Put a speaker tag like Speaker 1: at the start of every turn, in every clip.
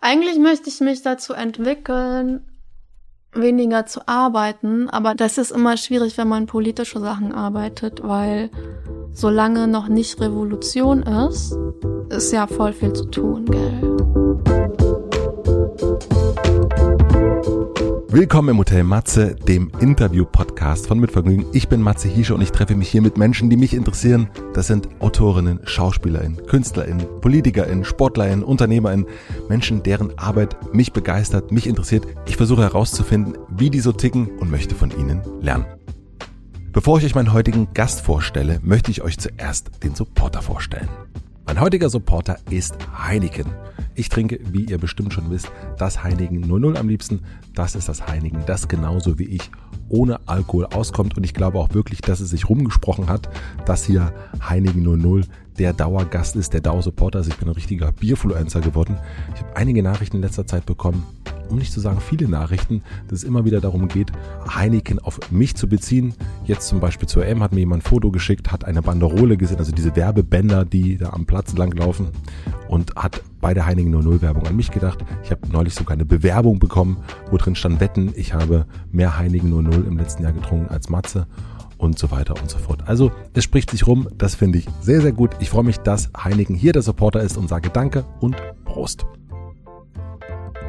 Speaker 1: Eigentlich möchte ich mich dazu entwickeln, weniger zu arbeiten, aber das ist immer schwierig, wenn man politische Sachen arbeitet, weil solange noch nicht Revolution ist, ist ja voll viel zu tun, gell?
Speaker 2: Willkommen im Hotel Matze, dem Interview-Podcast von Mitvergnügen. Ich bin Matze Hiesche und ich treffe mich hier mit Menschen, die mich interessieren. Das sind Autorinnen, Schauspielerinnen, Künstlerinnen, Politikerinnen, Sportlerinnen, Unternehmerinnen, Menschen, deren Arbeit mich begeistert, mich interessiert. Ich versuche herauszufinden, wie die so ticken und möchte von ihnen lernen. Bevor ich euch meinen heutigen Gast vorstelle, möchte ich euch zuerst den Supporter vorstellen. Mein heutiger Supporter ist Heineken. Ich trinke, wie ihr bestimmt schon wisst, das Heineken 00 am liebsten. Das ist das Heineken, das genauso wie ich ohne Alkohol auskommt. Und ich glaube auch wirklich, dass es sich rumgesprochen hat, dass hier Heineken 00 der Dauergast ist, der Dauersupporter ist. Ich bin ein richtiger Bierfluencer geworden. Ich habe einige Nachrichten in letzter Zeit bekommen, um nicht zu sagen viele Nachrichten, dass es immer wieder darum geht, Heineken auf mich zu beziehen. Jetzt zum Beispiel zur M hat mir jemand ein Foto geschickt, hat eine Banderole gesehen, also diese Werbebänder, die da am Platz langlaufen und hat bei der Heineken 00 Werbung an mich gedacht. Ich habe neulich sogar eine Bewerbung bekommen, wo drin stand Wetten, ich habe mehr Heineken 00 im letzten Jahr getrunken als Matze und so weiter und so fort. Also es spricht sich rum, das finde ich sehr, sehr gut. Ich freue mich, dass Heineken hier der Supporter ist und sage Danke und Prost.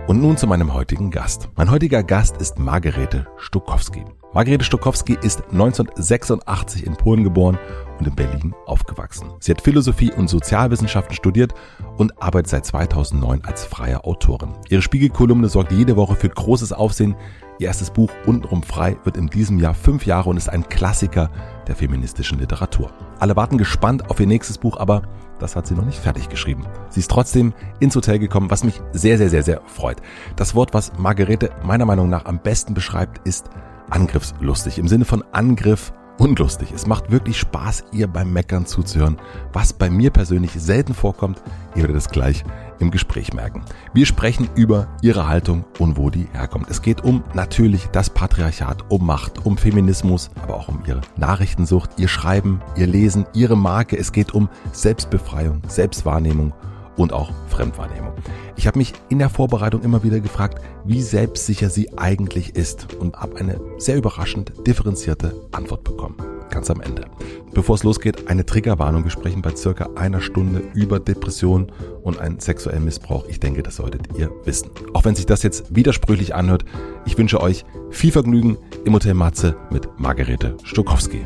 Speaker 2: Und nun zu meinem heutigen Gast. Mein heutiger Gast ist Margarete Stukowski. Margarete Stukowski ist 1986 in Polen geboren und in Berlin aufgewachsen. Sie hat Philosophie und Sozialwissenschaften studiert und arbeitet seit 2009 als freie Autorin. Ihre Spiegelkolumne sorgt jede Woche für großes Aufsehen. Ihr erstes Buch Untenrum frei wird in diesem Jahr fünf Jahre und ist ein Klassiker der feministischen Literatur. Alle warten gespannt auf ihr nächstes Buch, aber das hat sie noch nicht fertig geschrieben. Sie ist trotzdem ins Hotel gekommen, was mich sehr, sehr, sehr, sehr freut. Das Wort, was Margarete meiner Meinung nach am besten beschreibt, ist angriffslustig. Im Sinne von Angriff unlustig. Es macht wirklich Spaß, ihr beim Meckern zuzuhören, was bei mir persönlich selten vorkommt. Ihr werdet es gleich im Gespräch merken. Wir sprechen über ihre Haltung und wo die herkommt. Es geht um natürlich das Patriarchat, um Macht, um Feminismus, aber auch um ihre Nachrichtensucht, ihr Schreiben, ihr Lesen, ihre Marke. Es geht um Selbstbefreiung, Selbstwahrnehmung und auch Fremdwahrnehmung. Ich habe mich in der Vorbereitung immer wieder gefragt, wie selbstsicher sie eigentlich ist und habe eine sehr überraschend differenzierte Antwort bekommen. Ganz am Ende. Bevor es losgeht, eine Triggerwarnung. Wir sprechen bei circa einer Stunde über Depression und einen sexuellen Missbrauch. Ich denke, das solltet ihr wissen. Auch wenn sich das jetzt widersprüchlich anhört, ich wünsche euch viel Vergnügen im Hotel Matze mit Margarete Stokowski.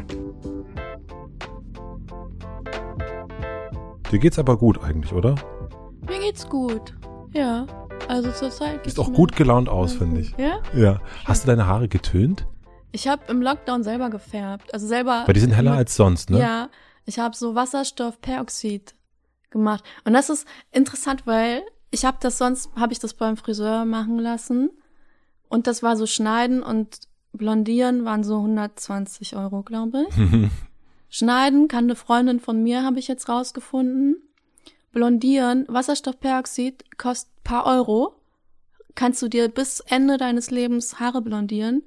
Speaker 2: Dir geht's aber gut eigentlich, oder?
Speaker 1: Mir geht's gut. Ja. Also zurzeit.
Speaker 2: Sieht auch gut gelaunt aus, finde ich.
Speaker 1: Ja?
Speaker 2: Ja. Hast du deine Haare getönt?
Speaker 1: Ich habe im Lockdown selber gefärbt. Also selber.
Speaker 2: Weil die sind heller als sonst, ne?
Speaker 1: Ja. Ich habe so Wasserstoffperoxid gemacht. Und das ist interessant, weil ich habe das sonst, habe ich das beim Friseur machen lassen. Und das war so Schneiden und Blondieren waren so 120 Euro, glaube ich. Schneiden kann eine Freundin von mir, habe ich jetzt rausgefunden. Blondieren, Wasserstoffperoxid kostet paar Euro. Kannst du dir bis Ende deines Lebens Haare blondieren.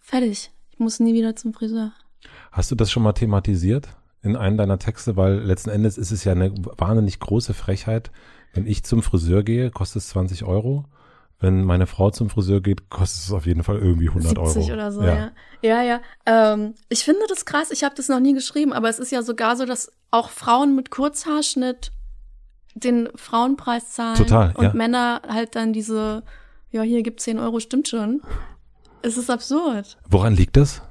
Speaker 1: Fertig. Ich muss nie wieder zum Friseur.
Speaker 2: Hast du das schon mal thematisiert in einem deiner Texte? Weil letzten Endes ist es ja eine wahnsinnig große Frechheit. Wenn ich zum Friseur gehe, kostet es 20 Euro. Wenn meine Frau zum Friseur geht, kostet es auf jeden Fall irgendwie 100
Speaker 1: 70
Speaker 2: Euro.
Speaker 1: oder so, ja. Ja, ja. ja. Ähm, ich finde das krass. Ich habe das noch nie geschrieben, aber es ist ja sogar so, dass auch Frauen mit Kurzhaarschnitt den Frauenpreis zahlen.
Speaker 2: Total,
Speaker 1: Und
Speaker 2: ja.
Speaker 1: Männer halt dann diese, ja, hier gibt 10 Euro, stimmt schon. Es ist absurd.
Speaker 2: Woran liegt das?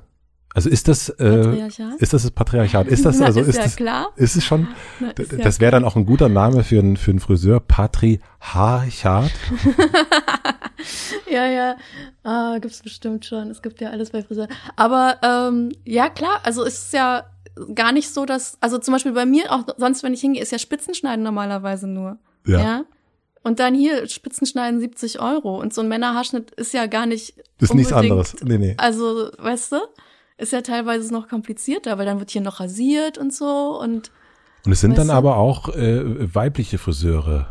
Speaker 2: Also ist das, äh,
Speaker 1: Patriarchat?
Speaker 2: ist das das Patriarchat? Ist das also,
Speaker 1: ist
Speaker 2: ist
Speaker 1: ja
Speaker 2: das,
Speaker 1: klar.
Speaker 2: ist es schon,
Speaker 1: Na, ist
Speaker 2: das wäre dann auch ein guter Name für einen, für einen Friseur, Patriarchat.
Speaker 1: Ja, ja, ah, gibt's bestimmt schon. Es gibt ja alles bei Friseur. Aber ähm, ja, klar, also es ist ja gar nicht so, dass, also zum Beispiel bei mir, auch sonst, wenn ich hingehe, ist ja Spitzenschneiden normalerweise nur.
Speaker 2: Ja.
Speaker 1: Und dann hier Spitzenschneiden 70 Euro. Und so ein Männerhaarschnitt ist ja gar nicht.
Speaker 2: Ist nichts anderes. Nee, nee.
Speaker 1: Also, weißt du, ist ja teilweise noch komplizierter, weil dann wird hier noch rasiert und so und
Speaker 2: Und es sind dann
Speaker 1: du?
Speaker 2: aber auch äh, weibliche Friseure.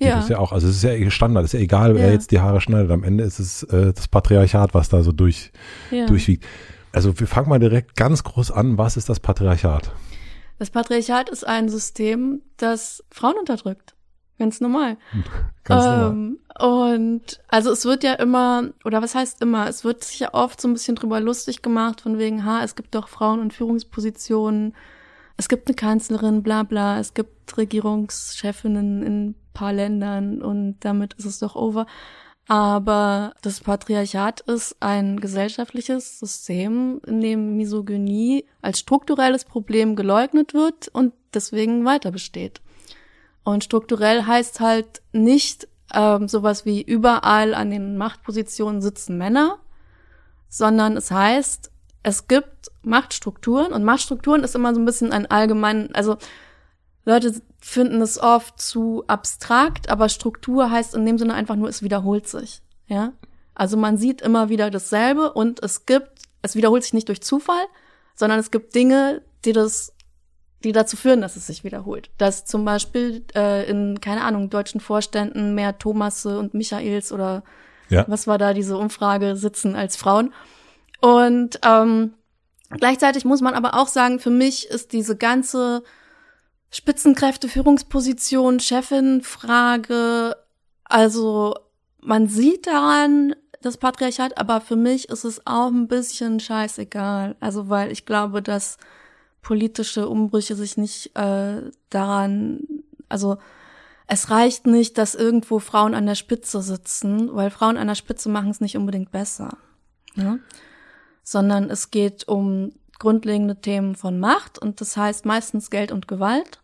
Speaker 1: Ja.
Speaker 2: es ja auch. Also es ist ja Standard, es ist ja egal, wer
Speaker 1: Ja.
Speaker 2: jetzt die Haare schneidet. Am Ende ist es äh, das Patriarchat, was da so durch,
Speaker 1: ja.
Speaker 2: durchwiegt. Also wir fangen mal direkt ganz groß an. Was ist das Patriarchat?
Speaker 1: Das Patriarchat ist ein System, das Frauen unterdrückt. Ganz normal.
Speaker 2: Ganz
Speaker 1: ähm, Und also es wird ja immer, oder was heißt immer, es wird sich ja oft so ein bisschen drüber lustig gemacht, von wegen, ha, es gibt doch Frauen in Führungspositionen, es gibt eine Kanzlerin, bla bla, es gibt Regierungschefinnen in paar Ländern und damit ist es doch over. Aber das Patriarchat ist ein gesellschaftliches System, in dem Misogynie als strukturelles Problem geleugnet wird und deswegen weiter besteht. Und strukturell heißt halt nicht ähm, sowas wie überall an den Machtpositionen sitzen Männer, sondern es heißt, es gibt Machtstrukturen und Machtstrukturen ist immer so ein bisschen ein allgemein, also Leute finden es oft zu abstrakt, aber Struktur heißt in dem Sinne einfach nur, es wiederholt sich. Ja, also man sieht immer wieder dasselbe und es gibt, es wiederholt sich nicht durch Zufall, sondern es gibt Dinge, die das, die dazu führen, dass es sich wiederholt. Dass zum Beispiel äh, in keine Ahnung deutschen Vorständen mehr Thomasse und Michaels oder
Speaker 2: Ja.
Speaker 1: was war da diese Umfrage sitzen als Frauen und ähm, gleichzeitig muss man aber auch sagen, für mich ist diese ganze Spitzenkräfte, Führungsposition, Chefin-Frage, also man sieht daran das Patriarchat, aber für mich ist es auch ein bisschen scheißegal. Also weil ich glaube, dass politische Umbrüche sich nicht äh, daran, also es reicht nicht, dass irgendwo Frauen an der Spitze sitzen, weil Frauen an der Spitze machen es nicht unbedingt besser. Ne? Sondern es geht um grundlegende Themen von Macht und das heißt meistens Geld und Gewalt.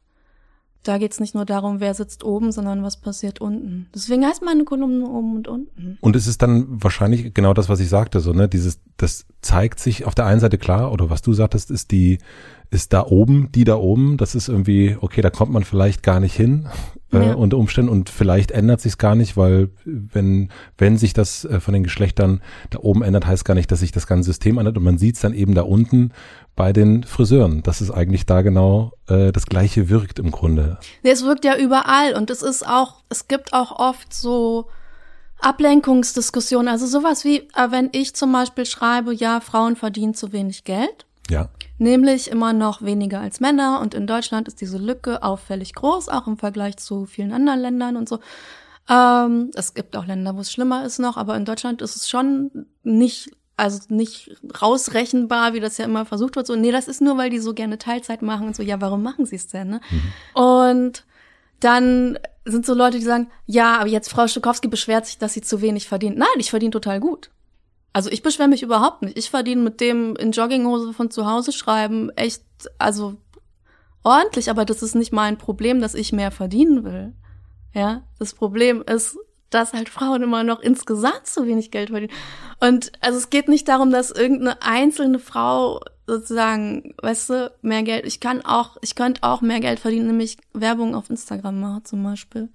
Speaker 1: Da geht es nicht nur darum, wer sitzt oben, sondern was passiert unten. Deswegen heißt meine Kolumne oben und unten.
Speaker 2: Und es ist dann wahrscheinlich genau das, was ich sagte, so, ne, dieses, das zeigt sich auf der einen Seite klar, oder was du sagtest, ist die, ist da oben, die da oben, das ist irgendwie, okay, da kommt man vielleicht gar nicht hin, äh,
Speaker 1: Ja.
Speaker 2: unter Umständen, und vielleicht ändert sich gar nicht, weil, wenn, wenn sich das äh, von den Geschlechtern da oben ändert, heißt gar nicht, dass sich das ganze System ändert, und man sieht es dann eben da unten bei den Friseuren, dass es eigentlich da genau äh, das Gleiche wirkt im Grunde.
Speaker 1: Nee, Es wirkt ja überall und es ist auch, es gibt auch oft so Ablenkungsdiskussionen. Also sowas wie, äh, wenn ich zum Beispiel schreibe, ja, Frauen verdienen zu wenig Geld,
Speaker 2: Ja.
Speaker 1: Nämlich immer noch weniger als Männer und in Deutschland ist diese Lücke auffällig groß, auch im Vergleich zu vielen anderen Ländern und so. Ähm, es gibt auch Länder, wo es schlimmer ist noch, aber in Deutschland ist es schon nicht, also nicht rausrechenbar, wie das ja immer versucht wird. So, nee, das ist nur, weil die so gerne Teilzeit machen und so, ja, warum machen sie es denn, ne? Und dann sind so Leute, die sagen, ja, aber jetzt Frau Stokowski beschwert sich, dass sie zu wenig verdient. Nein, ich verdiene total gut. Also ich beschwere mich überhaupt nicht. Ich verdiene mit dem in Jogginghose von zu Hause schreiben echt, also ordentlich, aber das ist nicht mein Problem, dass ich mehr verdienen will. Ja, das Problem ist, dass halt Frauen immer noch insgesamt zu wenig Geld verdienen. Und also es geht nicht darum, dass irgendeine einzelne Frau sozusagen, weißt du, mehr Geld, ich kann auch, ich könnte auch mehr Geld verdienen, nämlich Werbung auf Instagram machen zum Beispiel.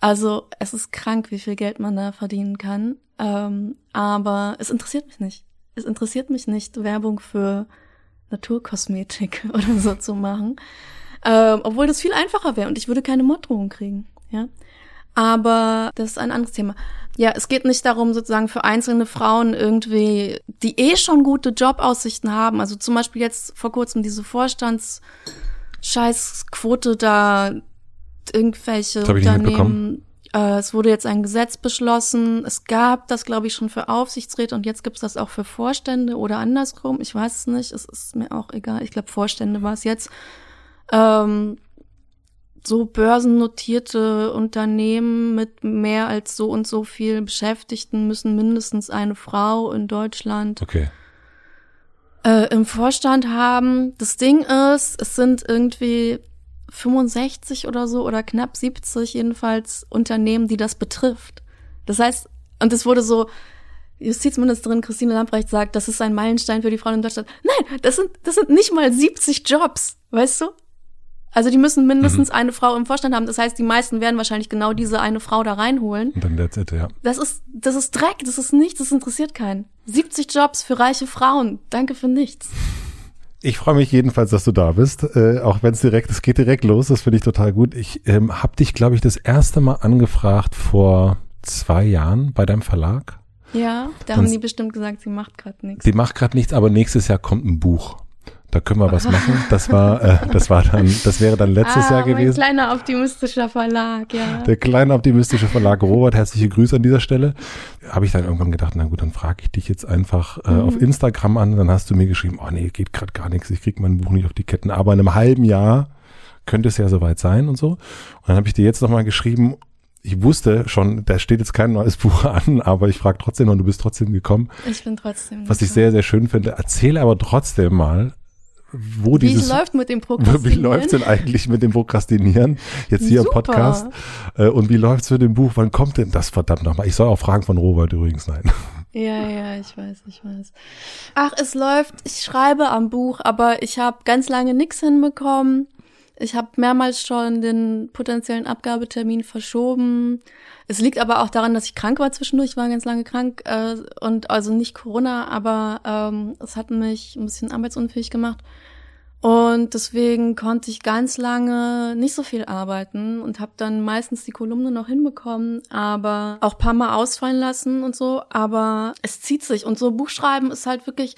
Speaker 1: Also es ist krank, wie viel Geld man da verdienen kann. Ähm, aber es interessiert mich nicht. Es interessiert mich nicht, Werbung für Naturkosmetik oder so zu machen. Ähm, obwohl das viel einfacher wäre und ich würde keine Morddrohung kriegen. Ja. Aber das ist ein anderes Thema. Ja, es geht nicht darum, sozusagen für einzelne Frauen irgendwie, die eh schon gute Jobaussichten haben. Also zum Beispiel jetzt vor kurzem diese Vorstandsscheißquote da irgendwelche Unternehmen. Äh, es wurde jetzt ein Gesetz beschlossen. Es gab das, glaube ich, schon für Aufsichtsräte und jetzt gibt es das auch für Vorstände oder andersrum. Ich weiß es nicht. Es ist mir auch egal. Ich glaube, Vorstände war es jetzt. Ähm, so börsennotierte Unternehmen mit mehr als so und so viel Beschäftigten müssen mindestens eine Frau in Deutschland
Speaker 2: Okay.
Speaker 1: äh, im Vorstand haben. Das Ding ist, es sind irgendwie 65 oder so oder knapp 70 jedenfalls Unternehmen, die das betrifft. Das heißt, und es wurde so, Justizministerin Christine Lamprecht sagt, das ist ein Meilenstein für die Frauen in Deutschland. Nein, das sind, das sind nicht mal 70 Jobs, weißt du? Also die müssen mindestens eine Frau im Vorstand haben. Das heißt, die meisten werden wahrscheinlich genau diese eine Frau da reinholen.
Speaker 2: Und dann that's it, ja.
Speaker 1: Das ist, das ist Dreck, das ist nichts, das interessiert keinen. 70 Jobs für reiche Frauen. Danke für nichts.
Speaker 2: Ich freue mich jedenfalls, dass du da bist, äh, auch wenn es direkt, es geht direkt los, das finde ich total gut. Ich ähm, habe dich, glaube ich, das erste Mal angefragt vor zwei Jahren bei deinem Verlag.
Speaker 1: Ja, da
Speaker 2: Sonst-
Speaker 1: haben die bestimmt gesagt, sie macht gerade nichts.
Speaker 2: Die macht gerade nichts, aber nächstes Jahr kommt ein Buch. Da können wir was machen. Das war, äh, das war dann, das wäre dann letztes
Speaker 1: ah,
Speaker 2: Jahr gewesen.
Speaker 1: Mein kleiner optimistischer Verlag, ja.
Speaker 2: Der kleine optimistische Verlag Robert, herzliche Grüße an dieser Stelle. Habe ich dann irgendwann gedacht, na gut, dann frage ich dich jetzt einfach äh, mhm. auf Instagram an. Dann hast du mir geschrieben, oh nee, geht gerade gar nichts, ich krieg mein Buch nicht auf die Ketten. Aber in einem halben Jahr könnte es ja soweit sein und so. Und dann habe ich dir jetzt nochmal geschrieben, ich wusste schon, da steht jetzt kein neues Buch an, aber ich frage trotzdem und du bist trotzdem gekommen.
Speaker 1: Ich bin trotzdem
Speaker 2: Was gekommen. ich sehr, sehr schön finde. Erzähle aber trotzdem mal, wo
Speaker 1: wie
Speaker 2: dieses.
Speaker 1: Wie läuft mit dem Prokrastinieren?
Speaker 2: Wie läuft's denn eigentlich mit dem Prokrastinieren? Jetzt hier Super. im Podcast. Äh, und wie läuft's mit dem Buch? Wann kommt denn das verdammt nochmal? Ich soll auch fragen von Robert übrigens, nein.
Speaker 1: Ja, ja, ich weiß, ich weiß. Ach, es läuft, ich schreibe am Buch, aber ich habe ganz lange nichts hinbekommen. Ich habe mehrmals schon den potenziellen Abgabetermin verschoben. Es liegt aber auch daran, dass ich krank war zwischendurch. Ich war ganz lange krank äh, und also nicht Corona, aber ähm, es hat mich ein bisschen arbeitsunfähig gemacht. Und deswegen konnte ich ganz lange nicht so viel arbeiten und habe dann meistens die Kolumne noch hinbekommen, aber auch paar Mal ausfallen lassen und so. Aber es zieht sich und so Buchschreiben ist halt wirklich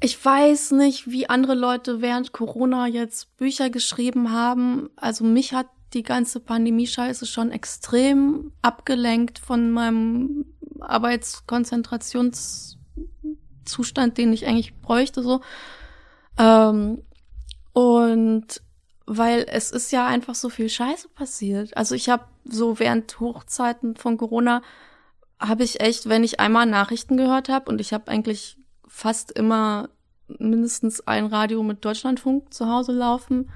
Speaker 1: ich weiß nicht, wie andere Leute während Corona jetzt Bücher geschrieben haben. Also mich hat die ganze Pandemie-Scheiße schon extrem abgelenkt von meinem Arbeitskonzentrationszustand, den ich eigentlich bräuchte, so. Ähm, und weil es ist ja einfach so viel Scheiße passiert. Also ich habe so während Hochzeiten von Corona habe ich echt, wenn ich einmal Nachrichten gehört habe und ich habe eigentlich fast immer mindestens ein Radio mit Deutschlandfunk zu Hause laufen.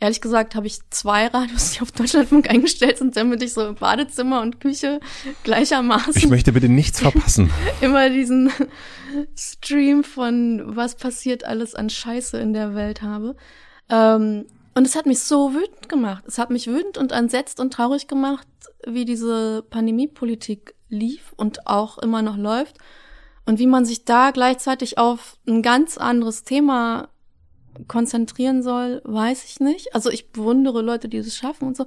Speaker 1: Ehrlich gesagt habe ich zwei Radios, die auf Deutschlandfunk eingestellt sind, damit ich so im Badezimmer und Küche gleichermaßen.
Speaker 2: Ich möchte bitte nichts verpassen.
Speaker 1: immer diesen Stream von was passiert alles an Scheiße in der Welt habe. Ähm, und es hat mich so wütend gemacht. Es hat mich wütend und entsetzt und traurig gemacht, wie diese Pandemiepolitik lief und auch immer noch läuft. Und wie man sich da gleichzeitig auf ein ganz anderes Thema konzentrieren soll, weiß ich nicht. Also ich bewundere Leute, die das schaffen und so.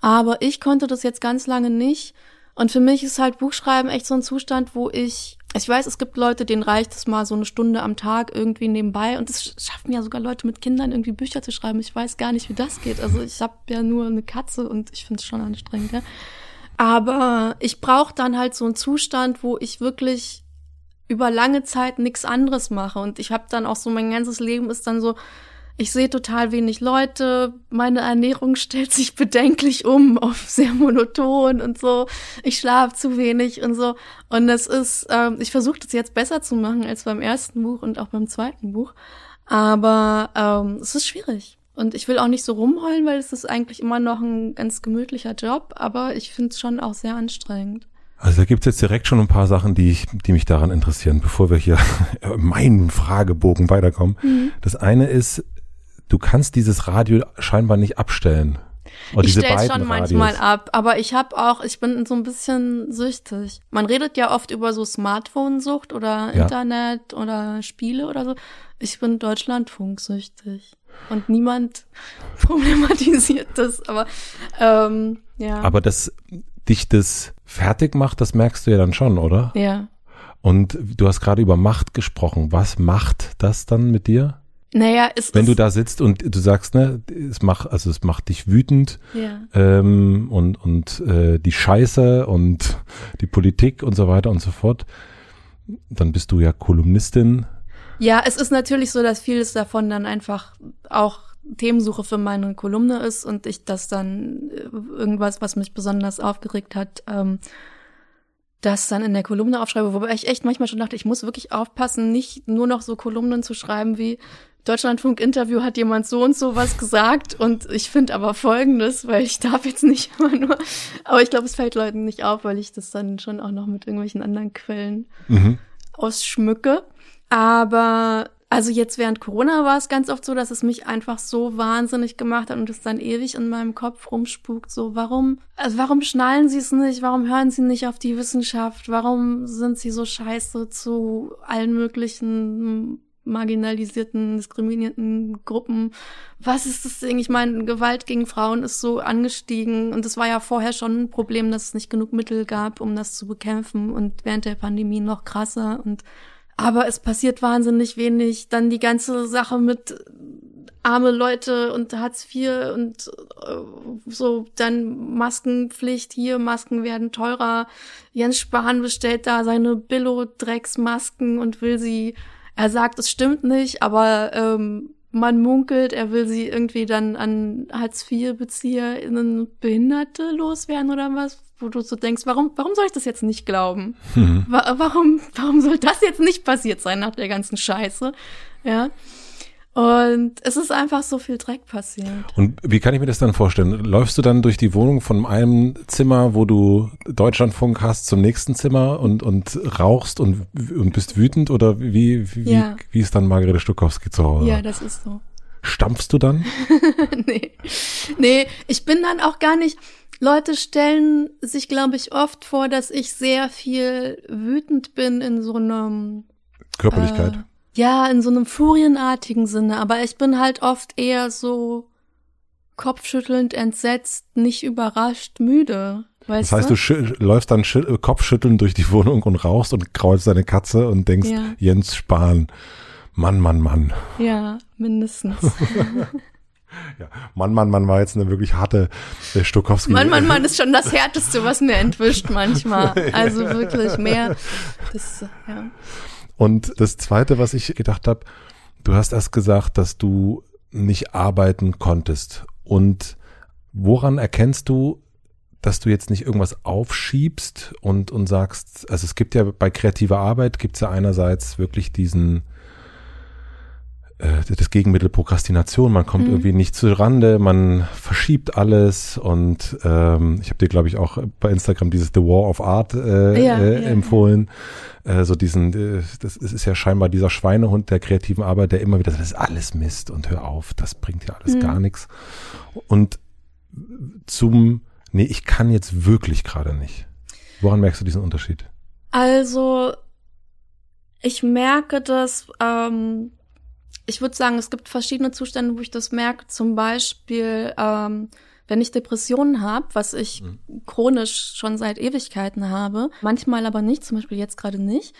Speaker 1: Aber ich konnte das jetzt ganz lange nicht. Und für mich ist halt Buchschreiben echt so ein Zustand, wo ich, ich weiß, es gibt Leute, denen reicht es mal so eine Stunde am Tag irgendwie nebenbei. Und es schaffen ja sogar Leute mit Kindern irgendwie Bücher zu schreiben. Ich weiß gar nicht, wie das geht. Also ich habe ja nur eine Katze und ich finde es schon anstrengend. Ja. Aber ich brauche dann halt so einen Zustand, wo ich wirklich über lange Zeit nichts anderes mache. Und ich habe dann auch so, mein ganzes Leben ist dann so, ich sehe total wenig Leute, meine Ernährung stellt sich bedenklich um auf sehr monoton und so. Ich schlafe zu wenig und so. Und das ist, ähm, ich versuche das jetzt besser zu machen als beim ersten Buch und auch beim zweiten Buch. Aber ähm, es ist schwierig. Und ich will auch nicht so rumheulen, weil es ist eigentlich immer noch ein ganz gemütlicher Job, aber ich finde es schon auch sehr anstrengend.
Speaker 2: Also da gibt's jetzt direkt schon ein paar Sachen, die, ich, die mich daran interessieren, bevor wir hier meinen Fragebogen weiterkommen. Mhm. Das eine ist, du kannst dieses Radio scheinbar nicht abstellen.
Speaker 1: Oder ich stelle schon manchmal ab, aber ich habe auch, ich bin so ein bisschen süchtig. Man redet ja oft über so Smartphone-Sucht oder ja. Internet oder Spiele oder so. Ich bin Deutschlandfunksüchtig und niemand problematisiert das, aber ähm, ja.
Speaker 2: Aber das dich das fertig macht, das merkst du ja dann schon, oder?
Speaker 1: Ja.
Speaker 2: Und du hast gerade über Macht gesprochen. Was macht das dann mit dir?
Speaker 1: Naja, es
Speaker 2: Wenn du da sitzt und du sagst, ne, es macht, also es macht dich wütend
Speaker 1: ja.
Speaker 2: ähm, und, und äh, die Scheiße und die Politik und so weiter und so fort, dann bist du ja Kolumnistin.
Speaker 1: Ja, es ist natürlich so, dass vieles davon dann einfach auch Themensuche für meine Kolumne ist und ich das dann äh, irgendwas, was mich besonders aufgeregt hat, ähm, das dann in der Kolumne aufschreibe, wobei ich echt manchmal schon dachte, ich muss wirklich aufpassen, nicht nur noch so Kolumnen zu schreiben wie Deutschlandfunk-Interview hat jemand so und so was gesagt und ich finde aber Folgendes, weil ich darf jetzt nicht immer nur, aber ich glaube, es fällt Leuten nicht auf, weil ich das dann schon auch noch mit irgendwelchen anderen Quellen mhm. ausschmücke. Aber also jetzt während Corona war es ganz oft so, dass es mich einfach so wahnsinnig gemacht hat und es dann ewig in meinem Kopf rumspukt. So, warum, also warum schnallen sie es nicht? Warum hören sie nicht auf die Wissenschaft? Warum sind sie so scheiße zu allen möglichen marginalisierten, diskriminierten Gruppen. Was ist das Ding? Ich meine, Gewalt gegen Frauen ist so angestiegen und es war ja vorher schon ein Problem, dass es nicht genug Mittel gab, um das zu bekämpfen und während der Pandemie noch krasser und aber es passiert wahnsinnig wenig. Dann die ganze Sache mit arme Leute und Hartz IV und äh, so dann Maskenpflicht hier, Masken werden teurer. Jens Spahn bestellt da seine Billo-Drecksmasken und will sie, er sagt, es stimmt nicht, aber ähm, man munkelt, er will sie irgendwie dann an Hartz-IV-BezieherInnen Behinderte loswerden oder was, wo du so denkst, warum, warum soll ich das jetzt nicht glauben? Mhm. Wa warum, warum soll das jetzt nicht passiert sein nach der ganzen Scheiße? Ja. Und es ist einfach so viel Dreck passiert.
Speaker 2: Und wie kann ich mir das dann vorstellen? Läufst du dann durch die Wohnung von einem Zimmer, wo du Deutschlandfunk hast, zum nächsten Zimmer und, und rauchst und, und bist wütend? Oder wie, wie, ja. wie ist dann Margarete Stokowski zu Hause?
Speaker 1: Ja, das ist so.
Speaker 2: Stampfst du dann?
Speaker 1: nee. Nee, ich bin dann auch gar nicht. Leute stellen sich, glaube ich, oft vor, dass ich sehr viel wütend bin in so einem
Speaker 2: Körperlichkeit. Äh,
Speaker 1: ja, in so einem furienartigen Sinne, aber ich bin halt oft eher so kopfschüttelnd, entsetzt, nicht überrascht, müde.
Speaker 2: Weißt das heißt, du, du läufst dann kopfschüttelnd durch die Wohnung und rauchst und kraulst deine Katze und denkst, ja. Jens Spahn, Mann, Mann, Mann.
Speaker 1: Ja, mindestens.
Speaker 2: ja, Mann, Mann, Mann war jetzt eine wirklich harte äh, Stokowski.
Speaker 1: Mann, Mann, Mann ist schon das Härteste, was mir entwischt manchmal. Also wirklich mehr. Das, ja.
Speaker 2: Und das Zweite, was ich gedacht habe, du hast erst gesagt, dass du nicht arbeiten konntest. Und woran erkennst du, dass du jetzt nicht irgendwas aufschiebst und, und sagst, also es gibt ja bei kreativer Arbeit, gibt es ja einerseits wirklich diesen das Gegenmittel Prokrastination. Man kommt mhm. irgendwie nicht zu Rande, man verschiebt alles und ähm, ich habe dir, glaube ich, auch bei Instagram dieses The War of Art äh, ja, äh, ja, empfohlen. Ja. Äh, so diesen, äh, das ist ja scheinbar dieser Schweinehund der kreativen Arbeit, der immer wieder sagt, das ist alles Mist und hör auf, das bringt ja alles mhm. gar nichts. Und zum, nee, ich kann jetzt wirklich gerade nicht. Woran merkst du diesen Unterschied?
Speaker 1: Also, ich merke das, ähm, ich würde sagen, es gibt verschiedene Zustände, wo ich das merke. Zum Beispiel, ähm, wenn ich Depressionen habe, was ich mhm. chronisch schon seit Ewigkeiten habe, manchmal aber nicht, zum Beispiel jetzt gerade nicht,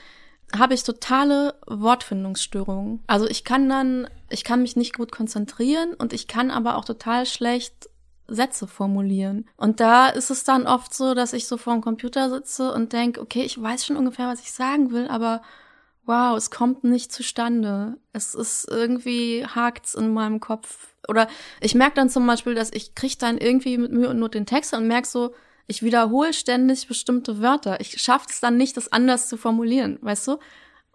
Speaker 1: habe ich totale Wortfindungsstörungen. Also ich kann dann, ich kann mich nicht gut konzentrieren und ich kann aber auch total schlecht Sätze formulieren. Und da ist es dann oft so, dass ich so vor dem Computer sitze und denke, okay, ich weiß schon ungefähr, was ich sagen will, aber wow, es kommt nicht zustande. Es ist irgendwie hakt's in meinem Kopf. Oder ich merke dann zum Beispiel, dass ich krieg dann irgendwie mit Mühe und Not den Text und merk so, ich wiederhole ständig bestimmte Wörter. Ich schaffe es dann nicht, das anders zu formulieren, weißt du?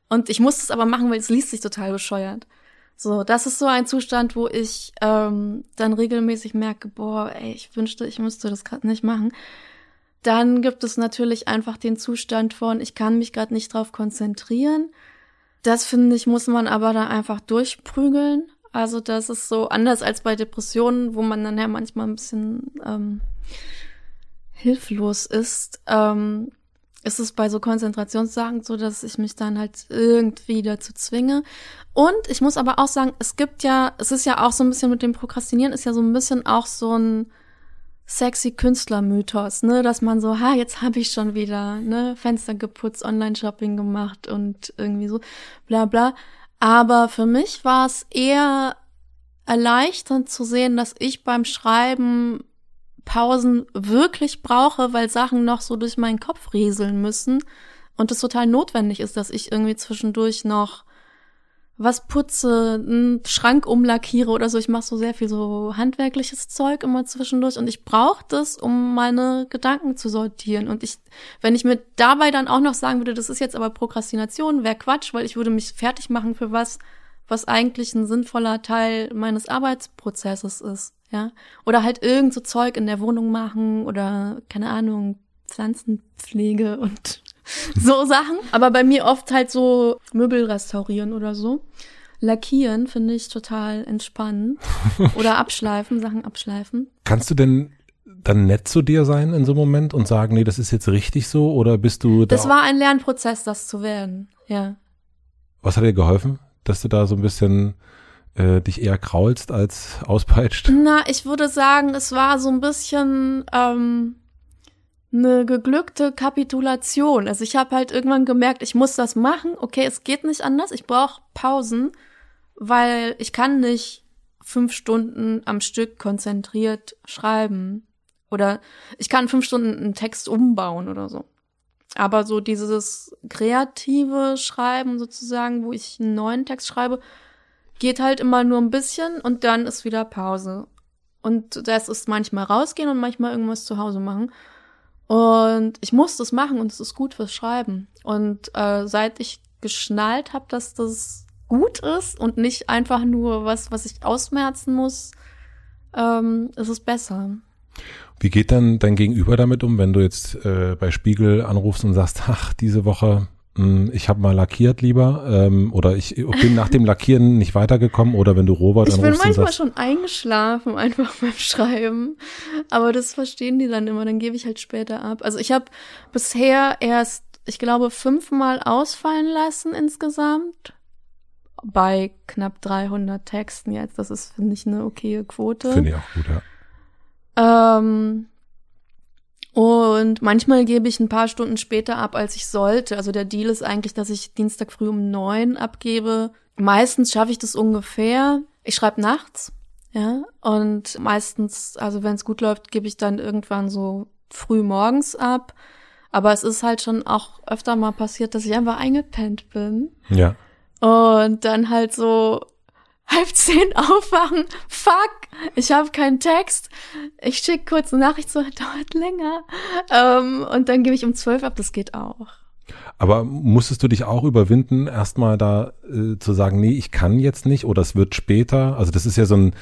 Speaker 1: Und ich muss es aber machen, weil es liest sich total bescheuert. So, das ist so ein Zustand, wo ich ähm, dann regelmäßig merke, boah, ey, ich wünschte, ich müsste das gerade nicht machen. Dann gibt es natürlich einfach den Zustand von, ich kann mich gerade nicht drauf konzentrieren. Das finde ich, muss man aber da einfach durchprügeln. Also das ist so anders als bei Depressionen, wo man dann ja manchmal ein bisschen ähm, hilflos ist. Ähm, ist es bei so Konzentrationssachen so, dass ich mich dann halt irgendwie dazu zwinge. Und ich muss aber auch sagen, es gibt ja, es ist ja auch so ein bisschen mit dem Prokrastinieren, ist ja so ein bisschen auch so ein sexy Künstlermythos, ne, dass man so, ha, jetzt habe ich schon wieder, ne, Fenster geputzt, Online-Shopping gemacht und irgendwie so, bla bla. Aber für mich war es eher erleichternd zu sehen, dass ich beim Schreiben Pausen wirklich brauche, weil Sachen noch so durch meinen Kopf rieseln müssen und es total notwendig ist, dass ich irgendwie zwischendurch noch was putze, einen Schrank umlackiere oder so. Ich mache so sehr viel so handwerkliches Zeug immer zwischendurch und ich brauche das, um meine Gedanken zu sortieren. Und ich, wenn ich mir dabei dann auch noch sagen würde, das ist jetzt aber Prokrastination, wäre Quatsch, weil ich würde mich fertig machen für was, was eigentlich ein sinnvoller Teil meines Arbeitsprozesses ist, ja. Oder halt irgend so Zeug in der Wohnung machen oder keine Ahnung, Pflanzenpflege und so Sachen. Aber bei mir oft halt so Möbel restaurieren oder so. Lackieren finde ich total entspannend. Oder abschleifen, Sachen abschleifen.
Speaker 2: Kannst du denn dann nett zu dir sein in so einem Moment und sagen, nee, das ist jetzt richtig so? Oder bist du
Speaker 1: da? Das war ein Lernprozess, das zu werden, ja.
Speaker 2: Was hat dir geholfen, dass du da so ein bisschen äh, dich eher kraulst als auspeitscht?
Speaker 1: Na, ich würde sagen, es war so ein bisschen ähm, eine geglückte Kapitulation. Also ich habe halt irgendwann gemerkt, ich muss das machen. Okay, es geht nicht anders. Ich brauche Pausen, weil ich kann nicht fünf Stunden am Stück konzentriert schreiben. Oder ich kann fünf Stunden einen Text umbauen oder so. Aber so dieses kreative Schreiben sozusagen, wo ich einen neuen Text schreibe, geht halt immer nur ein bisschen und dann ist wieder Pause. Und das ist manchmal rausgehen und manchmal irgendwas zu Hause machen. Und ich muss das machen und es ist gut fürs Schreiben. Und äh, seit ich geschnallt habe, dass das gut ist und nicht einfach nur was, was ich ausmerzen muss, ähm, ist es besser.
Speaker 2: Wie geht dann dein Gegenüber damit um, wenn du jetzt äh, bei Spiegel anrufst und sagst, ach, diese Woche, ich habe mal lackiert lieber ähm, oder ich bin nach dem Lackieren nicht weitergekommen oder wenn du Robert
Speaker 1: ich
Speaker 2: anrufst
Speaker 1: Ich bin manchmal
Speaker 2: sagst,
Speaker 1: schon eingeschlafen einfach beim Schreiben, aber das verstehen die dann immer, dann gebe ich halt später ab. Also ich habe bisher erst, ich glaube, fünfmal ausfallen lassen insgesamt bei knapp 300 Texten jetzt. Das ist, finde ich, eine okaye Quote.
Speaker 2: Finde ich auch gut, ja.
Speaker 1: Ähm, und manchmal gebe ich ein paar Stunden später ab, als ich sollte. Also der Deal ist eigentlich, dass ich Dienstag früh um neun abgebe. Meistens schaffe ich das ungefähr. Ich schreibe nachts, ja. Und meistens, also wenn es gut läuft, gebe ich dann irgendwann so früh morgens ab. Aber es ist halt schon auch öfter mal passiert, dass ich einfach eingepennt bin.
Speaker 2: Ja.
Speaker 1: Und dann halt so halb zehn aufwachen. Fuck, ich habe keinen Text. Ich schicke kurz eine Nachricht, so dauert länger. Ähm, und dann gebe ich um zwölf ab, das geht auch.
Speaker 2: Aber musstest du dich auch überwinden, erstmal da äh, zu sagen, nee, ich kann jetzt nicht oder es wird später? Also das ist ja so ein,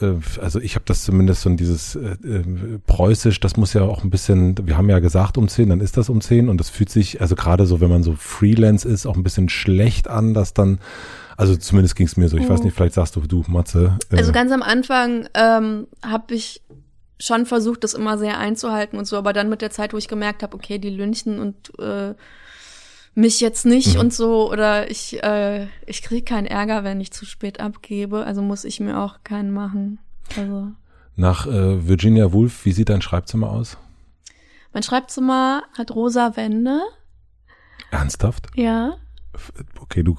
Speaker 2: äh, also ich habe das zumindest so ein dieses äh, äh, preußisch, das muss ja auch ein bisschen, wir haben ja gesagt um zehn, dann ist das um zehn und das fühlt sich, also gerade so, wenn man so Freelance ist, auch ein bisschen schlecht an, dass dann also zumindest ging es mir so. Ich mhm. weiß nicht, vielleicht sagst du, du, Matze.
Speaker 1: Äh, also ganz am Anfang ähm, habe ich schon versucht, das immer sehr einzuhalten und so, aber dann mit der Zeit, wo ich gemerkt habe, okay, die lünchen und äh, mich jetzt nicht mhm. und so oder ich äh, ich kriege keinen Ärger, wenn ich zu spät abgebe, also muss ich mir auch keinen machen. Also
Speaker 2: nach äh, Virginia Woolf, wie sieht dein Schreibzimmer aus?
Speaker 1: Mein Schreibzimmer hat rosa Wände.
Speaker 2: Ernsthaft?
Speaker 1: Ja
Speaker 2: okay, du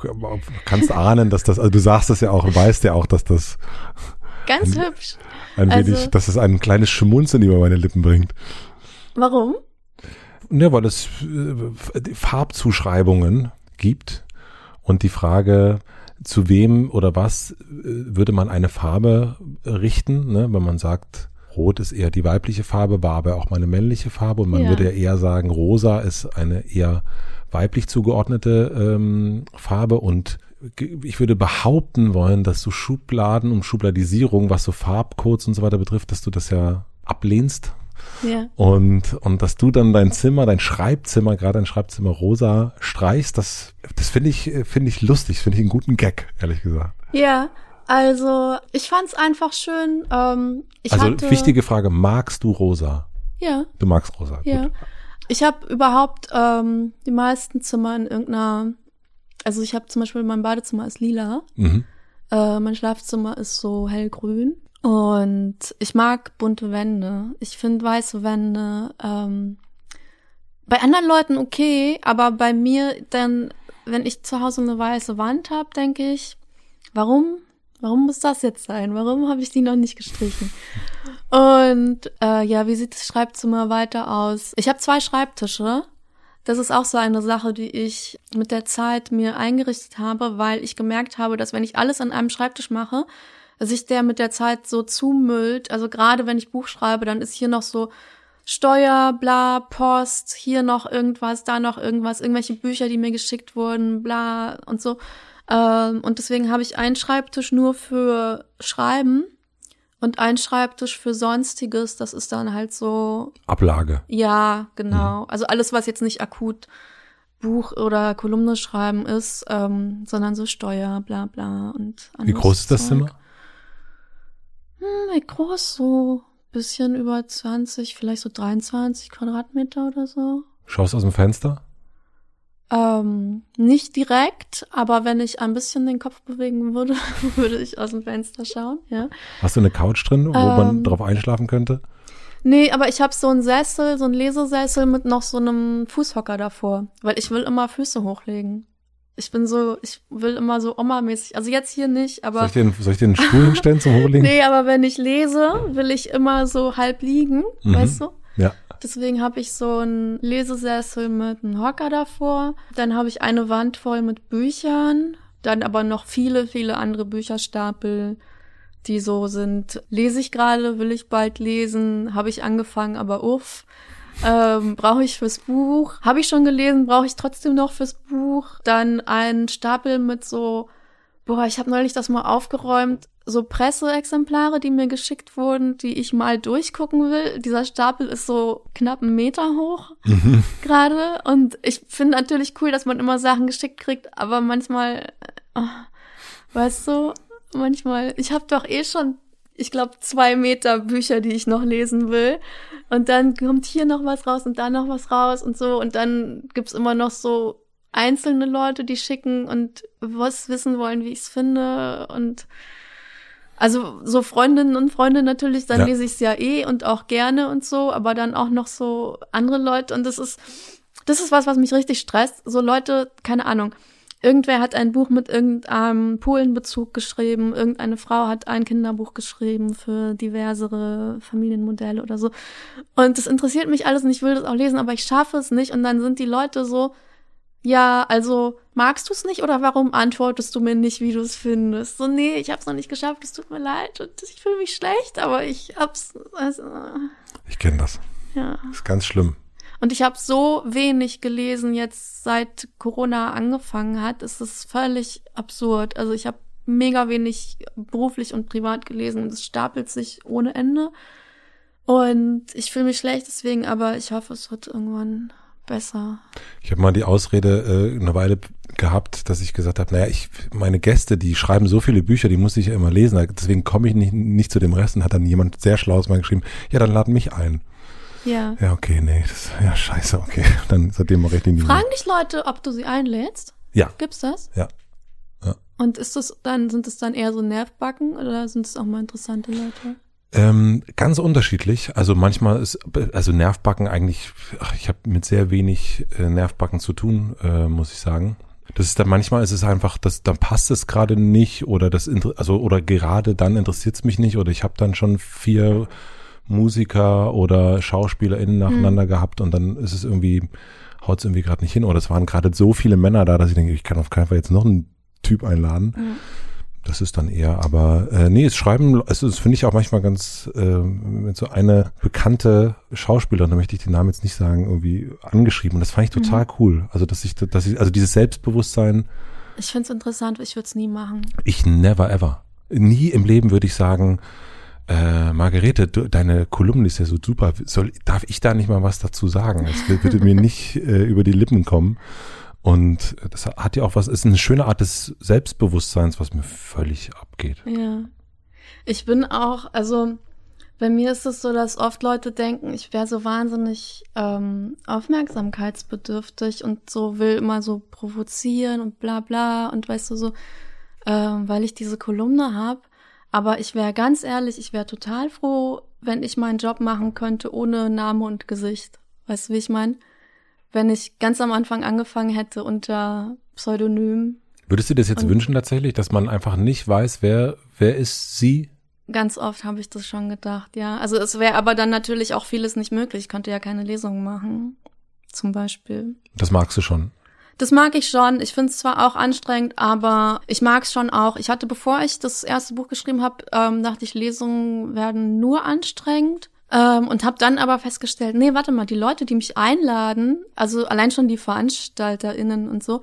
Speaker 2: kannst ahnen, dass das, also du sagst es ja auch, weißt ja auch, dass das
Speaker 1: ganz
Speaker 2: ein,
Speaker 1: hübsch.
Speaker 2: Ein also, wenig, dass es ein kleines Schmunzeln über meine Lippen bringt.
Speaker 1: Warum?
Speaker 2: Ja, weil es äh, Farbzuschreibungen gibt und die Frage, zu wem oder was äh, würde man eine Farbe richten, ne? wenn man sagt, Rot ist eher die weibliche Farbe, war aber auch mal eine männliche Farbe und man ja. würde ja eher sagen, rosa ist eine eher weiblich zugeordnete ähm, Farbe und ich würde behaupten wollen, dass du Schubladen und Schubladisierung, was so Farbcodes und so weiter betrifft, dass du das ja ablehnst.
Speaker 1: Ja.
Speaker 2: Und, und dass du dann dein Zimmer, dein Schreibzimmer, gerade dein Schreibzimmer rosa streichst, das, das finde ich, finde ich lustig, finde ich einen guten Gag, ehrlich gesagt.
Speaker 1: Ja, also ich fand's einfach schön. Ähm, ich
Speaker 2: also
Speaker 1: hatte,
Speaker 2: wichtige Frage, magst du rosa?
Speaker 1: Ja.
Speaker 2: Du magst rosa.
Speaker 1: Ja. Gut. Ich habe überhaupt ähm, die meisten Zimmer in irgendeiner, also ich habe zum Beispiel mein Badezimmer ist lila,
Speaker 2: mhm.
Speaker 1: äh, mein Schlafzimmer ist so hellgrün und ich mag bunte Wände. Ich finde weiße Wände ähm, bei anderen Leuten okay, aber bei mir dann, wenn ich zu Hause eine weiße Wand habe, denke ich, warum Warum muss das jetzt sein? Warum habe ich die noch nicht gestrichen? Und äh, ja, wie sieht das Schreibzimmer weiter aus? Ich habe zwei Schreibtische. Das ist auch so eine Sache, die ich mit der Zeit mir eingerichtet habe, weil ich gemerkt habe, dass wenn ich alles an einem Schreibtisch mache, sich der mit der Zeit so zumüllt. Also gerade wenn ich Buch schreibe, dann ist hier noch so Steuer, bla, Post, hier noch irgendwas, da noch irgendwas, irgendwelche Bücher, die mir geschickt wurden, bla und so. Ähm, und deswegen habe ich einen Schreibtisch nur für Schreiben und einen Schreibtisch für Sonstiges. Das ist dann halt so.
Speaker 2: Ablage.
Speaker 1: Ja, genau. Mhm. Also alles, was jetzt nicht akut Buch oder Kolumne schreiben ist, ähm, sondern so Steuer, bla bla und
Speaker 2: Wie groß ist das Zeug. Zimmer?
Speaker 1: Hm, wie groß? So bisschen über 20, vielleicht so 23 Quadratmeter oder so.
Speaker 2: Schaust aus dem Fenster?
Speaker 1: Ähm, nicht direkt, aber wenn ich ein bisschen den Kopf bewegen würde, würde ich aus dem Fenster schauen, ja.
Speaker 2: Hast du eine Couch drin, wo ähm, man drauf einschlafen könnte?
Speaker 1: Nee, aber ich habe so einen Sessel, so einen Lesesessel mit noch so einem Fußhocker davor, weil ich will immer Füße hochlegen. Ich bin so, ich will immer so Oma-mäßig. Also jetzt hier nicht, aber.
Speaker 2: Soll ich den, soll ich den Stuhl hinstellen zum Hochlegen?
Speaker 1: Nee, aber wenn ich lese, will ich immer so halb liegen,
Speaker 2: Mhm.
Speaker 1: weißt du? Deswegen habe ich so einen Lesesessel mit einem Hocker davor. Dann habe ich eine Wand voll mit Büchern. Dann aber noch viele, viele andere Bücherstapel, die so sind. Lese ich gerade, will ich bald lesen, habe ich angefangen, aber uff. Ähm, brauche ich fürs Buch. Habe ich schon gelesen, brauche ich trotzdem noch fürs Buch. Dann ein Stapel mit so, boah, ich habe neulich das mal aufgeräumt, so Presseexemplare, die mir geschickt wurden, die ich mal durchgucken will. Dieser Stapel ist so knapp einen Meter hoch
Speaker 2: Mhm.
Speaker 1: gerade. Und ich finde natürlich cool, dass man immer Sachen geschickt kriegt, aber manchmal, äh, weißt du, manchmal, ich habe doch eh schon, ich glaube, zwei Meter Bücher, die ich noch lesen will. Und dann kommt hier noch was raus und da noch was raus und so. Und dann gibt's immer noch so einzelne Leute, die schicken und was wissen wollen, wie ich's finde. Und also so Freundinnen und Freunde natürlich, dann
Speaker 2: Ja.
Speaker 1: lese ich's ja eh und auch gerne und so, aber dann auch noch so andere Leute. Und das ist, das ist was, was mich richtig stresst. So Leute, keine Ahnung. Irgendwer hat ein Buch mit irgendeinem Polenbezug geschrieben, irgendeine Frau hat ein Kinderbuch geschrieben für diversere Familienmodelle oder so. Und das interessiert mich alles und ich will das auch lesen, aber ich schaffe es nicht. Und dann sind die Leute so, ja, also magst du es nicht oder warum antwortest du mir nicht, wie du es findest? So, nee, ich hab's noch nicht geschafft, es tut mir leid und ich fühle mich schlecht, aber ich hab's, also,
Speaker 2: Ich kenne das.
Speaker 1: ja.
Speaker 2: Ist ganz schlimm.
Speaker 1: Und ich habe so wenig gelesen jetzt seit Corona angefangen hat. Es ist völlig absurd. Also ich habe mega wenig beruflich und privat gelesen und es stapelt sich ohne Ende. Und ich fühle mich schlecht deswegen, aber ich hoffe, es wird irgendwann besser.
Speaker 2: Ich habe mal die Ausrede äh, eine Weile gehabt, dass ich gesagt habe, naja, ich, meine Gäste, die schreiben so viele Bücher, die muss ich ja immer lesen, deswegen komme ich nicht, nicht zu dem Rest und hat dann jemand sehr schlaues mal geschrieben, ja, dann lad mich ein.
Speaker 1: Ja.
Speaker 2: Ja, okay, nee, das, ja, scheiße, okay. Dann seitdem mache ich den.
Speaker 1: Fragen dich Leute, ob du sie einlädst?
Speaker 2: Ja,
Speaker 1: Gibt's das?
Speaker 2: ja.
Speaker 1: Und ist das dann, sind es dann eher so Nervbacken oder sind es auch mal interessante Leute?
Speaker 2: Ähm, ganz unterschiedlich. Also manchmal ist, also Nervbacken eigentlich, ach, ich habe mit sehr wenig äh, Nervbacken zu tun, äh, muss ich sagen. Das ist dann manchmal ist es einfach, dass dann passt es gerade nicht oder das also oder gerade dann interessiert es mich nicht oder ich habe dann schon vier Musiker oder SchauspielerInnen nacheinander gehabt und dann ist es irgendwie haut es irgendwie gerade nicht hin oder es waren gerade so viele Männer da, dass ich denke, ich kann auf keinen Fall jetzt noch einen Typ einladen. Das ist dann eher, aber äh, nee, es schreiben, also das finde ich auch manchmal ganz, äh, wenn so eine bekannte Schauspielerin, da möchte ich den Namen jetzt nicht sagen, irgendwie angeschrieben und das fand ich total cool. Also dass ich, dass ich, also dieses Selbstbewusstsein,
Speaker 1: Ich find's interessant, ich würde es nie machen.
Speaker 2: ich never ever. Nie im Leben würde ich sagen, äh, Margarete, du, deine Kolumne ist ja so super. Soll, darf ich da nicht mal was dazu sagen? Es würde mir nicht äh, über die Lippen kommen. Und das hat ja auch was, ist eine schöne Art des Selbstbewusstseins, was mir völlig abgeht.
Speaker 1: Ja. Ich bin auch, also bei mir ist es so, dass oft Leute denken, ich wäre so wahnsinnig ähm, aufmerksamkeitsbedürftig und so will immer so provozieren und bla bla und weißt du so, ähm, weil ich diese Kolumne habe. Aber ich wäre ganz ehrlich, ich wäre total froh, wenn ich meinen Job machen könnte ohne Name und Gesicht. Weißt du, wie ich meine? Wenn ich ganz am Anfang angefangen hätte unter Pseudonym,
Speaker 2: Würdest du dir das jetzt wünschen tatsächlich, dass man einfach nicht weiß, wer, wer ist sie?
Speaker 1: Ganz oft habe ich das schon gedacht, ja. Also es wäre aber dann natürlich auch vieles nicht möglich. Ich könnte ja keine Lesung machen, zum Beispiel.
Speaker 2: Das magst du schon.
Speaker 1: Das mag ich schon. Ich finde es zwar auch anstrengend, aber ich mag es schon auch. Ich hatte, bevor ich das erste Buch geschrieben habe, ähm, dachte ich, Lesungen werden nur anstrengend. Ähm, und habe dann aber festgestellt, nee, warte mal, die Leute, die mich einladen, also allein schon die VeranstalterInnen und so,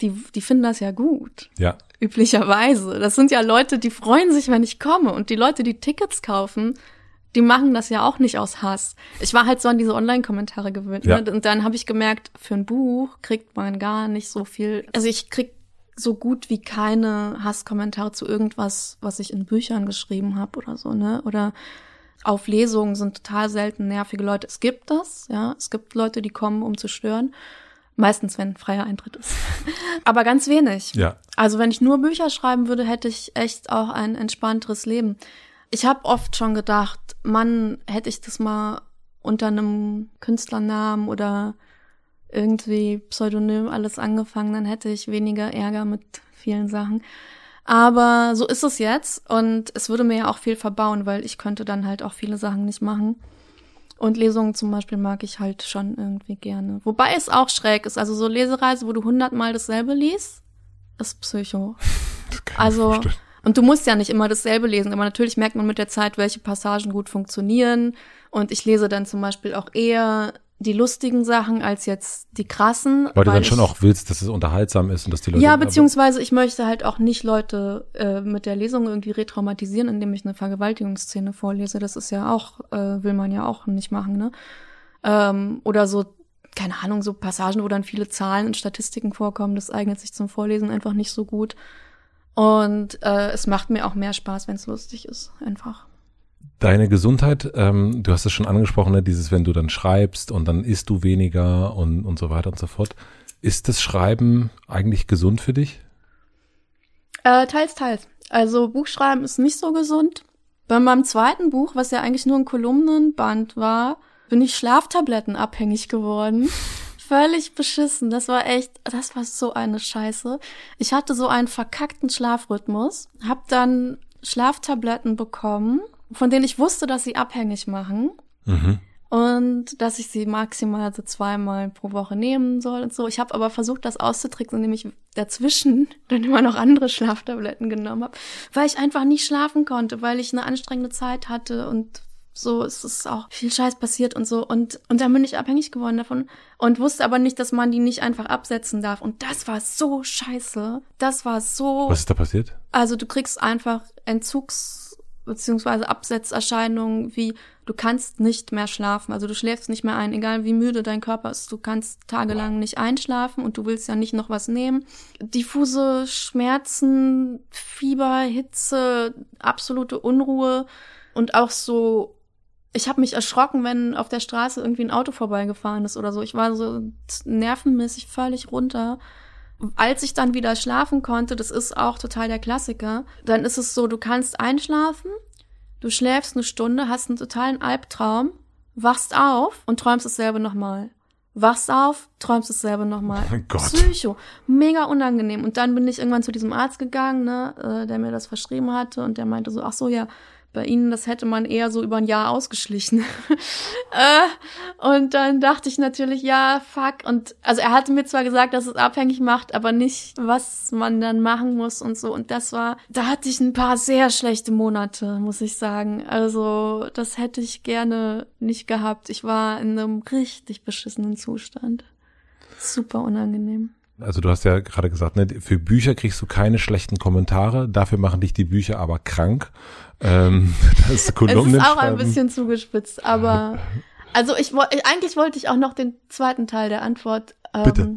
Speaker 1: die, die finden das ja gut
Speaker 2: Ja.
Speaker 1: üblicherweise. Das sind ja Leute, die freuen sich, wenn ich komme. Und die Leute, die Tickets kaufen, die machen das ja auch nicht aus Hass. Ich war halt so an diese Online-Kommentare gewöhnt.
Speaker 2: Ja.
Speaker 1: Ne? Und dann habe ich gemerkt, für ein Buch kriegt man gar nicht so viel. Also ich krieg so gut wie keine Hasskommentare zu irgendwas, was ich in Büchern geschrieben habe oder so, ne? Oder auf Lesungen sind total selten nervige Leute. Es gibt das, ja. Es gibt Leute, die kommen, um zu stören. Meistens, wenn freier Eintritt ist. Aber ganz wenig.
Speaker 2: Ja.
Speaker 1: Also wenn ich nur Bücher schreiben würde, hätte ich echt auch ein entspannteres Leben. ich habe oft schon gedacht, Mann, hätte ich das mal unter einem Künstlernamen oder irgendwie Pseudonym alles angefangen, dann hätte ich weniger Ärger mit vielen Sachen. Aber so ist es jetzt und es würde mir ja auch viel verbauen, weil ich könnte dann halt auch viele Sachen nicht machen. Und Lesungen zum Beispiel mag ich halt schon irgendwie gerne. Wobei es auch schräg ist. Also so Lesereise, wo du hundertmal dasselbe liest, ist Psycho. Also, und du musst ja nicht immer dasselbe lesen, aber natürlich merkt man mit der Zeit, welche Passagen gut funktionieren. Und ich lese dann zum Beispiel auch eher die lustigen Sachen als jetzt die krassen.
Speaker 2: Weil, weil du dann schon auch willst, dass es unterhaltsam ist und dass die Leute.
Speaker 1: Ja, beziehungsweise ich möchte halt auch nicht Leute äh, mit der Lesung irgendwie retraumatisieren, indem ich eine Vergewaltigungsszene vorlese. Das ist ja auch, äh, will man ja auch nicht machen, ne? Ähm, oder so, keine Ahnung, so Passagen, wo dann viele Zahlen und Statistiken vorkommen, das eignet sich zum Vorlesen einfach nicht so gut. Und äh, es macht mir auch mehr Spaß, wenn es lustig ist, einfach.
Speaker 2: Deine Gesundheit, ähm, du hast es schon angesprochen, ne, dieses, wenn du dann schreibst und dann isst du weniger und, und so weiter und so fort. Ist das Schreiben eigentlich gesund für dich?
Speaker 1: Äh, teils, teils. Also Buchschreiben ist nicht so gesund. Bei meinem zweiten Buch, was ja eigentlich nur ein Kolumnenband war, bin ich Schlaftabletten abhängig geworden. Völlig beschissen. Das war echt, das war so eine Scheiße. Ich hatte so einen verkackten Schlafrhythmus, hab dann Schlaftabletten bekommen von denen ich wusste, dass sie abhängig machen. Mhm. Und dass ich sie maximal so zweimal pro Woche nehmen soll und so. Ich habe aber versucht, das auszutricksen, indem ich dazwischen dann immer noch andere Schlaftabletten genommen habe, weil ich einfach nicht schlafen konnte, weil ich eine anstrengende Zeit hatte und so es ist auch viel Scheiß passiert und so und und dann bin ich abhängig geworden davon und wusste aber nicht, dass man die nicht einfach absetzen darf und das war so scheiße. Das war so
Speaker 2: Was ist da passiert?
Speaker 1: Also du kriegst einfach Entzugs beziehungsweise Absetzerscheinungen wie du kannst nicht mehr schlafen, also du schläfst nicht mehr ein, egal wie müde dein Körper ist, du kannst tagelang nicht einschlafen und du willst ja nicht noch was nehmen. Diffuse Schmerzen, Fieber, Hitze, absolute Unruhe und auch so ich habe mich erschrocken, wenn auf der Straße irgendwie ein Auto vorbeigefahren ist oder so. Ich war so nervenmäßig völlig runter als ich dann wieder schlafen konnte, das ist auch total der Klassiker, dann ist es so, du kannst einschlafen, du schläfst eine Stunde, hast einen totalen Albtraum, wachst auf und träumst dasselbe nochmal. Wachst auf, träumst dasselbe nochmal.
Speaker 2: Oh Gott.
Speaker 1: Psycho. Mega unangenehm. Und dann bin ich irgendwann zu diesem Arzt gegangen, ne, äh, der mir das verschrieben hatte und der meinte so, ach so, ja, bei ihnen, das hätte man eher so über ein Jahr ausgeschlichen. äh, und dann dachte ich natürlich, ja, fuck. Und also er hatte mir zwar gesagt, dass es abhängig macht, aber nicht, was man dann machen muss und so. Und das war, da hatte ich ein paar sehr schlechte Monate, muss ich sagen. Also das hätte ich gerne nicht gehabt. Ich war in einem richtig beschissenen Zustand. Super unangenehm.
Speaker 2: Also du hast ja gerade gesagt, ne, für Bücher kriegst du keine schlechten Kommentare, dafür machen dich die Bücher aber krank. Ähm,
Speaker 1: das ist Kolumnen es ist auch ein bisschen zugespitzt, aber also ich eigentlich wollte ich auch noch den zweiten Teil der Antwort.
Speaker 2: Ähm, Bitte.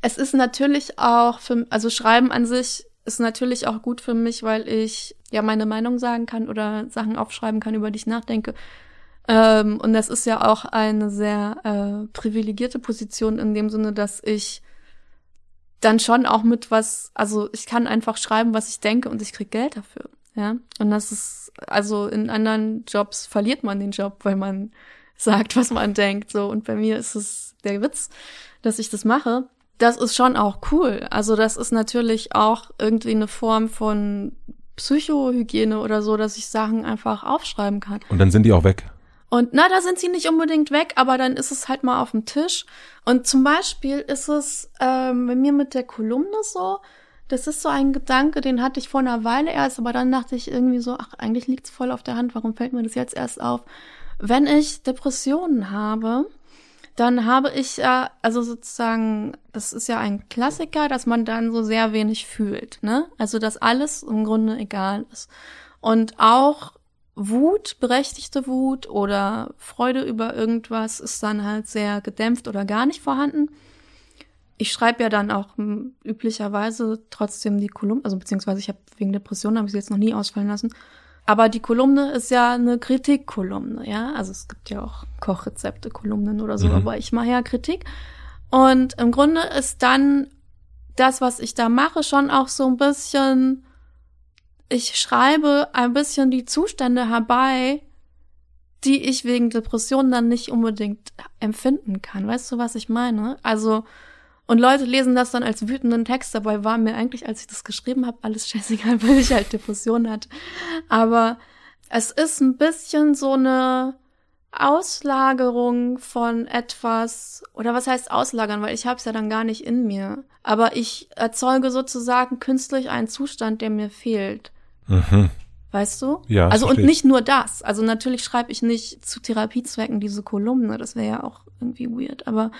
Speaker 1: Es ist natürlich auch für, also Schreiben an sich ist natürlich auch gut für mich, weil ich ja meine Meinung sagen kann oder Sachen aufschreiben kann, über die ich nachdenke. Ähm, und das ist ja auch eine sehr äh, privilegierte Position in dem Sinne, dass ich dann schon auch mit was, also ich kann einfach schreiben, was ich denke und ich krieg Geld dafür. Ja. Und das ist, also in anderen Jobs verliert man den Job, weil man sagt, was man denkt. So. Und bei mir ist es der Witz, dass ich das mache. Das ist schon auch cool. Also das ist natürlich auch irgendwie eine Form von Psychohygiene oder so, dass ich Sachen einfach aufschreiben kann.
Speaker 2: Und dann sind die auch weg.
Speaker 1: Und na, da sind sie nicht unbedingt weg, aber dann ist es halt mal auf dem Tisch. Und zum Beispiel ist es ähm, bei mir mit der Kolumne so, das ist so ein Gedanke, den hatte ich vor einer Weile erst, aber dann dachte ich irgendwie so, ach, eigentlich liegt's voll auf der Hand, warum fällt mir das jetzt erst auf? Wenn ich Depressionen habe, dann habe ich ja, also sozusagen, das ist ja ein Klassiker, dass man dann so sehr wenig fühlt, ne? Also, dass alles im Grunde egal ist. Und auch Wut, berechtigte Wut oder Freude über irgendwas ist dann halt sehr gedämpft oder gar nicht vorhanden. Ich schreibe ja dann auch hm, üblicherweise trotzdem die Kolumne, also beziehungsweise ich habe wegen Depressionen habe ich sie jetzt noch nie ausfallen lassen. Aber die Kolumne ist ja eine Kritikkolumne, ja. Also es gibt ja auch Kochrezepte-Kolumnen oder so, mhm. aber ich mache ja Kritik. Und im Grunde ist dann das, was ich da mache, schon auch so ein bisschen ich schreibe ein bisschen die Zustände herbei, die ich wegen Depressionen dann nicht unbedingt empfinden kann. Weißt du, was ich meine? Also, und Leute lesen das dann als wütenden Text, dabei war mir eigentlich, als ich das geschrieben habe, alles scheißegal, weil ich halt Depressionen hatte. Aber es ist ein bisschen so eine Auslagerung von etwas, oder was heißt auslagern, weil ich habe es ja dann gar nicht in mir. Aber ich erzeuge sozusagen künstlich einen Zustand, der mir fehlt. Mhm. Weißt du?
Speaker 2: Ja.
Speaker 1: Also und nicht nur das. Also natürlich schreibe ich nicht zu Therapiezwecken diese Kolumne, das wäre ja auch irgendwie weird. Aber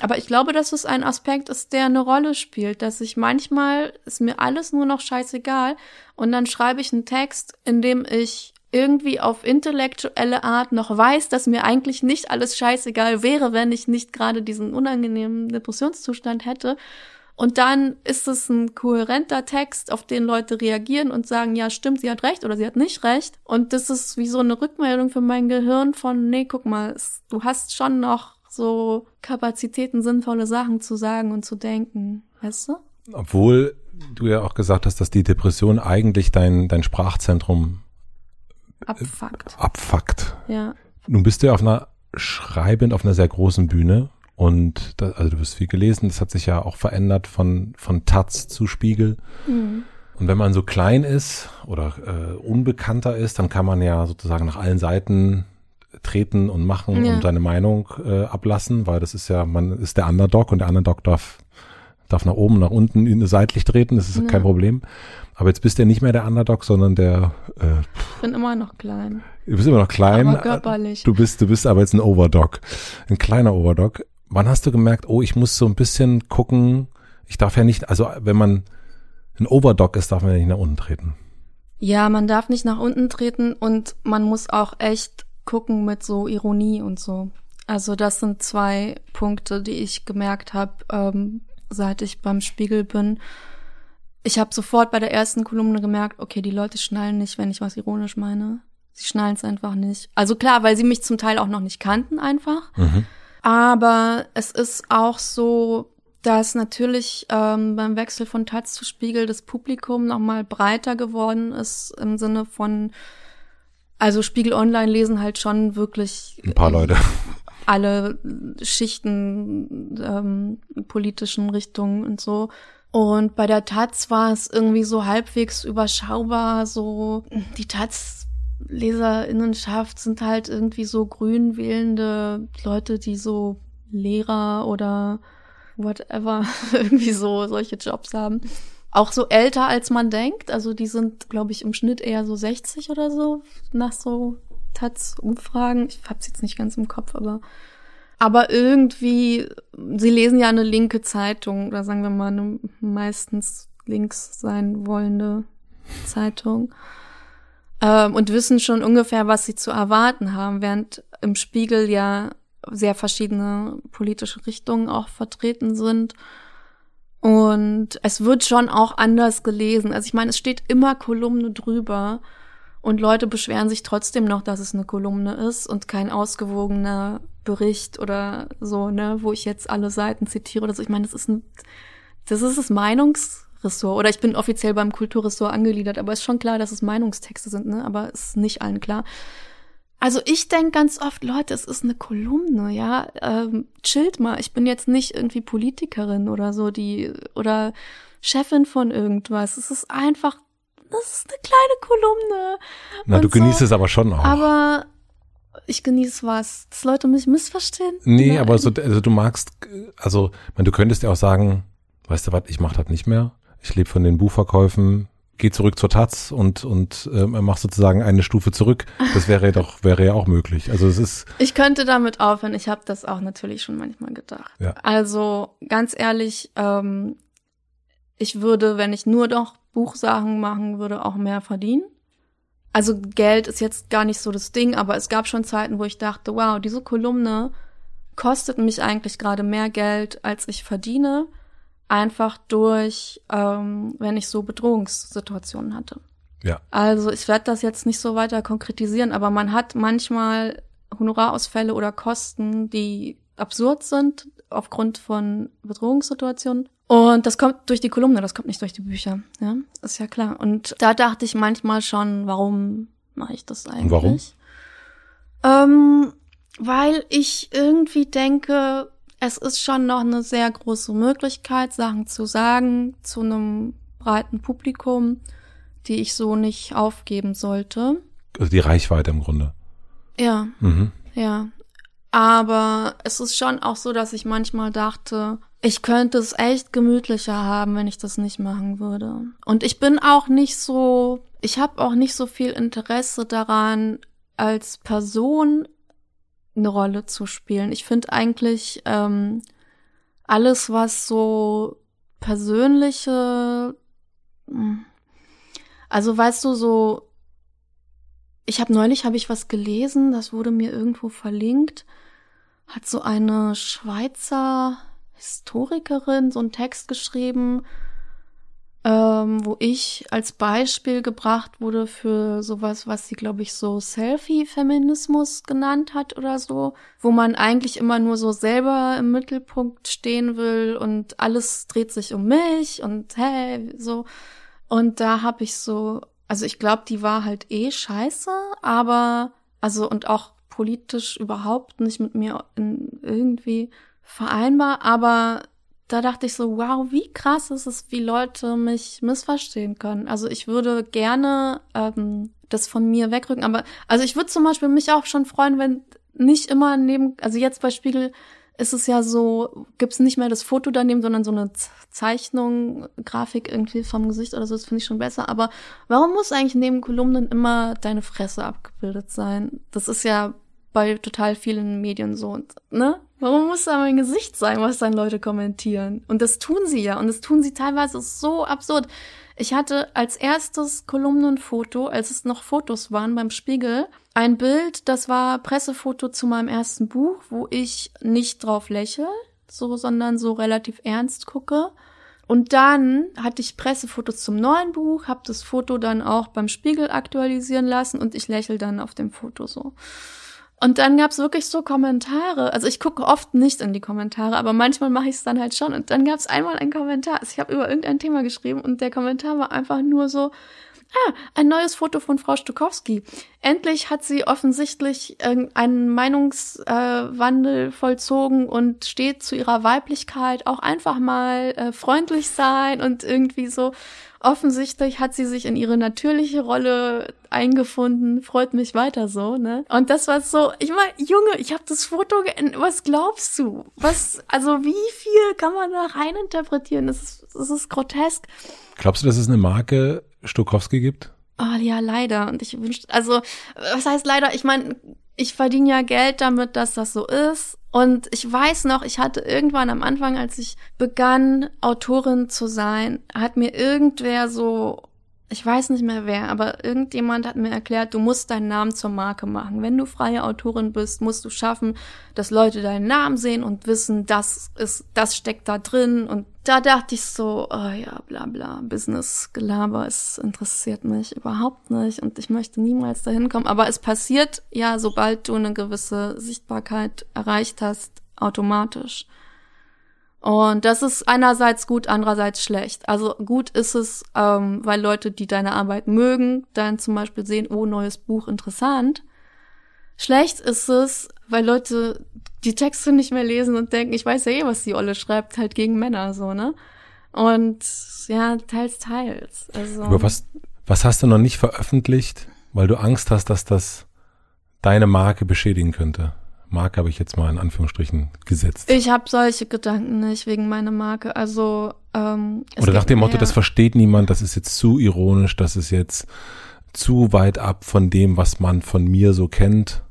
Speaker 1: aber ich glaube, dass es ein Aspekt ist, der eine Rolle spielt, dass ich manchmal ist mir alles nur noch scheißegal und dann schreibe ich einen Text, in dem ich irgendwie auf intellektuelle Art noch weiß, dass mir eigentlich nicht alles scheißegal wäre, wenn ich nicht gerade diesen unangenehmen Depressionszustand hätte. Und dann ist es ein kohärenter Text, auf den Leute reagieren und sagen, ja, stimmt, sie hat recht oder sie hat nicht recht. Und das ist wie so eine Rückmeldung für mein Gehirn von, nee, guck mal, du hast schon noch so Kapazitäten, sinnvolle Sachen zu sagen und zu denken. Weißt du?
Speaker 2: Obwohl du ja auch gesagt hast, dass die Depression eigentlich dein, dein Sprachzentrum
Speaker 1: abfuckt.
Speaker 2: Abfuckt.
Speaker 1: Ja.
Speaker 2: Nun bist du ja auf einer schreibend auf einer sehr großen Bühne und da, also du wirst viel gelesen, das hat sich ja auch verändert von, von Taz zu Spiegel. Mhm. Und wenn man so klein ist oder äh, unbekannter ist, dann kann man ja sozusagen nach allen Seiten treten und machen ja. und seine Meinung äh, ablassen, weil das ist ja, man ist der Underdog und der Underdog darf, darf nach oben, nach unten seitlich treten, das ist ja. kein Problem. Aber jetzt bist du ja nicht mehr der Underdog, sondern der.
Speaker 1: Äh, ich bin immer noch klein.
Speaker 2: Du bist immer noch klein.
Speaker 1: Aber körperlich.
Speaker 2: Du bist, du bist aber jetzt ein Overdog, ein kleiner Overdog wann hast du gemerkt, oh, ich muss so ein bisschen gucken, ich darf ja nicht, also wenn man ein Overdog ist, darf man ja nicht nach unten treten.
Speaker 1: Ja, man darf nicht nach unten treten und man muss auch echt gucken mit so Ironie und so. Also das sind zwei Punkte, die ich gemerkt habe, ähm, seit ich beim Spiegel bin. Ich habe sofort bei der ersten Kolumne gemerkt, okay, die Leute schnallen nicht, wenn ich was ironisch meine. Sie schnallen es einfach nicht. Also klar, weil sie mich zum Teil auch noch nicht kannten einfach. Mhm. Aber es ist auch so, dass natürlich ähm, beim Wechsel von Taz zu Spiegel das Publikum nochmal breiter geworden ist im Sinne von, also Spiegel Online lesen halt schon wirklich
Speaker 2: ein paar Leute.
Speaker 1: Alle Schichten, ähm, politischen Richtungen und so. Und bei der Taz war es irgendwie so halbwegs überschaubar, so die Taz Leserinnenschaft sind halt irgendwie so grün wählende Leute, die so Lehrer oder whatever irgendwie so solche Jobs haben. Auch so älter als man denkt. Also die sind, glaube ich, im Schnitt eher so 60 oder so nach so Taz-Umfragen. Ich hab's jetzt nicht ganz im Kopf, aber aber irgendwie, sie lesen ja eine linke Zeitung oder sagen wir mal eine meistens links sein wollende Zeitung ähm, und wissen schon ungefähr, was sie zu erwarten haben, während im Spiegel ja sehr verschiedene politische Richtungen auch vertreten sind. Und es wird schon auch anders gelesen. Also ich meine, es steht immer Kolumne drüber und Leute beschweren sich trotzdem noch, dass es eine Kolumne ist und kein ausgewogener Bericht oder so, ne, wo ich jetzt alle Seiten zitiere oder so. Ich meine, das ist ein, das ist das Meinungs Ressort. Oder ich bin offiziell beim Kulturressort angegliedert, aber ist schon klar, dass es Meinungstexte sind, ne? Aber ist nicht allen klar. Also ich denke ganz oft, Leute, es ist eine Kolumne, ja. Ähm, chillt mal, ich bin jetzt nicht irgendwie Politikerin oder so, die oder Chefin von irgendwas. Es ist einfach, das ist eine kleine Kolumne.
Speaker 2: Na, Und du genießt so. es aber schon auch.
Speaker 1: Aber ich genieße was, dass Leute mich missverstehen.
Speaker 2: Nee, Nein. aber so, also du magst, also, man, du könntest ja auch sagen, weißt du was, ich mach das nicht mehr ich lebe von den Buchverkäufen, geh zurück zur Taz und und äh, mach sozusagen eine Stufe zurück. Das wäre doch wäre ja auch möglich. Also es ist.
Speaker 1: Ich könnte damit aufhören. Ich habe das auch natürlich schon manchmal gedacht.
Speaker 2: Ja.
Speaker 1: Also ganz ehrlich, ähm, ich würde, wenn ich nur doch Buchsachen machen würde, auch mehr verdienen. Also Geld ist jetzt gar nicht so das Ding, aber es gab schon Zeiten, wo ich dachte, wow, diese Kolumne kostet mich eigentlich gerade mehr Geld, als ich verdiene einfach durch, ähm, wenn ich so Bedrohungssituationen hatte.
Speaker 2: Ja.
Speaker 1: Also ich werde das jetzt nicht so weiter konkretisieren, aber man hat manchmal Honorarausfälle oder Kosten, die absurd sind aufgrund von Bedrohungssituationen. Und das kommt durch die Kolumne, das kommt nicht durch die Bücher. Ja, ist ja klar. Und da dachte ich manchmal schon, warum mache ich das eigentlich?
Speaker 2: warum?
Speaker 1: Ähm, weil ich irgendwie denke, es ist schon noch eine sehr große Möglichkeit, Sachen zu sagen zu einem breiten Publikum, die ich so nicht aufgeben sollte.
Speaker 2: Also die Reichweite im Grunde.
Speaker 1: Ja,
Speaker 2: Mhm.
Speaker 1: ja. Aber es ist schon auch so, dass ich manchmal dachte, ich könnte es echt gemütlicher haben, wenn ich das nicht machen würde. Und ich bin auch nicht so, ich habe auch nicht so viel Interesse daran, als Person eine Rolle zu spielen. Ich finde eigentlich ähm, alles, was so persönliche, hm, also weißt du, so ich habe neulich habe ich was gelesen, das wurde mir irgendwo verlinkt. Hat so eine Schweizer Historikerin so einen Text geschrieben, ähm, wo ich als Beispiel gebracht wurde für sowas, was sie, glaube ich, so Selfie-Feminismus genannt hat oder so, wo man eigentlich immer nur so selber im Mittelpunkt stehen will und alles dreht sich um mich und hey, so. Und da habe ich so also ich glaube, die war halt eh scheiße, aber also und auch politisch überhaupt nicht mit mir in, irgendwie vereinbar, aber da dachte ich so, wow, wie krass ist es, wie Leute mich missverstehen können. Also ich würde gerne ähm, das von mir wegrücken, aber also ich würde zum Beispiel mich auch schon freuen, wenn nicht immer neben, also jetzt bei Spiegel ist es ja so, gibt's nicht mehr das Foto daneben, sondern so eine Zeichnung, Grafik irgendwie vom Gesicht oder so, das finde ich schon besser. Aber warum muss eigentlich neben Kolumnen immer deine Fresse abgebildet sein? Das ist ja bei total vielen Medien so, ne? Warum muss da mein Gesicht sein, was dann Leute kommentieren? Und das tun sie ja. Und das tun sie teilweise so absurd. Ich hatte als erstes Kolumnenfoto, als es noch Fotos waren beim Spiegel, ein Bild, das war Pressefoto zu meinem ersten Buch, wo ich nicht drauf lächel, so, sondern so relativ ernst gucke. Und dann hatte ich Pressefotos zum neuen Buch, habe das Foto dann auch beim Spiegel aktualisieren lassen und ich lächel dann auf dem Foto so. Und dann gab's wirklich so Kommentare. Also ich gucke oft nicht in die Kommentare, aber manchmal mache ich es dann halt schon. Und dann gab's einmal einen Kommentar. Also ich habe über irgendein Thema geschrieben und der Kommentar war einfach nur so, ah, ein neues Foto von Frau Stukowski. Endlich hat sie offensichtlich einen Meinungswandel vollzogen und steht zu ihrer Weiblichkeit. Auch einfach mal äh, freundlich sein und irgendwie so offensichtlich hat sie sich in ihre natürliche Rolle eingefunden, freut mich weiter so, ne? Und das war so, ich meine, Junge, ich habe das Foto, was glaubst du? Was, also wie viel kann man da reininterpretieren? Das ist, das ist grotesk.
Speaker 2: Glaubst du, dass es eine Marke Stokowski gibt?
Speaker 1: Oh ja, leider. Und ich wünschte, also, was heißt leider? Ich meine, ich verdiene ja Geld damit, dass das so ist. Und ich weiß noch, ich hatte irgendwann am Anfang, als ich begann, Autorin zu sein, hat mir irgendwer so, ich weiß nicht mehr wer, aber irgendjemand hat mir erklärt, du musst deinen Namen zur Marke machen. Wenn du freie Autorin bist, musst du schaffen, dass Leute deinen Namen sehen und wissen, das ist, das steckt da drin. Und da dachte ich so, oh ja, bla bla, Business-Gelaber, es interessiert mich überhaupt nicht und ich möchte niemals dahin kommen. Aber es passiert ja, sobald du eine gewisse Sichtbarkeit erreicht hast, automatisch. Und das ist einerseits gut, andererseits schlecht. Also gut ist es, ähm, weil Leute, die deine Arbeit mögen, dann zum Beispiel sehen, oh, neues Buch, interessant. Schlecht ist es, weil Leute die Texte nicht mehr lesen und denken, ich weiß ja eh, was die Olle schreibt, halt gegen Männer, so, ne? Und ja, teils, teils. Also,
Speaker 2: Über was, was hast du noch nicht veröffentlicht, weil du Angst hast, dass das deine Marke beschädigen könnte? Marke habe ich jetzt mal in Anführungsstrichen gesetzt.
Speaker 1: Ich habe solche Gedanken nicht wegen meiner Marke. Also ähm,
Speaker 2: Oder nach dem Motto, das versteht niemand, das ist jetzt zu ironisch, das ist jetzt zu weit ab von dem, was man von mir so kennt.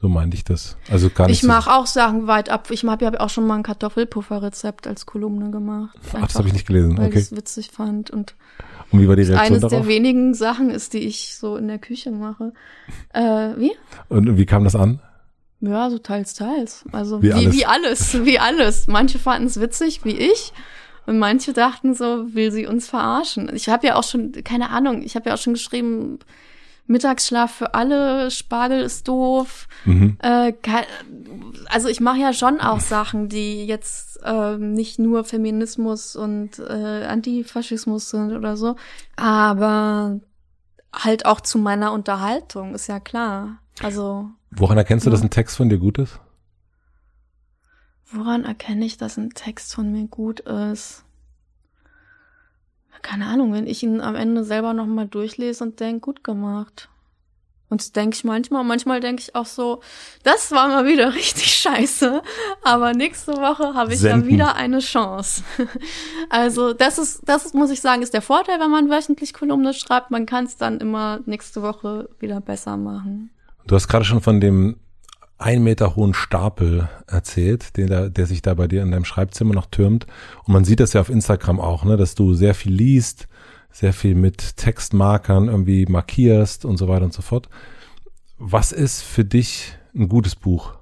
Speaker 2: So meinte ich das. Also gar nicht.
Speaker 1: Ich mache auch Sachen weit ab. Ich habe ja auch schon mal ein Kartoffelpufferrezept als Kolumne gemacht.
Speaker 2: Ach, das habe ich nicht gelesen.
Speaker 1: Weil
Speaker 2: okay.
Speaker 1: ich es witzig fand und
Speaker 2: und wie war die Reaktion
Speaker 1: eines
Speaker 2: darauf?
Speaker 1: der wenigen Sachen ist, die ich so in der Küche mache. Äh, wie?
Speaker 2: Und wie kam das an?
Speaker 1: Ja, so teils, teils. Also
Speaker 2: Wie
Speaker 1: wie,
Speaker 2: alles.
Speaker 1: wie alles, wie alles. Manche fanden es witzig, wie ich. Und manche dachten so, will sie uns verarschen. Ich habe ja auch schon, keine Ahnung, ich habe ja auch schon geschrieben, Mittagsschlaf für alle, Spargel ist doof. Mhm. Äh, also ich mache ja schon auch Sachen, die jetzt äh, nicht nur Feminismus und äh, Antifaschismus sind oder so, aber halt auch zu meiner Unterhaltung, ist ja klar. Also.
Speaker 2: Woran erkennst du, dass ein Text von dir gut ist?
Speaker 1: Woran erkenne ich, dass ein Text von mir gut ist? keine Ahnung, wenn ich ihn am Ende selber nochmal durchlese und denke, gut gemacht. Und das denke ich manchmal, manchmal denke ich auch so, das war mal wieder richtig scheiße, aber nächste Woche habe ich Senden. ja wieder eine Chance. Also das ist, das muss ich sagen, ist der Vorteil, wenn man wöchentlich Kolumne schreibt, man kann es dann immer nächste Woche wieder besser machen.
Speaker 2: Du hast gerade schon von dem ein Meter hohen Stapel erzählt, da, der sich da bei dir in deinem Schreibzimmer noch türmt. Und man sieht das ja auf Instagram auch, ne, dass du sehr viel liest, sehr viel mit Textmarkern irgendwie markierst und so weiter und so fort. Was ist für dich ein gutes Buch?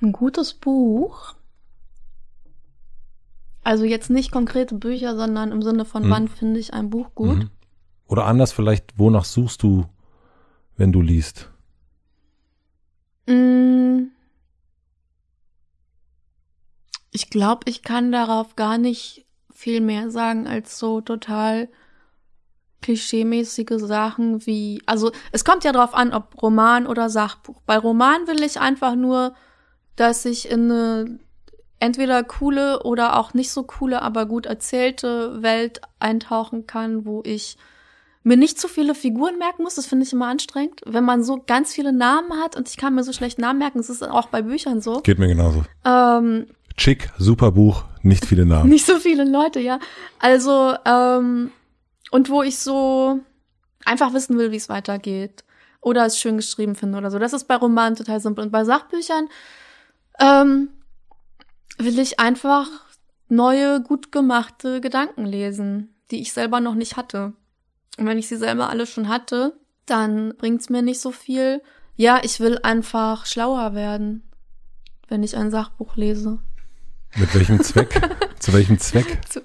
Speaker 1: Ein gutes Buch? Also jetzt nicht konkrete Bücher, sondern im Sinne von, mhm. wann finde ich ein Buch gut? Mhm.
Speaker 2: Oder anders vielleicht, wonach suchst du, wenn du liest?
Speaker 1: Mm. Ich glaube, ich kann darauf gar nicht viel mehr sagen als so total klischeemäßige Sachen wie, also es kommt ja drauf an, ob Roman oder Sachbuch. Bei Roman will ich einfach nur, dass ich in eine entweder coole oder auch nicht so coole, aber gut erzählte Welt eintauchen kann, wo ich mir nicht zu viele Figuren merken muss, das finde ich immer anstrengend. Wenn man so ganz viele Namen hat und ich kann mir so schlecht Namen merken, das ist auch bei Büchern so.
Speaker 2: Geht mir genauso. Ähm, Chick, super Buch, nicht viele Namen.
Speaker 1: Nicht so viele Leute, ja. Also, ähm, und wo ich so einfach wissen will, wie es weitergeht. Oder es schön geschrieben finde oder so. Das ist bei Romanen total simpel. Und bei Sachbüchern ähm, will ich einfach neue, gut gemachte Gedanken lesen, die ich selber noch nicht hatte. Und wenn ich sie selber alle schon hatte, dann bringt's mir nicht so viel. Ja, ich will einfach schlauer werden, wenn ich ein Sachbuch lese.
Speaker 2: Mit welchem Zweck? zu welchem Zweck?
Speaker 1: Zu,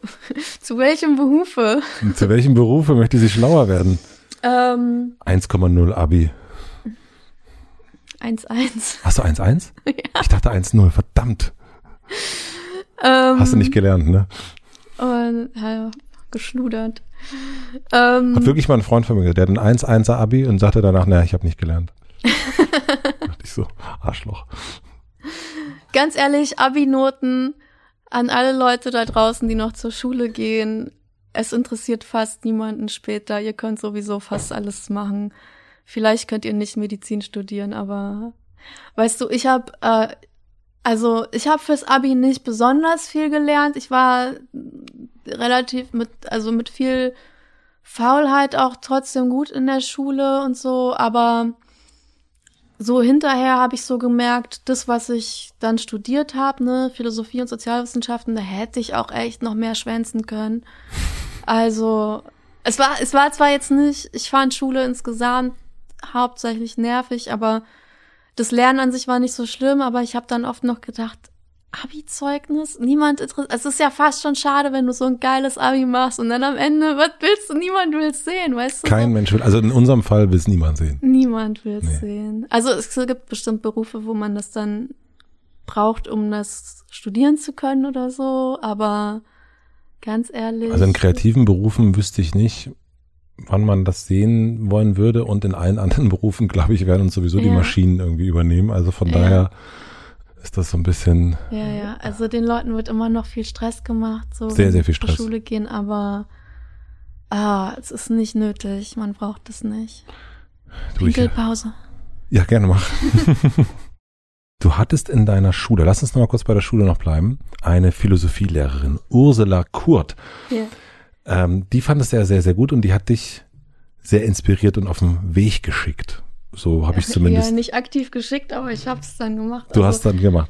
Speaker 1: zu welchem Berufe?
Speaker 2: zu welchem Berufe möchte sie schlauer werden? Ähm, 1,0 Abi.
Speaker 1: 1,1.
Speaker 2: Hast du 1,1? Ja. Ich dachte 1,0, verdammt. Ähm, Hast du nicht gelernt, ne?
Speaker 1: Und, ja, geschludert.
Speaker 2: Ähm, Hat wirklich mal ein Freund von mir, der hat ein 1-1er Abi und sagte danach, naja, ich habe nicht gelernt. dachte ich so, Arschloch.
Speaker 1: Ganz ehrlich, Abi-Noten an alle Leute da draußen, die noch zur Schule gehen. Es interessiert fast niemanden später. Ihr könnt sowieso fast alles machen. Vielleicht könnt ihr nicht Medizin studieren, aber weißt du, ich habe äh, also ich habe fürs Abi nicht besonders viel gelernt. Ich war relativ mit, also mit viel Faulheit auch trotzdem gut in der Schule und so, aber so hinterher habe ich so gemerkt, das, was ich dann studiert habe, ne, Philosophie und Sozialwissenschaften, da hätte ich auch echt noch mehr schwänzen können. Also, es war, es war zwar jetzt nicht, ich fand Schule insgesamt hauptsächlich nervig, aber das Lernen an sich war nicht so schlimm, aber ich habe dann oft noch gedacht, Abi-Zeugnis? Niemand interessiert. Es ist ja fast schon schade, wenn du so ein geiles Abi machst und dann am Ende, was willst du? Niemand will es sehen, weißt du?
Speaker 2: Kein Mensch will, also in unserem Fall will es niemand sehen.
Speaker 1: Niemand will es nee. sehen. Also es gibt bestimmt Berufe, wo man das dann braucht, um das studieren zu können oder so, aber ganz ehrlich.
Speaker 2: Also in kreativen Berufen wüsste ich nicht, wann man das sehen wollen würde und in allen anderen Berufen, glaube ich, werden uns sowieso ja. die Maschinen irgendwie übernehmen. Also von ja. daher ist das so ein bisschen.
Speaker 1: Ja, ja. Also den Leuten wird immer noch viel Stress gemacht, so
Speaker 2: sehr, sehr viel Stress.
Speaker 1: Zur Schule gehen, aber ah, es ist nicht nötig. Man braucht es nicht. Pinkelpause.
Speaker 2: Ja, gerne mach. du hattest in deiner Schule, lass uns noch mal kurz bei der Schule noch bleiben, eine Philosophielehrerin, Ursula Kurt. Ja. Ähm, die fand es ja sehr, sehr gut und die hat dich sehr inspiriert und auf den Weg geschickt. So habe ich zumindest.
Speaker 1: Ja, nicht aktiv geschickt, aber ich habe es dann gemacht.
Speaker 2: Du also, hast dann gemacht.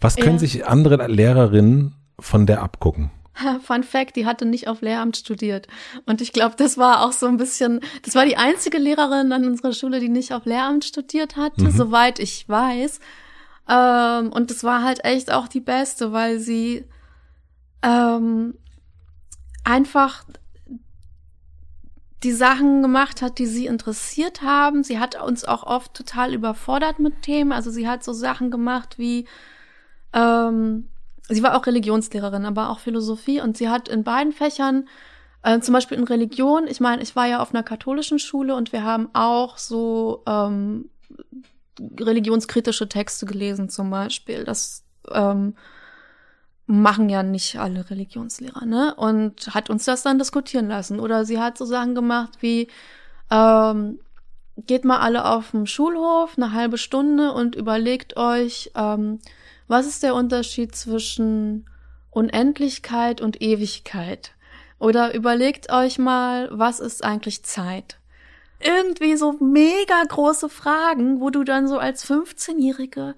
Speaker 2: Was können ja. sich andere Lehrerinnen von der abgucken?
Speaker 1: Fun Fact, die hatte nicht auf Lehramt studiert. Und ich glaube, das war auch so ein bisschen, das war die einzige Lehrerin an unserer Schule, die nicht auf Lehramt studiert hatte, mhm. soweit ich weiß. Ähm, und das war halt echt auch die beste, weil sie ähm, einfach die Sachen gemacht hat, die sie interessiert haben. Sie hat uns auch oft total überfordert mit Themen. Also sie hat so Sachen gemacht wie, ähm, sie war auch Religionslehrerin, aber auch Philosophie und sie hat in beiden Fächern, äh, zum Beispiel in Religion, ich meine, ich war ja auf einer katholischen Schule und wir haben auch so ähm, religionskritische Texte gelesen zum Beispiel. Das ähm, machen ja nicht alle Religionslehrer, ne? Und hat uns das dann diskutieren lassen. Oder sie hat so Sachen gemacht wie, ähm, geht mal alle auf den Schulhof eine halbe Stunde und überlegt euch, ähm, was ist der Unterschied zwischen Unendlichkeit und Ewigkeit? Oder überlegt euch mal, was ist eigentlich Zeit? Irgendwie so mega große Fragen, wo du dann so als 15-Jährige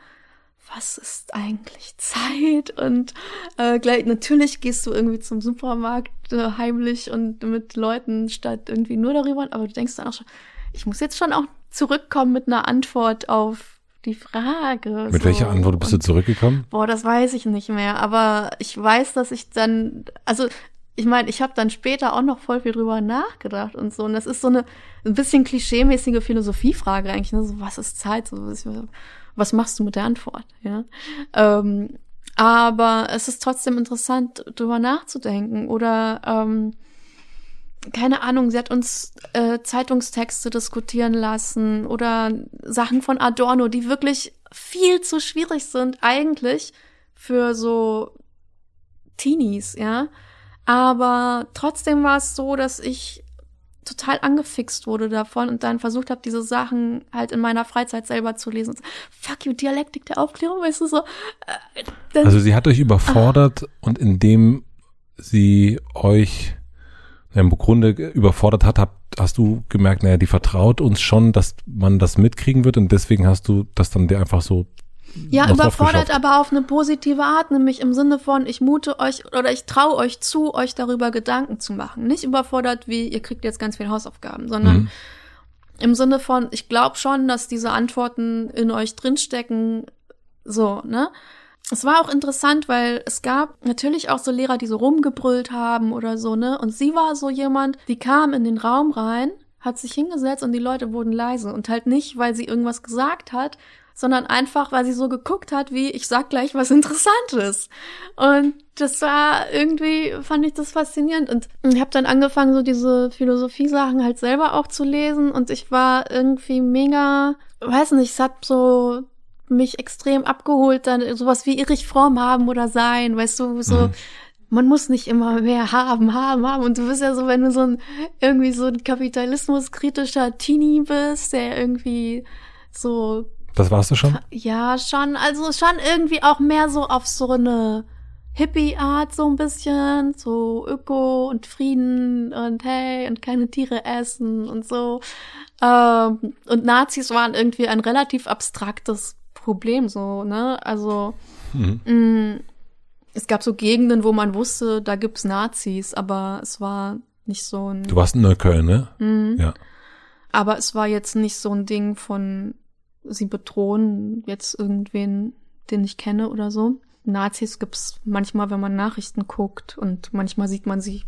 Speaker 1: was ist eigentlich Zeit? Und äh, gleich, natürlich gehst du irgendwie zum Supermarkt äh, heimlich und mit Leuten statt irgendwie nur darüber, aber du denkst dann auch schon, ich muss jetzt schon auch zurückkommen mit einer Antwort auf die Frage.
Speaker 2: Mit so. welcher Antwort bist du zurückgekommen?
Speaker 1: Boah, das weiß ich nicht mehr, aber ich weiß, dass ich dann, also ich meine, ich habe dann später auch noch voll viel drüber nachgedacht und so. Und das ist so eine ein bisschen klischeemäßige Philosophiefrage eigentlich. Ne? So, was ist Zeit? So, was machst du mit der Antwort? Ja. Ähm, aber es ist trotzdem interessant, drüber nachzudenken. Oder ähm, keine Ahnung, sie hat uns äh, Zeitungstexte diskutieren lassen oder Sachen von Adorno, die wirklich viel zu schwierig sind eigentlich für so Teenies, ja. Aber trotzdem war es so, dass ich total angefixt wurde davon und dann versucht habe, diese Sachen halt in meiner Freizeit selber zu lesen. Fuck you, Dialektik der Aufklärung, weißt du so.
Speaker 2: Äh, also sie hat euch überfordert ah. und indem sie euch im Grunde überfordert hat, hast du gemerkt, naja, die vertraut uns schon, dass man das mitkriegen wird und deswegen hast du das dann dir einfach so
Speaker 1: ja, überfordert aber auf eine positive Art, nämlich im Sinne von, ich mute euch oder ich traue euch zu, euch darüber Gedanken zu machen. Nicht überfordert wie, ihr kriegt jetzt ganz viele Hausaufgaben, sondern mhm. im Sinne von, ich glaube schon, dass diese Antworten in euch drinstecken, so, ne? Es war auch interessant, weil es gab natürlich auch so Lehrer, die so rumgebrüllt haben oder so, ne? Und sie war so jemand, die kam in den Raum rein, hat sich hingesetzt und die Leute wurden leise und halt nicht, weil sie irgendwas gesagt hat, sondern einfach, weil sie so geguckt hat, wie ich sag gleich was Interessantes. Und das war irgendwie, fand ich das faszinierend. Und ich habe dann angefangen, so diese Philosophie-Sachen halt selber auch zu lesen. Und ich war irgendwie mega, weiß nicht, es hat so mich extrem abgeholt, dann sowas wie Erich Fromm haben oder sein, weißt du, so. Mhm man muss nicht immer mehr haben, haben, haben. Und du bist ja so, wenn du so ein, irgendwie so ein kapitalismuskritischer Teenie bist, der irgendwie so
Speaker 2: das warst du schon?
Speaker 1: Ja, schon. Also schon irgendwie auch mehr so auf so eine Hippie-Art so ein bisschen, so Öko und Frieden und hey und keine Tiere essen und so. Ähm, und Nazis waren irgendwie ein relativ abstraktes Problem, so, ne? Also mhm. mh, mm, es gab so Gegenden, wo man wusste, da gibt's Nazis, aber es war nicht so ein.
Speaker 2: Du warst in Neukölln, ne?
Speaker 1: Mhm. Ja. Aber es war jetzt nicht so ein Ding von sie bedrohen jetzt irgendwen, den ich kenne oder so. Nazis gibt's manchmal, wenn man Nachrichten guckt und manchmal sieht man sie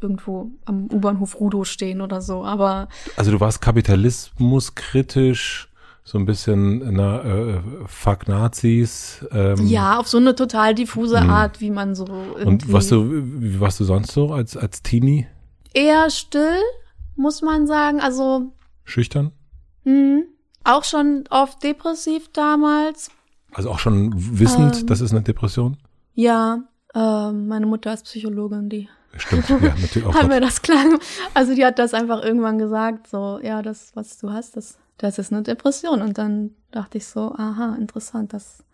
Speaker 1: irgendwo am U-Bahnhof Rudo stehen oder so, aber.
Speaker 2: Also du warst kapitalismuskritisch, so ein bisschen, na, äh, fuck Nazis.
Speaker 1: Ähm, ja, auf so eine total diffuse mh. Art, wie man so.
Speaker 2: Und warst du, wie warst du sonst so als, als Teenie?
Speaker 1: Eher still, muss man sagen, also.
Speaker 2: Schüchtern?
Speaker 1: Mhm. Auch schon oft depressiv damals.
Speaker 2: Also auch schon wissend, ähm, das ist eine Depression?
Speaker 1: Ja, äh, meine Mutter ist Psychologin, die
Speaker 2: Stimmt, ja, natürlich auch.
Speaker 1: Hat mir das klang. Also die hat das einfach irgendwann gesagt, so, ja, das, was du hast, das, das ist eine Depression. Und dann dachte ich so, aha, interessant, das.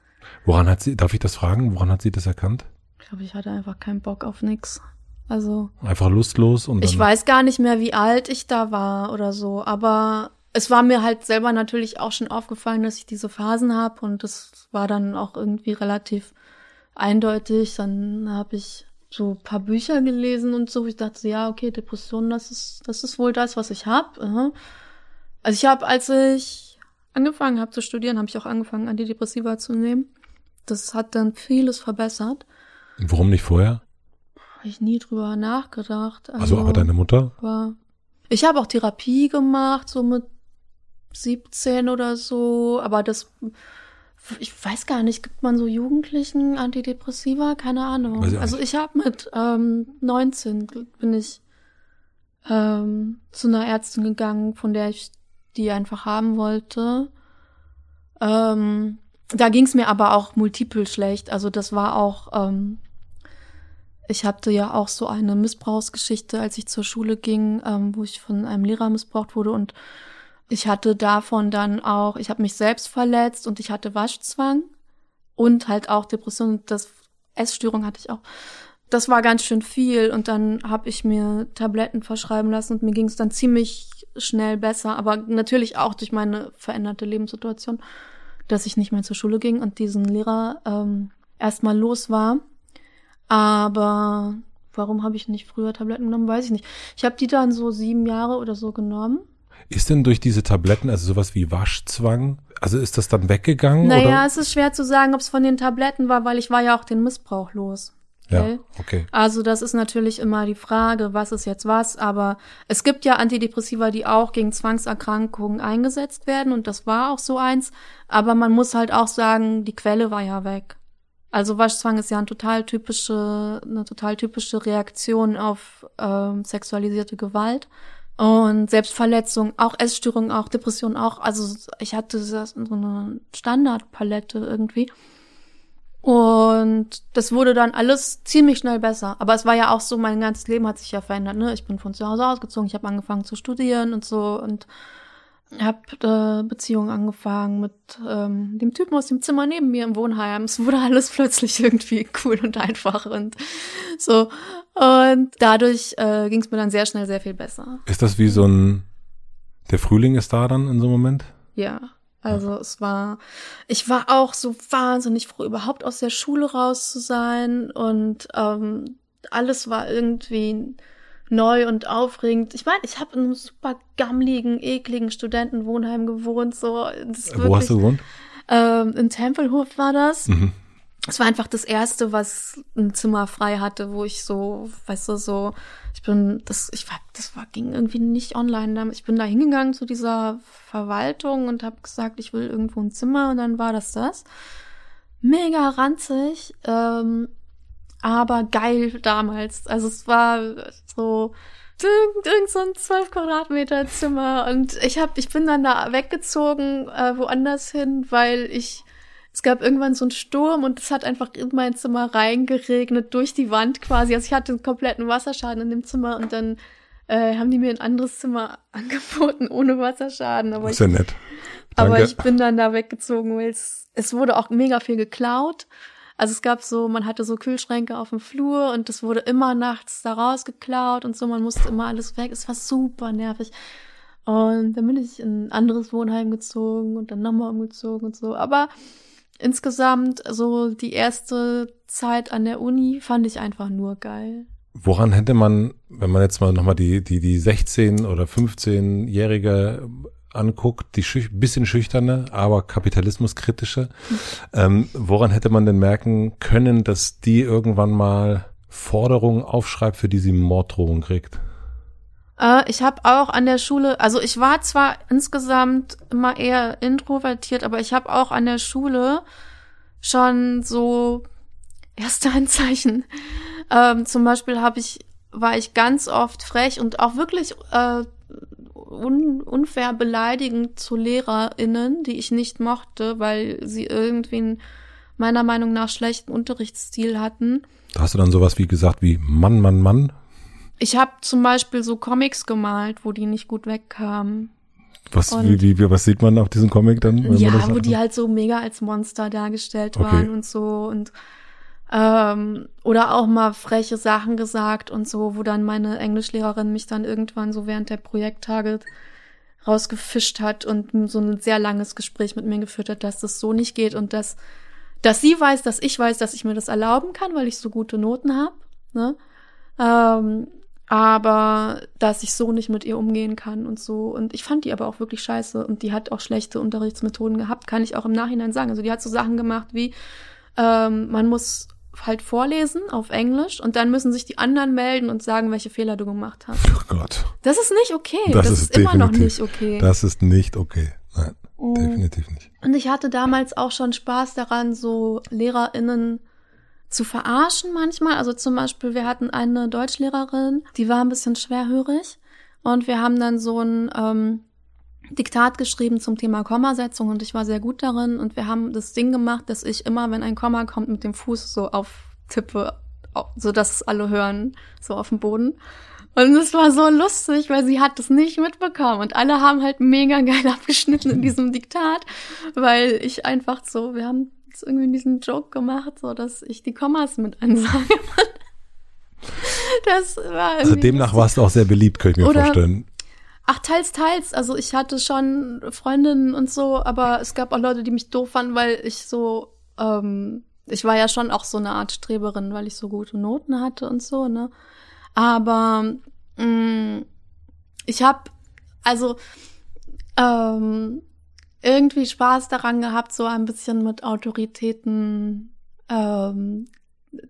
Speaker 2: Woran hat sie, darf ich das fragen, woran hat sie das erkannt?
Speaker 1: Ich glaube, ich hatte einfach keinen Bock auf nix. Also.
Speaker 2: Einfach lustlos und.
Speaker 1: Ich weiß gar nicht mehr, wie alt ich da war oder so, aber es war mir halt selber natürlich auch schon aufgefallen, dass ich diese Phasen habe und das war dann auch irgendwie relativ eindeutig. Dann habe ich so paar Bücher gelesen und so. Ich dachte, ja, okay, Depression, das ist, das ist wohl das, was ich habe. Also ich habe, als ich angefangen habe zu studieren, habe ich auch angefangen, Antidepressiva zu nehmen. Das hat dann vieles verbessert.
Speaker 2: Warum nicht vorher?
Speaker 1: Habe ich nie drüber nachgedacht.
Speaker 2: Also, also aber deine Mutter?
Speaker 1: War Ich habe auch Therapie gemacht, so mit 17 oder so, aber das, ich weiß gar nicht, gibt man so Jugendlichen Antidepressiva? Keine Ahnung.
Speaker 2: Ich
Speaker 1: Also ich habe mit ähm, 19 bin ich ähm, zu einer Ärztin gegangen, von der ich die einfach haben wollte. Ähm, da ging es mir aber auch multiple schlecht. Also das war auch, ähm, ich hatte ja auch so eine Missbrauchsgeschichte, als ich zur Schule ging, ähm, wo ich von einem Lehrer missbraucht wurde und ich hatte davon dann auch, ich habe mich selbst verletzt und ich hatte Waschzwang und halt auch Depression, das Essstörung hatte ich auch. Das war ganz schön viel und dann habe ich mir Tabletten verschreiben lassen und mir ging es dann ziemlich schnell besser, aber natürlich auch durch meine veränderte Lebenssituation, dass ich nicht mehr zur Schule ging und diesen Lehrer ähm, erstmal los war. Aber warum habe ich nicht früher Tabletten genommen, weiß ich nicht. Ich habe die dann so sieben Jahre oder so genommen.
Speaker 2: Ist denn durch diese Tabletten, also sowas wie Waschzwang, also ist das dann weggegangen?
Speaker 1: Naja,
Speaker 2: oder?
Speaker 1: es ist schwer zu sagen, ob es von den Tabletten war, weil ich war ja auch den Missbrauch los.
Speaker 2: Ja,
Speaker 1: gell?
Speaker 2: okay.
Speaker 1: Also das ist natürlich immer die Frage, was ist jetzt was, aber es gibt ja Antidepressiva, die auch gegen Zwangserkrankungen eingesetzt werden und das war auch so eins, aber man muss halt auch sagen, die Quelle war ja weg. Also Waschzwang ist ja eine total typische, eine total typische Reaktion auf ähm, sexualisierte Gewalt. Und Selbstverletzung, auch Essstörung, auch Depression, auch. Also ich hatte das so eine Standardpalette irgendwie. Und das wurde dann alles ziemlich schnell besser. Aber es war ja auch so, mein ganzes Leben hat sich ja verändert. Ne? Ich bin von zu Hause ausgezogen, ich habe angefangen zu studieren und so und habe äh, Beziehungen angefangen mit ähm, dem Typen aus dem Zimmer neben mir im Wohnheim. Es wurde alles plötzlich irgendwie cool und einfach und so. Und dadurch äh, ging es mir dann sehr schnell sehr viel besser.
Speaker 2: Ist das wie so ein, der Frühling ist da dann in so einem Moment?
Speaker 1: Ja, also es war, ich war auch so wahnsinnig froh, überhaupt aus der Schule raus zu sein und ähm, alles war irgendwie neu und aufregend. Ich meine, ich habe in einem super gammligen, ekligen Studentenwohnheim gewohnt. So,
Speaker 2: Wo hast du gewohnt?
Speaker 1: ähm, in Tempelhof war das.
Speaker 2: Mhm.
Speaker 1: Es war einfach das erste, was ein Zimmer frei hatte, wo ich so, weißt du, so, ich bin, das, ich war, das war, ging irgendwie nicht online. Ich bin da hingegangen zu dieser Verwaltung und habe gesagt, ich will irgendwo ein Zimmer und dann war das das. Mega ranzig, ähm, aber geil damals. Also es war so irgend, irgend so ein 12 Quadratmeter Zimmer und ich hab, ich bin dann da weggezogen äh, woanders hin, weil ich es gab irgendwann so einen Sturm und es hat einfach in mein Zimmer reingeregnet, durch die Wand quasi. Also ich hatte einen kompletten Wasserschaden in dem Zimmer und dann äh, haben die mir ein anderes Zimmer angeboten ohne Wasserschaden. Aber
Speaker 2: Ist
Speaker 1: ich,
Speaker 2: ja nett.
Speaker 1: aber
Speaker 2: Danke.
Speaker 1: ich bin dann da weggezogen, weil es, es wurde auch mega viel geklaut. Also es gab so, man hatte so Kühlschränke auf dem Flur und es wurde immer nachts da rausgeklaut und so, man musste immer alles weg. Es war super nervig. Und dann bin ich in ein anderes Wohnheim gezogen und dann nochmal umgezogen und so. Aber insgesamt, so die erste Zeit an der Uni fand ich einfach nur geil.
Speaker 2: Woran hätte man, wenn man jetzt mal nochmal die, die, die 16- oder 15-Jährige anguckt, die schüch bisschen schüchterne, aber kapitalismuskritische, ähm, woran hätte man denn merken können, dass die irgendwann mal Forderungen aufschreibt, für die sie Morddrohungen kriegt?
Speaker 1: Äh, ich habe auch an der Schule, also ich war zwar insgesamt immer eher introvertiert, aber ich habe auch an der Schule schon so erste Anzeichen. Ähm, zum Beispiel habe ich, war ich ganz oft frech und auch wirklich äh, un, unfair beleidigend zu LehrerInnen, die ich nicht mochte, weil sie irgendwie einen, meiner Meinung nach schlechten Unterrichtsstil hatten.
Speaker 2: Da hast du dann sowas wie gesagt wie Mann, Mann, Mann.
Speaker 1: Ich habe zum Beispiel so Comics gemalt, wo die nicht gut wegkamen.
Speaker 2: Was,
Speaker 1: Und-
Speaker 2: wie, wie, was sieht man auf diesem Comic dann?
Speaker 1: Ja, wo
Speaker 2: sagt?
Speaker 1: die halt so mega als Monster dargestellt
Speaker 2: Okay.
Speaker 1: waren und so und ähm, oder auch mal freche Sachen gesagt und so, wo dann meine Englischlehrerin mich dann irgendwann so während der Projekttage rausgefischt hat und so ein sehr langes Gespräch mit mir geführt hat, dass das so nicht geht und dass dass sie weiß, dass ich weiß, dass ich mir das erlauben kann, weil ich so gute Noten habe, ne? Ähm, aber dass ich so nicht mit ihr umgehen kann und so. Und ich fand die aber auch wirklich scheiße und die hat auch schlechte Unterrichtsmethoden gehabt, kann ich auch im Nachhinein sagen. Also die hat so Sachen gemacht wie, ähm, man muss halt vorlesen auf Englisch und dann müssen sich die anderen melden und sagen, welche Fehler du gemacht hast.
Speaker 2: Oh Gott.
Speaker 1: Das ist nicht okay.
Speaker 2: Das,
Speaker 1: Das,
Speaker 2: ist,
Speaker 1: ist, immer noch nicht okay.
Speaker 2: Das ist nicht okay. Nein,
Speaker 1: Mm.
Speaker 2: definitiv nicht.
Speaker 1: Und ich hatte damals auch schon Spaß daran, so LehrerInnen zu verarschen manchmal. Also zum Beispiel, wir hatten eine Deutschlehrerin, die war ein bisschen schwerhörig und wir haben dann so ein ähm, Diktat geschrieben zum Thema Kommasetzung und ich war sehr gut darin und wir haben das Ding gemacht, dass ich immer, wenn ein Komma kommt, mit dem Fuß so auftippe, au- so dass es alle hören, so auf dem Boden. Und es war so lustig, weil sie hat das nicht mitbekommen und alle haben halt mega geil abgeschnitten in diesem Diktat, weil ich einfach so, wir haben jetzt irgendwie diesen Joke gemacht, so dass ich die Kommas mit ansage. Das war
Speaker 2: Also demnach warst du auch sehr beliebt, könnte ich mir vorstellen.
Speaker 1: Ach, teils, teils. Also ich hatte schon Freundinnen und so, aber es gab auch Leute, die mich doof fanden, weil ich so, ähm, ich war ja schon auch so eine Art Streberin, weil ich so gute Noten hatte und so, ne? Aber mh, ich habe also ähm, irgendwie Spaß daran gehabt, so ein bisschen mit Autoritäten ähm,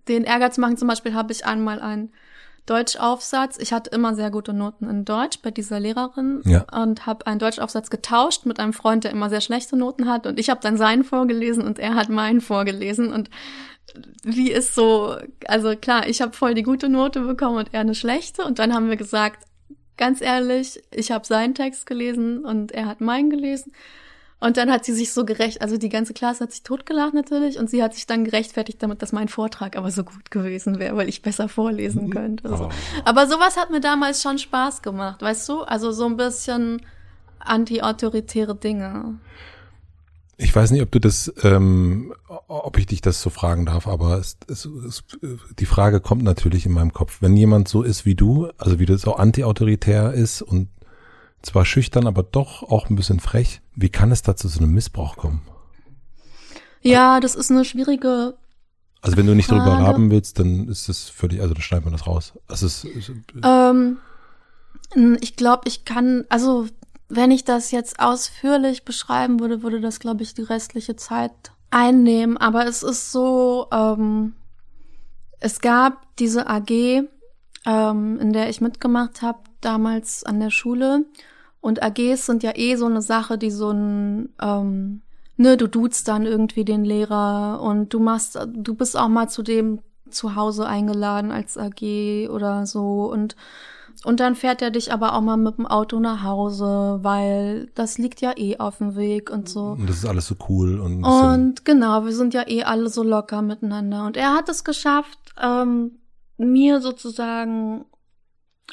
Speaker 1: den Ärger zu machen. Zum Beispiel habe ich einmal einen Deutschaufsatz. Ich hatte immer sehr gute Noten in Deutsch bei dieser Lehrerin
Speaker 2: Ja.
Speaker 1: und habe einen Deutschaufsatz getauscht mit einem Freund, der immer sehr schlechte Noten hat. Und ich habe dann seinen vorgelesen und er hat meinen vorgelesen. Und wie ist so, also klar, ich habe voll die gute Note bekommen und er eine schlechte. Und dann haben wir gesagt, ganz ehrlich, ich habe seinen Text gelesen und er hat meinen gelesen. Und dann hat sie sich so gerecht, also die ganze Klasse hat sich totgelacht natürlich und sie hat sich dann gerechtfertigt damit, dass mein Vortrag aber so gut gewesen wäre, weil ich besser vorlesen könnte. So.
Speaker 2: Oh.
Speaker 1: Aber sowas hat mir damals schon Spaß gemacht, weißt du? Also so ein bisschen anti-autoritäre Dinge.
Speaker 2: Ich weiß nicht, ob du das, ähm, ob ich dich das so fragen darf, aber es, es, es, die Frage kommt natürlich in meinem Kopf. Wenn jemand so ist wie du, also wie du so anti-autoritär ist und zwar schüchtern, aber doch auch ein bisschen frech, wie kann es da zu so einem Missbrauch kommen?
Speaker 1: Ja, das ist eine schwierige.
Speaker 2: Also wenn du nicht drüber
Speaker 1: Frage.
Speaker 2: haben willst, dann ist das völlig, also dann schneiden wir das raus. Also es ist,
Speaker 1: Ähm, ich glaube, ich kann, also wenn ich das jetzt ausführlich beschreiben würde, würde das, glaube ich, die restliche Zeit einnehmen. Aber es ist so, ähm, es gab diese AG, ähm, in der ich mitgemacht habe, damals an der Schule. Und AGs sind ja eh so eine Sache, die so ein, ähm, ne, du duzt dann irgendwie den Lehrer und du machst, du bist auch mal zu dem zu Hause eingeladen als AG oder so und und dann fährt er dich aber auch mal mit dem Auto nach Hause, weil das liegt ja eh auf dem Weg und so.
Speaker 2: und das ist alles so cool und,
Speaker 1: Und genau, wir sind ja eh alle so locker miteinander. Und er hat es geschafft, ähm, mir sozusagen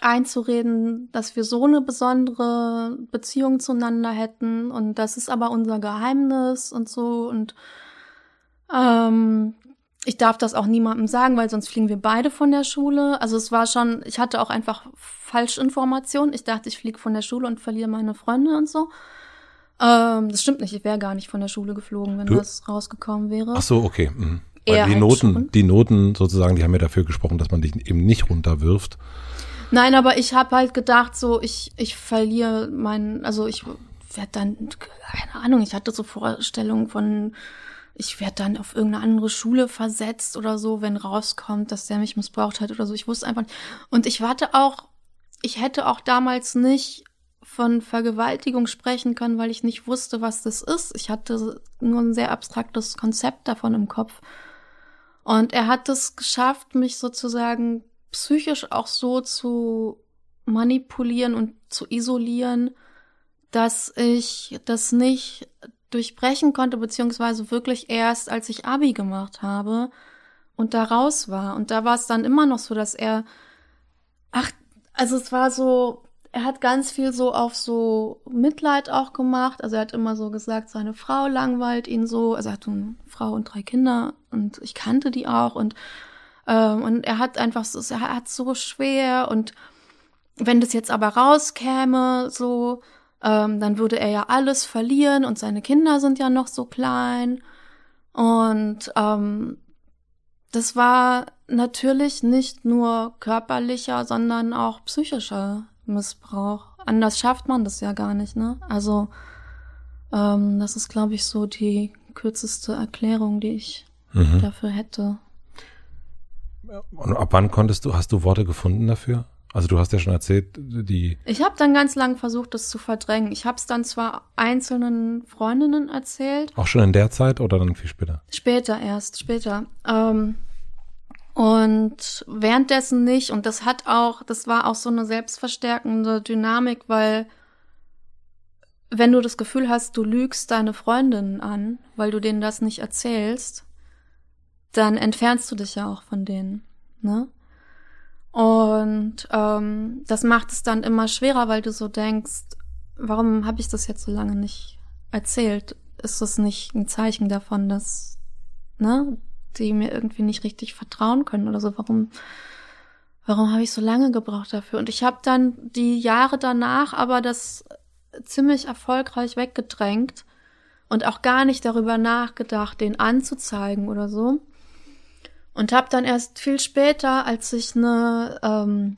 Speaker 1: einzureden, dass wir so eine besondere Beziehung zueinander hätten und das ist aber unser Geheimnis und so und ähm, ich darf das auch niemandem sagen, weil sonst fliegen wir beide von der Schule. Also es war schon, ich hatte auch einfach Falschinformationen. Ich dachte, ich fliege von der Schule und verliere meine Freunde und so. Ähm, das stimmt nicht, ich wäre gar nicht von der Schule geflogen, wenn
Speaker 2: Du-
Speaker 1: das rausgekommen wäre.
Speaker 2: Ach so, okay. Mhm. Weil die
Speaker 1: halt
Speaker 2: Noten,
Speaker 1: schon.
Speaker 2: die Noten sozusagen, die haben ja dafür gesprochen, dass man dich eben nicht runterwirft.
Speaker 1: Nein, aber ich habe halt gedacht, so ich ich verliere meinen, also ich werde dann keine Ahnung, ich hatte so Vorstellungen von ich werde dann auf irgendeine andere Schule versetzt oder so, wenn rauskommt, dass der mich missbraucht hat oder so. Ich wusste einfach nicht. Und ich warte auch, ich hätte auch damals nicht von Vergewaltigung sprechen können, weil ich nicht wusste, was das ist. Ich hatte nur ein sehr abstraktes Konzept davon im Kopf. Und er hat es geschafft, mich sozusagen psychisch auch so zu manipulieren und zu isolieren, dass ich das nicht durchbrechen konnte, beziehungsweise wirklich erst, als ich Abi gemacht habe und da raus war. Und da war es dann immer noch so, dass er, ach, also es war so, er hat ganz viel so auf so Mitleid auch gemacht. Also er hat immer so gesagt, seine Frau langweilt ihn so. Also er hat eine Frau und drei Kinder und ich kannte die auch und ähm, und er hat einfach so, er hat so schwer und wenn das jetzt aber rauskäme, so, ähm, dann würde er ja alles verlieren und seine Kinder sind ja noch so klein. Und ähm, das war natürlich nicht nur körperlicher, sondern auch psychischer Missbrauch. Anders schafft man das ja gar nicht, ne? Also, ähm, das ist, glaube ich, so die kürzeste Erklärung, die ich
Speaker 2: Mhm.
Speaker 1: dafür hätte.
Speaker 2: Und ab wann konntest du, hast du Worte gefunden dafür? Also du hast ja schon erzählt, die.
Speaker 1: Ich habe dann ganz lang versucht, das zu verdrängen. Ich habe es dann zwar einzelnen Freundinnen erzählt.
Speaker 2: Auch schon in der Zeit oder dann viel später?
Speaker 1: Später erst, später. Ähm, und währenddessen nicht. Und das hat auch, das war auch so eine selbstverstärkende Dynamik, weil wenn du das Gefühl hast, du lügst deine Freundinnen an, weil du denen das nicht erzählst, dann entfernst du dich ja auch von denen. Ne? Und ähm, das macht es dann immer schwerer, weil du so denkst, warum habe ich das jetzt so lange nicht erzählt? Ist das nicht ein Zeichen davon, dass ne, die mir irgendwie nicht richtig vertrauen können oder so? Warum, warum habe ich so lange gebraucht dafür? Und ich habe dann die Jahre danach aber das ziemlich erfolgreich weggedrängt und auch gar nicht darüber nachgedacht, den anzuzeigen oder so. Und habe dann erst viel später, als ich eine ähm,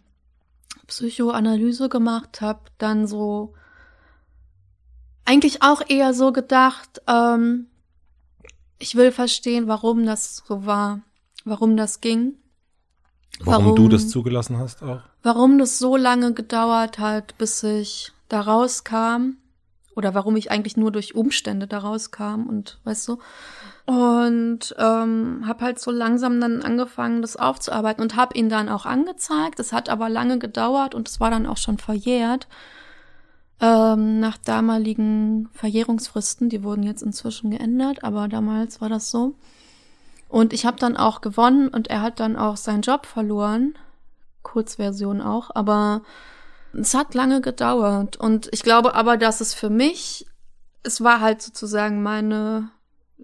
Speaker 1: Psychoanalyse gemacht habe, dann so eigentlich auch eher so gedacht, ähm, ich will verstehen, warum das so war, warum das ging.
Speaker 2: Warum, warum, du das zugelassen hast auch?
Speaker 1: Warum das so lange gedauert hat, bis ich da rauskam. Oder warum ich eigentlich nur durch Umstände da rauskam und weißt du. Und ähm, habe halt so langsam dann angefangen, das aufzuarbeiten und habe ihn dann auch angezeigt. Es hat aber lange gedauert und es war dann auch schon verjährt. Ähm, nach damaligen Verjährungsfristen, die wurden jetzt inzwischen geändert, aber damals war das so. Und ich habe dann auch gewonnen und er hat dann auch seinen Job verloren. Kurzversion auch, aber es hat lange gedauert. Und ich glaube aber, dass es für mich, es war halt sozusagen meine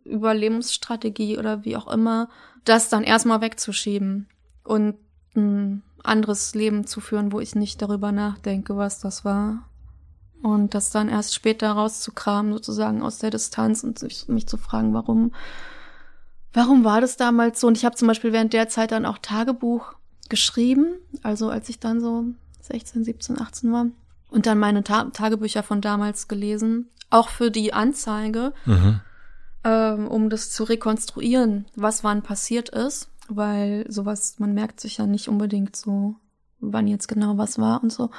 Speaker 1: Überlebensstrategie oder wie auch immer, das dann erstmal wegzuschieben und ein anderes Leben zu führen, wo ich nicht darüber nachdenke, was das war. Und das dann erst später rauszukramen, sozusagen aus der Distanz und mich zu fragen, warum, warum war das damals so? Und ich habe zum Beispiel während der Zeit dann auch Tagebuch geschrieben, also als ich dann so 16, 17, 18 war. Und dann meine Ta Tagebücher von damals gelesen, auch für die Anzeige. Mhm ähm, um das zu rekonstruieren, was wann passiert ist, weil sowas, man merkt sich ja nicht unbedingt so, wann jetzt genau was war und so.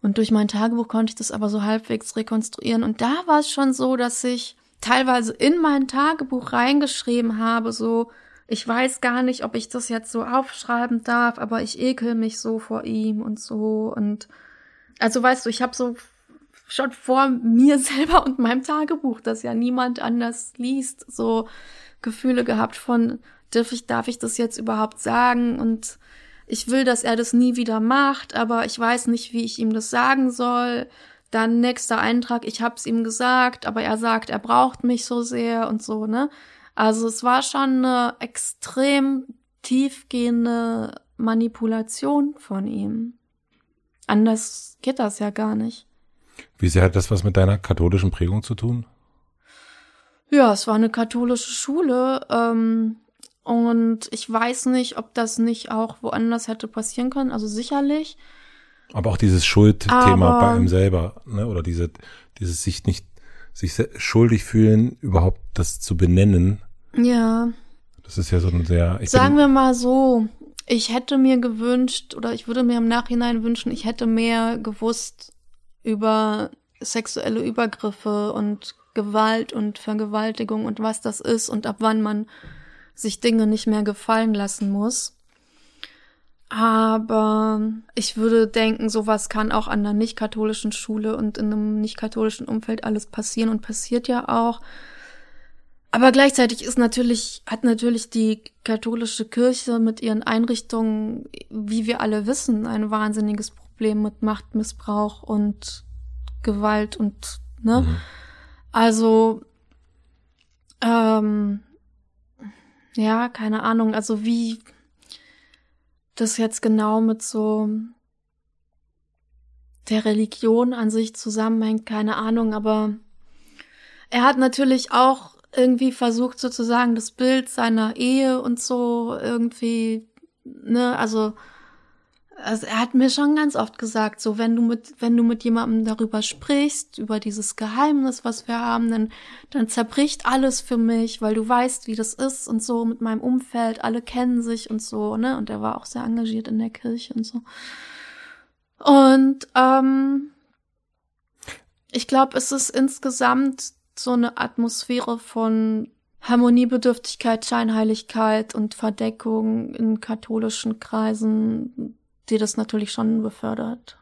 Speaker 1: Und durch mein Tagebuch konnte ich das aber so halbwegs rekonstruieren. Und da war es schon so, dass ich teilweise in mein Tagebuch reingeschrieben habe, so, ich weiß gar nicht, ob ich das jetzt so aufschreiben darf, aber ich ekel mich so vor ihm und so. Und also weißt du, ich habe so schon vor mir selber und meinem Tagebuch, das ja niemand anders liest, so Gefühle gehabt von, darf ich, darf ich das jetzt überhaupt sagen? Und ich will, dass er das nie wieder macht, aber ich weiß nicht, wie ich ihm das sagen soll. Dann nächster Eintrag, ich hab's ihm gesagt, aber er sagt, er braucht mich so sehr und so, ne? Also es war schon eine extrem tiefgehende Manipulation von ihm. Anders geht das ja gar nicht.
Speaker 2: Wie sehr hat das was mit deiner katholischen Prägung zu tun?
Speaker 1: Ja, es war eine katholische Schule. Ähm, und ich weiß nicht, ob das nicht auch woanders hätte passieren können. Also sicherlich.
Speaker 2: Aber auch dieses Schuldthema bei ihm selber, ne? Oder diese, dieses sich nicht, sich schuldig fühlen, überhaupt das zu benennen.
Speaker 1: Ja.
Speaker 2: Das ist ja so ein sehr.
Speaker 1: Sagen wir mal so, ich hätte mir gewünscht, oder ich würde mir im Nachhinein wünschen, ich hätte mehr gewusst, über sexuelle Übergriffe und Gewalt und Vergewaltigung und was das ist und ab wann man sich Dinge nicht mehr gefallen lassen muss. Aber ich würde denken, sowas kann auch an einer nicht-katholischen Schule und in einem nicht-katholischen Umfeld alles passieren und passiert ja auch. Aber gleichzeitig ist natürlich, hat natürlich die katholische Kirche mit ihren Einrichtungen, wie wir alle wissen, ein wahnsinniges Problem mit Machtmissbrauch und Gewalt und, ne? Mhm. Also, ähm, ja, keine Ahnung, also wie das jetzt genau mit so der Religion an sich zusammenhängt, keine Ahnung, aber er hat natürlich auch irgendwie versucht sozusagen das Bild seiner Ehe und so irgendwie, ne, also Also er hat mir schon ganz oft gesagt, so wenn du mit, wenn du mit jemandem darüber sprichst, über dieses Geheimnis, was wir haben, dann, dann zerbricht alles für mich, weil du weißt, wie das ist und so mit meinem Umfeld, alle kennen sich und so, ne? Und er war auch sehr engagiert in der Kirche und so. Und ähm, ich glaube, es ist insgesamt so eine Atmosphäre von Harmoniebedürftigkeit, Scheinheiligkeit und Verdeckung in katholischen Kreisen, die das natürlich schon befördert,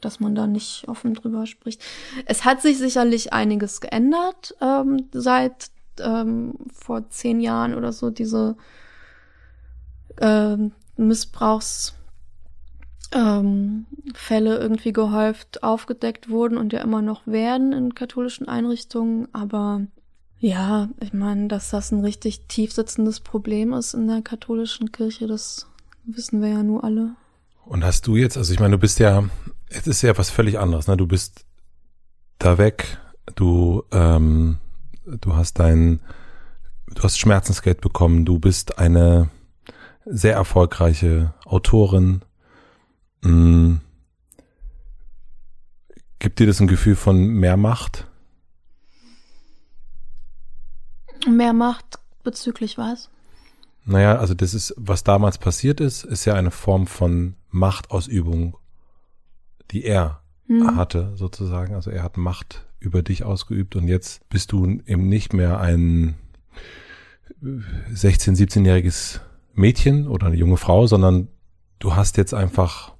Speaker 1: dass man da nicht offen drüber spricht. Es hat sich sicherlich einiges geändert ähm, seit ähm, vor zehn Jahren oder so diese ähm, Missbrauchs ähm, Fälle irgendwie gehäuft aufgedeckt wurden und ja immer noch werden in katholischen Einrichtungen. Aber ja, ich meine, dass das ein richtig tief sitzendes Problem ist in der katholischen Kirche, das wissen wir ja nur alle.
Speaker 2: Und hast du jetzt, also ich meine, du bist ja, es ist ja was völlig anderes, ne? Du bist da weg, du, ähm, du hast dein, du hast Schmerzensgeld bekommen, du bist eine sehr erfolgreiche Autorin. Mhm. Gibt dir das ein Gefühl von mehr Macht?
Speaker 1: Mehr Macht bezüglich was?
Speaker 2: Naja, also das ist, was damals passiert ist, ist ja eine Form von Machtausübung, die er hm. hatte, sozusagen. Also er hat Macht über dich ausgeübt und jetzt bist du eben nicht mehr ein 16-, 17-jähriges Mädchen oder eine junge Frau, sondern du hast jetzt einfach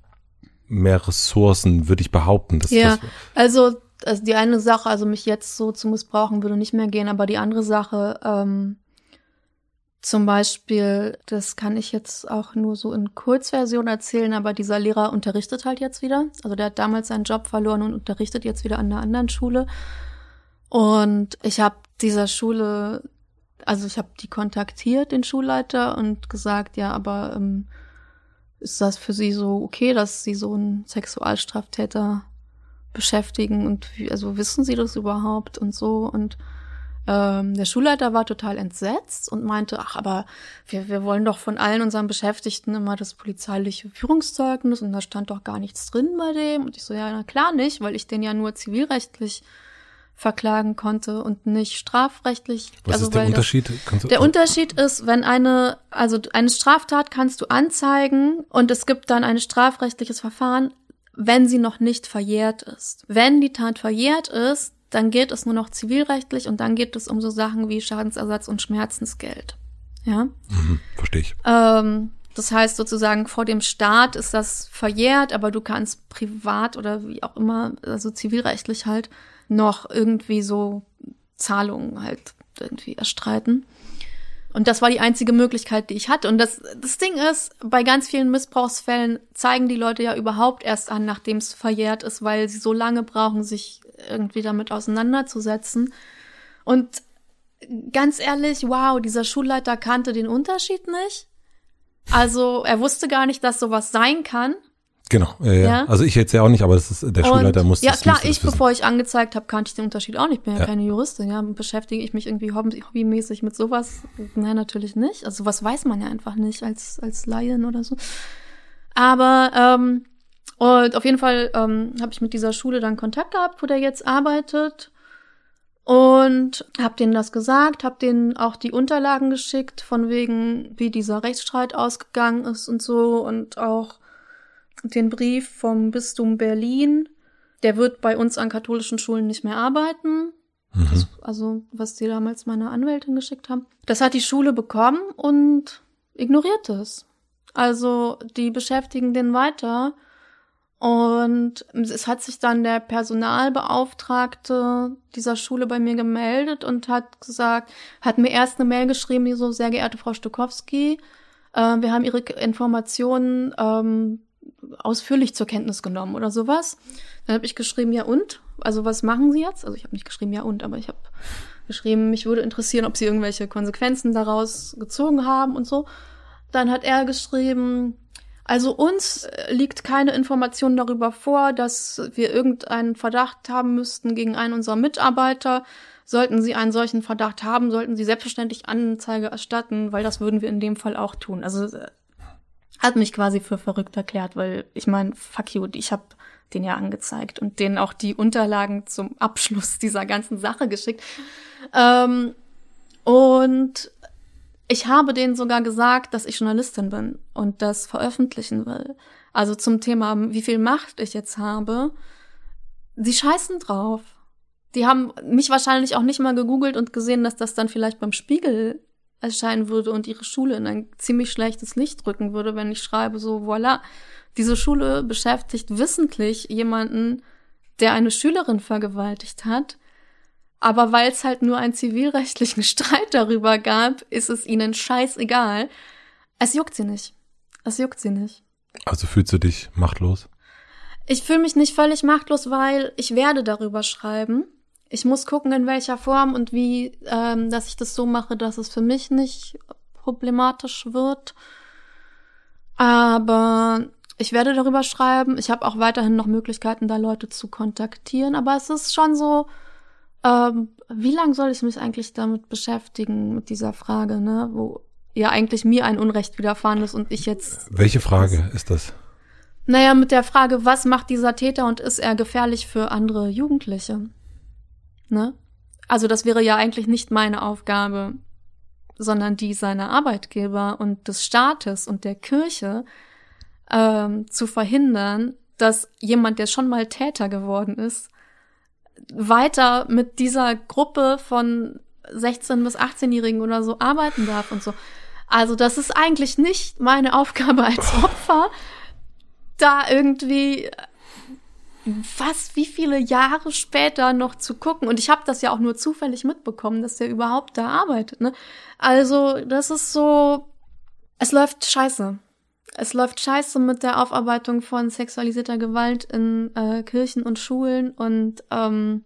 Speaker 2: mehr Ressourcen, würde ich behaupten.
Speaker 1: Dass ja, das also, also die eine Sache, also mich jetzt so zu missbrauchen, würde nicht mehr gehen, aber die andere Sache, ähm, zum Beispiel, das kann ich jetzt auch nur so in Kurzversion erzählen, aber dieser Lehrer unterrichtet halt jetzt wieder. Also der hat damals seinen Job verloren und unterrichtet jetzt wieder an einer anderen Schule. Und ich habe dieser Schule, also ich habe die kontaktiert, den Schulleiter, und gesagt, ja, aber ähm, ist das für Sie so okay, dass Sie so einen Sexualstraftäter beschäftigen und wie, also wissen Sie das überhaupt und so und ähm, der Schulleiter war total entsetzt und meinte, ach, aber wir, wir wollen doch von allen unseren Beschäftigten immer das polizeiliche Führungszeugnis und da stand doch gar nichts drin bei dem. Und ich so, ja, na klar nicht, weil ich den ja nur zivilrechtlich verklagen konnte und nicht strafrechtlich.
Speaker 2: Was also, ist der Unterschied?
Speaker 1: Du, der Unterschied ist, wenn eine, also eine Straftat kannst du anzeigen und es gibt dann ein strafrechtliches Verfahren, wenn sie noch nicht verjährt ist. Wenn die Tat verjährt ist, dann geht es nur noch zivilrechtlich und dann geht es um so Sachen wie Schadensersatz und Schmerzensgeld. Ja.
Speaker 2: Mhm, verstehe ich.
Speaker 1: Ähm, das heißt sozusagen vor dem Staat ist das verjährt, aber du kannst privat oder wie auch immer, also zivilrechtlich halt, noch irgendwie so Zahlungen halt irgendwie erstreiten. Und das war die einzige Möglichkeit, die ich hatte. Und das, das Ding ist, bei ganz vielen Missbrauchsfällen zeigen die Leute ja überhaupt erst an, nachdem es verjährt ist, weil sie so lange brauchen, sich irgendwie damit auseinanderzusetzen. Und ganz ehrlich, wow, dieser Schulleiter kannte den Unterschied nicht. Also er wusste gar nicht, dass sowas sein kann.
Speaker 2: Genau, ja, ja. ja. Also ich jetzt ja auch nicht, aber das ist, der Schulleiter muss
Speaker 1: Ja, klar, ich, bevor ich angezeigt habe, kannte ich den Unterschied auch nicht. Bin ja, ja keine Juristin, ja. Beschäftige ich mich irgendwie hobby hobbymäßig mit sowas? Nein, natürlich nicht. Also sowas weiß man ja einfach nicht als, als Laien oder so. Aber ähm, und auf jeden Fall ähm, habe ich mit dieser Schule dann Kontakt gehabt, wo der jetzt arbeitet. Und habe denen das gesagt, habe denen auch die Unterlagen geschickt, von wegen, wie dieser Rechtsstreit ausgegangen ist und so. Und auch den Brief vom Bistum Berlin. Der wird bei uns an katholischen Schulen nicht mehr arbeiten. Mhm. Das, also, was die damals meiner Anwältin geschickt haben. Das hat die Schule bekommen und ignoriert es. Also, die beschäftigen den weiter und es hat sich dann der Personalbeauftragte dieser Schule bei mir gemeldet und hat gesagt, hat mir erst eine Mail geschrieben, die so, sehr geehrte Frau Stokowski, äh, wir haben Ihre Informationen ähm, ausführlich zur Kenntnis genommen oder sowas. Dann habe ich geschrieben, ja und? Also was machen Sie jetzt? Also ich habe nicht geschrieben, ja und, aber ich habe geschrieben, mich würde interessieren, ob Sie irgendwelche Konsequenzen daraus gezogen haben und so. Dann hat er geschrieben, also uns äh, liegt keine Information darüber vor, dass wir irgendeinen Verdacht haben müssten gegen einen unserer Mitarbeiter. Sollten Sie einen solchen Verdacht haben, sollten Sie selbstverständlich Anzeige erstatten, weil das würden wir in dem Fall auch tun. Also äh, hat mich quasi für verrückt erklärt, weil ich meine, fuck you, ich habe den ja angezeigt und denen auch die Unterlagen zum Abschluss dieser ganzen Sache geschickt. Ähm, und ich habe denen sogar gesagt, dass ich Journalistin bin und das veröffentlichen will. Also zum Thema, wie viel Macht ich jetzt habe. Sie scheißen drauf. Die haben mich wahrscheinlich auch nicht mal gegoogelt und gesehen, dass das dann vielleicht beim Spiegel erscheinen würde und ihre Schule in ein ziemlich schlechtes Licht rücken würde, wenn ich schreibe, so voilà, diese Schule beschäftigt wissentlich jemanden, der eine Schülerin vergewaltigt hat. Aber weil es halt nur einen zivilrechtlichen Streit darüber gab, ist es ihnen scheißegal. Es juckt sie nicht. Es juckt sie nicht.
Speaker 2: Also fühlst du dich machtlos?
Speaker 1: Ich fühle mich nicht völlig machtlos, weil ich werde darüber schreiben. Ich muss gucken, in welcher Form und wie, ähm, dass ich das so mache, dass es für mich nicht problematisch wird. Aber ich werde darüber schreiben. Ich habe auch weiterhin noch Möglichkeiten, da Leute zu kontaktieren. Aber es ist schon so, ähm, wie lange soll ich mich eigentlich damit beschäftigen, mit dieser Frage, ne? Wo ja eigentlich mir ein Unrecht widerfahren ist und ich jetzt.
Speaker 2: Welche Frage ist das?
Speaker 1: Naja, mit der Frage, was macht dieser Täter und ist er gefährlich für andere Jugendliche? Ne? Also das wäre ja eigentlich nicht meine Aufgabe, sondern die seiner Arbeitgeber und des Staates und der Kirche ähm, zu verhindern, dass jemand, der schon mal Täter geworden ist, weiter mit dieser Gruppe von 16 bis 18-Jährigen oder so arbeiten darf und so. Also das ist eigentlich nicht meine Aufgabe als Opfer, da irgendwie was, wie viele Jahre später noch zu gucken. Und ich habe das ja auch nur zufällig mitbekommen, dass der überhaupt da arbeitet. Ne? Also das ist so, es läuft scheiße. Es läuft scheiße mit der Aufarbeitung von sexualisierter Gewalt in äh, Kirchen und Schulen und ähm,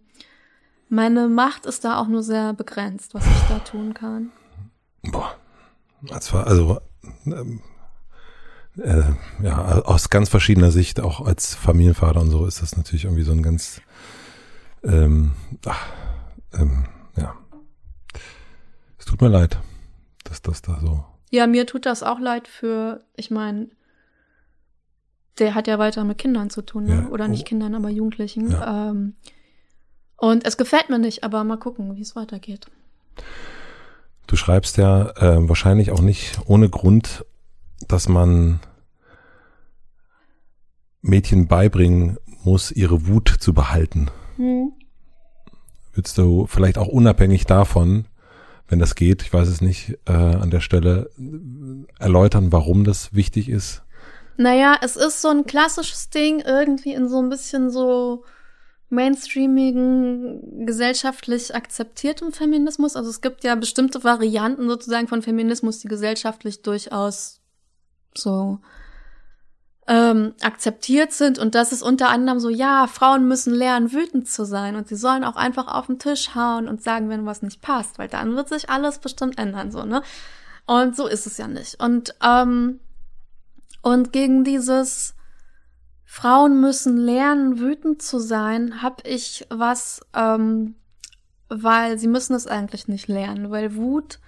Speaker 1: meine Macht ist da auch nur sehr begrenzt, was ich da tun kann.
Speaker 2: Boah, also, also ähm, äh, ja, aus ganz verschiedener Sicht, auch als Familienvater und so, ist das natürlich irgendwie so ein ganz, ähm, ach, ähm, ja. Es tut mir leid, dass das da so.
Speaker 1: Ja, mir tut das auch leid für, ich meine, der hat ja weiter mit Kindern zu tun, ne?
Speaker 2: Ja.
Speaker 1: oder nicht
Speaker 2: Oh.
Speaker 1: Kindern, aber Jugendlichen.
Speaker 2: Ja.
Speaker 1: Ähm, und es gefällt mir nicht, aber mal gucken, wie es weitergeht.
Speaker 2: Du schreibst ja äh, wahrscheinlich auch nicht ohne Grund, dass man Mädchen beibringen muss, ihre Wut zu behalten.
Speaker 1: Hm.
Speaker 2: Würdest du vielleicht auch unabhängig davon, wenn das geht, ich weiß es nicht, äh, an der Stelle erläutern, warum das wichtig ist?
Speaker 1: Naja, es ist so ein klassisches Ding, irgendwie in so ein bisschen so mainstreamigen, gesellschaftlich akzeptiertem Feminismus. Also es gibt ja bestimmte Varianten sozusagen von Feminismus, die gesellschaftlich durchaus so ähm, akzeptiert sind. Und das ist unter anderem so, ja, Frauen müssen lernen, wütend zu sein. Und sie sollen auch einfach auf den Tisch hauen und sagen, wenn was nicht passt, weil dann wird sich alles bestimmt ändern, so, ne? Und so ist es ja nicht. Und, ähm, und gegen dieses Frauen müssen lernen, wütend zu sein, hab ich was, ähm, weil sie müssen es eigentlich nicht lernen, weil Wut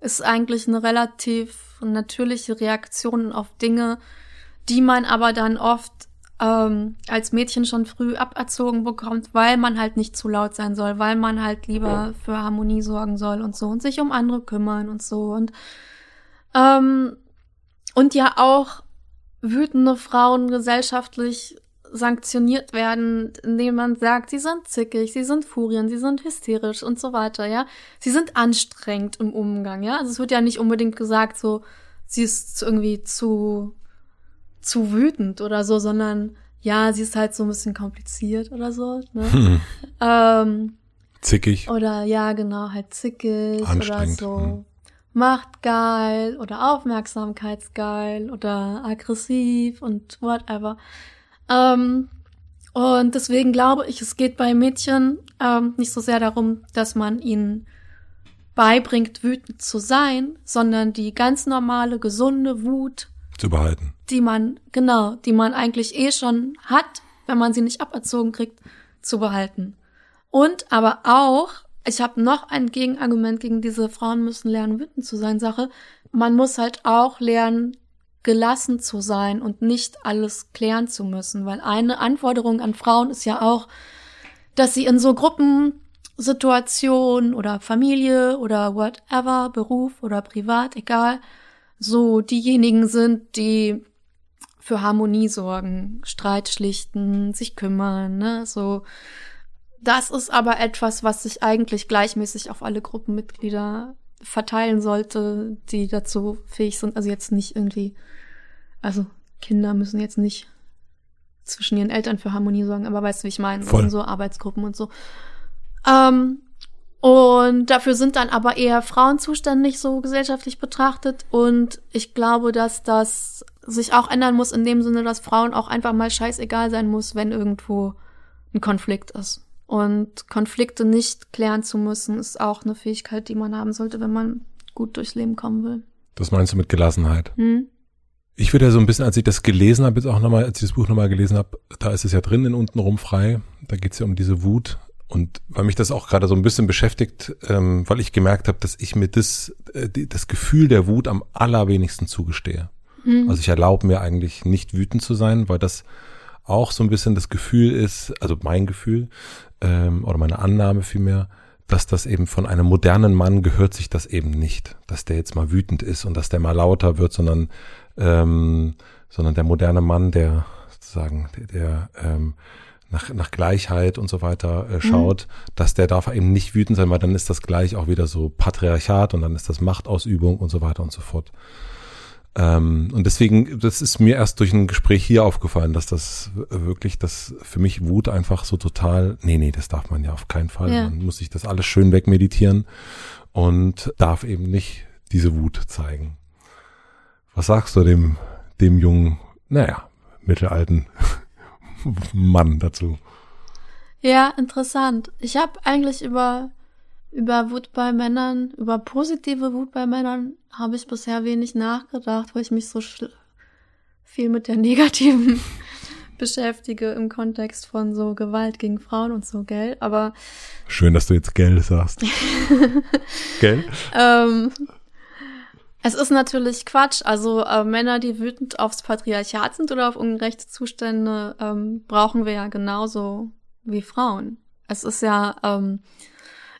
Speaker 1: ist eigentlich eine relativ natürliche Reaktion auf Dinge, die man aber dann oft ähm, als Mädchen schon früh aberzogen bekommt, weil man halt nicht zu laut sein soll, weil man halt lieber für Harmonie sorgen soll und so und sich um andere kümmern und so und ähm, und ja auch wütende Frauen gesellschaftlich sanktioniert werden, indem man sagt, sie sind zickig, sie sind Furien, sie sind hysterisch und so weiter, ja. Sie sind anstrengend im Umgang, ja. Also es wird ja nicht unbedingt gesagt, so, sie ist irgendwie zu, zu wütend oder so, sondern ja, sie ist halt so ein bisschen kompliziert oder so, ne?
Speaker 2: Hm.
Speaker 1: ähm,
Speaker 2: Zickig.
Speaker 1: oder ja, genau, halt zickig oder so.
Speaker 2: hm.
Speaker 1: Machtgeil oder aufmerksamkeitsgeil oder aggressiv und whatever. Ähm, und deswegen glaube ich, es geht bei Mädchen ähm, nicht so sehr darum, dass man ihnen beibringt, wütend zu sein, sondern die ganz normale, gesunde Wut,
Speaker 2: zu behalten.
Speaker 1: die man, genau, die man eigentlich eh schon hat, wenn man sie nicht aberzogen kriegt, zu behalten. Und aber auch, ich habe noch ein Gegenargument gegen diese Frauen müssen lernen, wütend zu sein Sache. Man muss halt auch lernen, gelassen zu sein und nicht alles klären zu müssen. Weil eine Anforderung an Frauen ist ja auch, dass sie in so Gruppensituationen oder Familie oder whatever, Beruf oder privat, egal, so diejenigen sind, die für Harmonie sorgen, Streit schlichten, sich kümmern, ne, so. Das ist aber etwas, was sich eigentlich gleichmäßig auf alle Gruppenmitglieder verteilen sollte, die dazu fähig sind. Also jetzt nicht irgendwie, also Kinder müssen jetzt nicht zwischen ihren Eltern für Harmonie sorgen, aber weißt du, wie ich meine?
Speaker 2: Voll.
Speaker 1: So Arbeitsgruppen und so. Ähm, und dafür sind dann aber eher Frauen zuständig, so gesellschaftlich betrachtet. Und ich glaube, dass das sich auch ändern muss in dem Sinne, dass Frauen auch einfach mal scheißegal sein muss, wenn irgendwo ein Konflikt ist. Und Konflikte nicht klären zu müssen, ist auch eine Fähigkeit, die man haben sollte, wenn man gut durchs Leben kommen will.
Speaker 2: Das meinst du mit Gelassenheit?
Speaker 1: Hm?
Speaker 2: Ich würde ja so ein bisschen, als ich das gelesen habe, jetzt auch nochmal, als ich das Buch nochmal gelesen habe, da ist es ja drin in untenrum frei. Da geht es ja um diese Wut. Und weil mich das auch gerade so ein bisschen beschäftigt, ähm, weil ich gemerkt habe, dass ich mir das, äh, das Gefühl der Wut am allerwenigsten zugestehe.
Speaker 1: Hm.
Speaker 2: Also ich erlaube mir eigentlich nicht wütend zu sein, weil das auch so ein bisschen das Gefühl ist, also mein Gefühl, ähm, oder meine Annahme vielmehr, dass das eben von einem modernen Mann gehört sich das eben nicht, dass der jetzt mal wütend ist und dass der mal lauter wird, sondern ähm, sondern der moderne Mann, der sozusagen der, der ähm, nach, nach Gleichheit und so weiter äh, schaut, dass der darf eben nicht wütend sein, weil dann ist das gleich auch wieder so Patriarchat und dann ist das Machtausübung und so weiter und so fort. Ähm, und deswegen, das ist mir erst durch ein Gespräch hier aufgefallen, dass das wirklich, das für mich Wut einfach so total, nee, nee, das darf man ja auf keinen Fall.
Speaker 1: Ja.
Speaker 2: Man muss sich das alles schön wegmeditieren und darf eben nicht diese Wut zeigen. Was sagst du dem, dem jungen, naja, mittelalten Mann dazu?
Speaker 1: Ja, interessant. Ich habe eigentlich über über Wut bei Männern, über positive Wut bei Männern habe ich bisher wenig nachgedacht, weil ich mich so viel mit der negativen beschäftige im Kontext von so Gewalt gegen Frauen und so, gell? Aber
Speaker 2: Schön, dass du jetzt Geld sagst. Gell?
Speaker 1: ähm, es ist natürlich Quatsch. Also äh, Männer, die wütend aufs Patriarchat sind oder auf ungerechte Zustände, ähm, brauchen wir ja genauso wie Frauen. Es ist ja, ähm,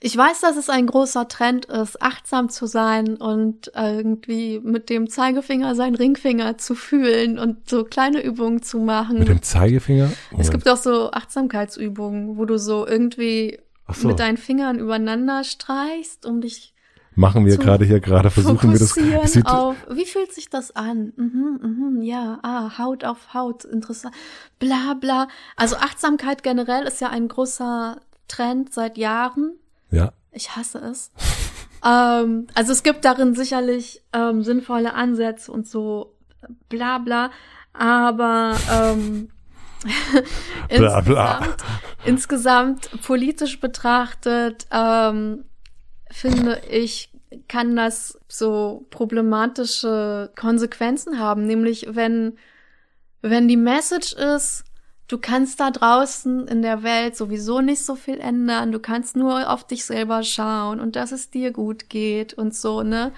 Speaker 1: ich weiß, dass es ein großer Trend ist, achtsam zu sein und irgendwie mit dem Zeigefinger seinen Ringfinger zu fühlen und so kleine Übungen zu machen.
Speaker 2: Mit dem Zeigefinger?
Speaker 1: es
Speaker 2: Moment.
Speaker 1: gibt auch so Achtsamkeitsübungen, wo du so irgendwie
Speaker 2: so.
Speaker 1: mit deinen Fingern übereinander streichst, um dich
Speaker 2: Machen wir gerade hier gerade, versuchen wir das. es sieht,
Speaker 1: auf, wie fühlt sich das an? Mhm, mhm, ja, ah, Haut auf Haut, interessant, bla bla. Also Achtsamkeit generell ist ja ein großer Trend seit Jahren.
Speaker 2: Ja,
Speaker 1: Ich hasse es. ähm, also es gibt darin sicherlich ähm, sinnvolle Ansätze und so bla bla, aber ähm,
Speaker 2: Bla, bla.
Speaker 1: insgesamt, insgesamt politisch betrachtet ähm, finde ich, kann das so problematische Konsequenzen haben. Nämlich, wenn, wenn die Message ist, du kannst da draußen in der Welt sowieso nicht so viel ändern, du kannst nur auf dich selber schauen und dass es dir gut geht und so, ne?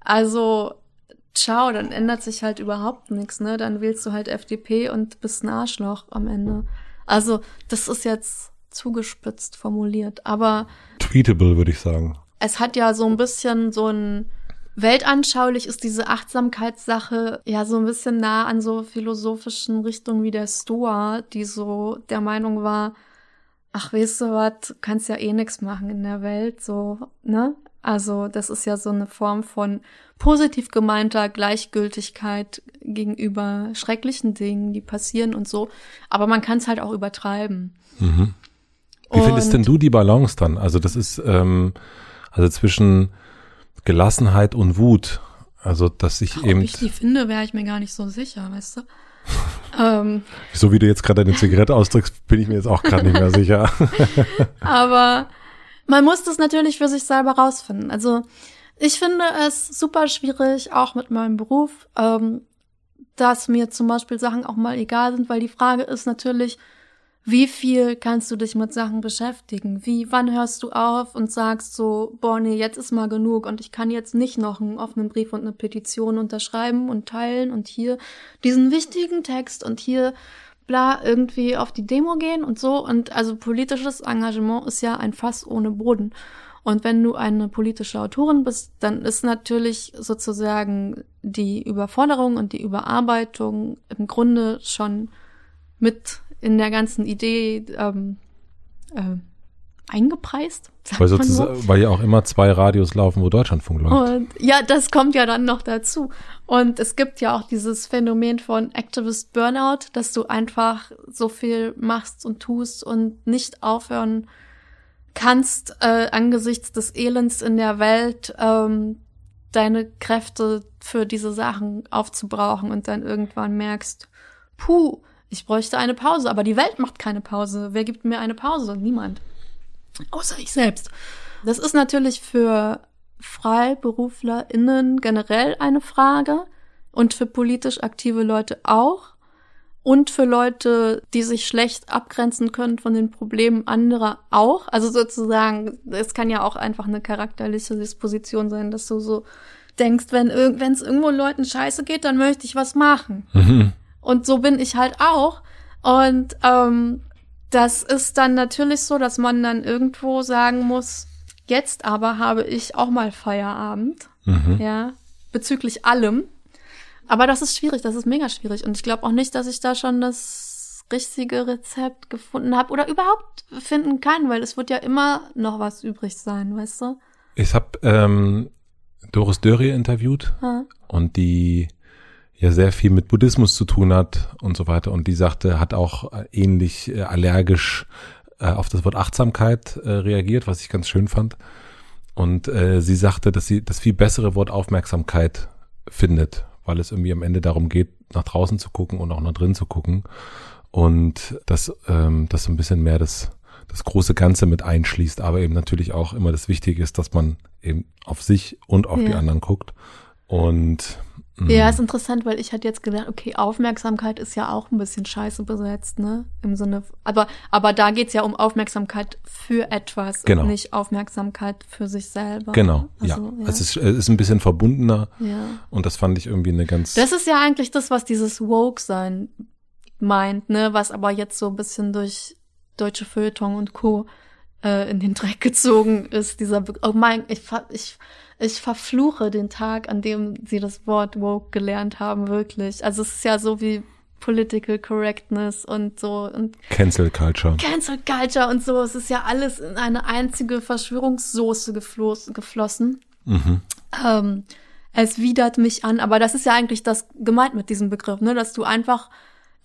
Speaker 1: Also, ciao, dann ändert sich halt überhaupt nichts, ne? Dann wählst du halt FDP und bist ein Arschloch am Ende. Also, das ist jetzt zugespitzt formuliert, aber
Speaker 2: tweetable, würde ich sagen.
Speaker 1: es hat ja so ein bisschen so ein weltanschaulich ist diese Achtsamkeitssache ja so ein bisschen nah an so philosophischen Richtungen wie der Stoa, die so der Meinung war, ach weißt du was, kannst ja eh nix machen in der Welt, so, ne? Also das ist ja so eine Form von positiv gemeinter Gleichgültigkeit gegenüber schrecklichen Dingen, die passieren und so. Aber man kann es halt auch übertreiben.
Speaker 2: Mhm. Wie findest denn du die Balance dann? Also das ist ähm, also zwischen Gelassenheit und Wut. Also dass ich
Speaker 1: Ob
Speaker 2: eben,
Speaker 1: ich die finde, wäre ich mir gar nicht so sicher, weißt du? ähm,
Speaker 2: so wie du jetzt gerade deine Zigarette ausdrückst, bin ich mir jetzt auch gerade nicht mehr sicher.
Speaker 1: Aber man muss das natürlich für sich selber rausfinden. Also ich finde es super schwierig, auch mit meinem Beruf, ähm, dass mir zum Beispiel Sachen auch mal egal sind, weil die Frage ist natürlich, wie viel kannst du dich mit Sachen beschäftigen? Wie, wann hörst du auf und sagst so, boah, nee, jetzt ist mal genug und ich kann jetzt nicht noch einen offenen Brief und eine Petition unterschreiben und teilen und hier diesen wichtigen Text und hier bla irgendwie auf die Demo gehen und so. Und also politisches Engagement ist ja ein Fass ohne Boden. Und wenn du eine politische Autorin bist, dann ist natürlich sozusagen die Überforderung und die Überarbeitung im Grunde schon mit in der ganzen Idee ähm, äh, eingepreist.
Speaker 2: Weil, so. weil ja auch immer zwei Radios laufen, wo Deutschlandfunk läuft.
Speaker 1: Und ja, das kommt ja dann noch dazu. Und es gibt ja auch dieses Phänomen von Activist Burnout, dass du einfach so viel machst und tust und nicht aufhören kannst, äh, angesichts des Elends in der Welt, ähm, deine Kräfte für diese Sachen aufzubrauchen und dann irgendwann merkst, puh, ich bräuchte eine Pause, aber die Welt macht keine Pause. Wer gibt mir eine Pause? Niemand. Außer ich selbst. Das ist natürlich für FreiberuflerInnen generell eine Frage und für politisch aktive Leute auch und für Leute, die sich schlecht abgrenzen können von den Problemen anderer auch. Also sozusagen, es kann ja auch einfach eine charakterliche Disposition sein, dass du so denkst, wenn es irgendwo Leuten scheiße geht, dann möchte ich was machen. Mhm. Und so bin ich halt auch. Und ähm, das ist dann natürlich so, dass man dann irgendwo sagen muss, jetzt aber habe ich auch mal Feierabend. Mhm. Ja, bezüglich allem. Aber das ist schwierig, das ist mega schwierig. Und ich glaube auch nicht, dass ich da schon das richtige Rezept gefunden habe oder überhaupt finden kann, weil es wird ja immer noch was übrig sein, weißt du?
Speaker 2: Ich habe ähm, Doris Dörrie interviewt ha? und die ja sehr viel mit Buddhismus zu tun hat und so weiter. Und die sagte, hat auch äh, ähnlich äh, allergisch äh, auf das Wort Achtsamkeit äh, reagiert, was ich ganz schön fand. Und äh, sie sagte, dass sie das viel bessere Wort Aufmerksamkeit findet, weil es irgendwie am Ende darum geht, nach draußen zu gucken und auch nach drinnen zu gucken. Und dass ähm, das so ein bisschen mehr das, das große Ganze mit einschließt, aber eben natürlich auch immer das Wichtige ist, dass man eben auf sich und auf ja. die anderen guckt. Und
Speaker 1: ja, mhm. ist interessant, weil ich hatte jetzt gedacht, okay, Aufmerksamkeit ist ja auch ein bisschen scheiße besetzt, ne? Im Sinne, aber, aber da geht's ja um Aufmerksamkeit für etwas genau. und nicht Aufmerksamkeit für sich selber.
Speaker 2: Genau, also, ja. ja. Es, ist, es ist ein bisschen verbundener ja. und das fand ich irgendwie eine ganz.
Speaker 1: Das ist ja eigentlich das, was dieses Woke-Sein meint, ne? Was aber jetzt so ein bisschen durch deutsche Feuilleton und Co. Äh, in den Dreck gezogen ist, dieser, Be oh mein, ich, ich, ich verfluche den Tag, an dem sie das Wort woke gelernt haben, wirklich. Also es ist ja so wie Political Correctness und so und
Speaker 2: Cancel Culture.
Speaker 1: Cancel Culture und so. Es ist ja alles in eine einzige Verschwörungssoße gefloss, geflossen. Mhm. Ähm, es widert mich an, aber das ist ja eigentlich das gemeint mit diesem Begriff, ne, dass du einfach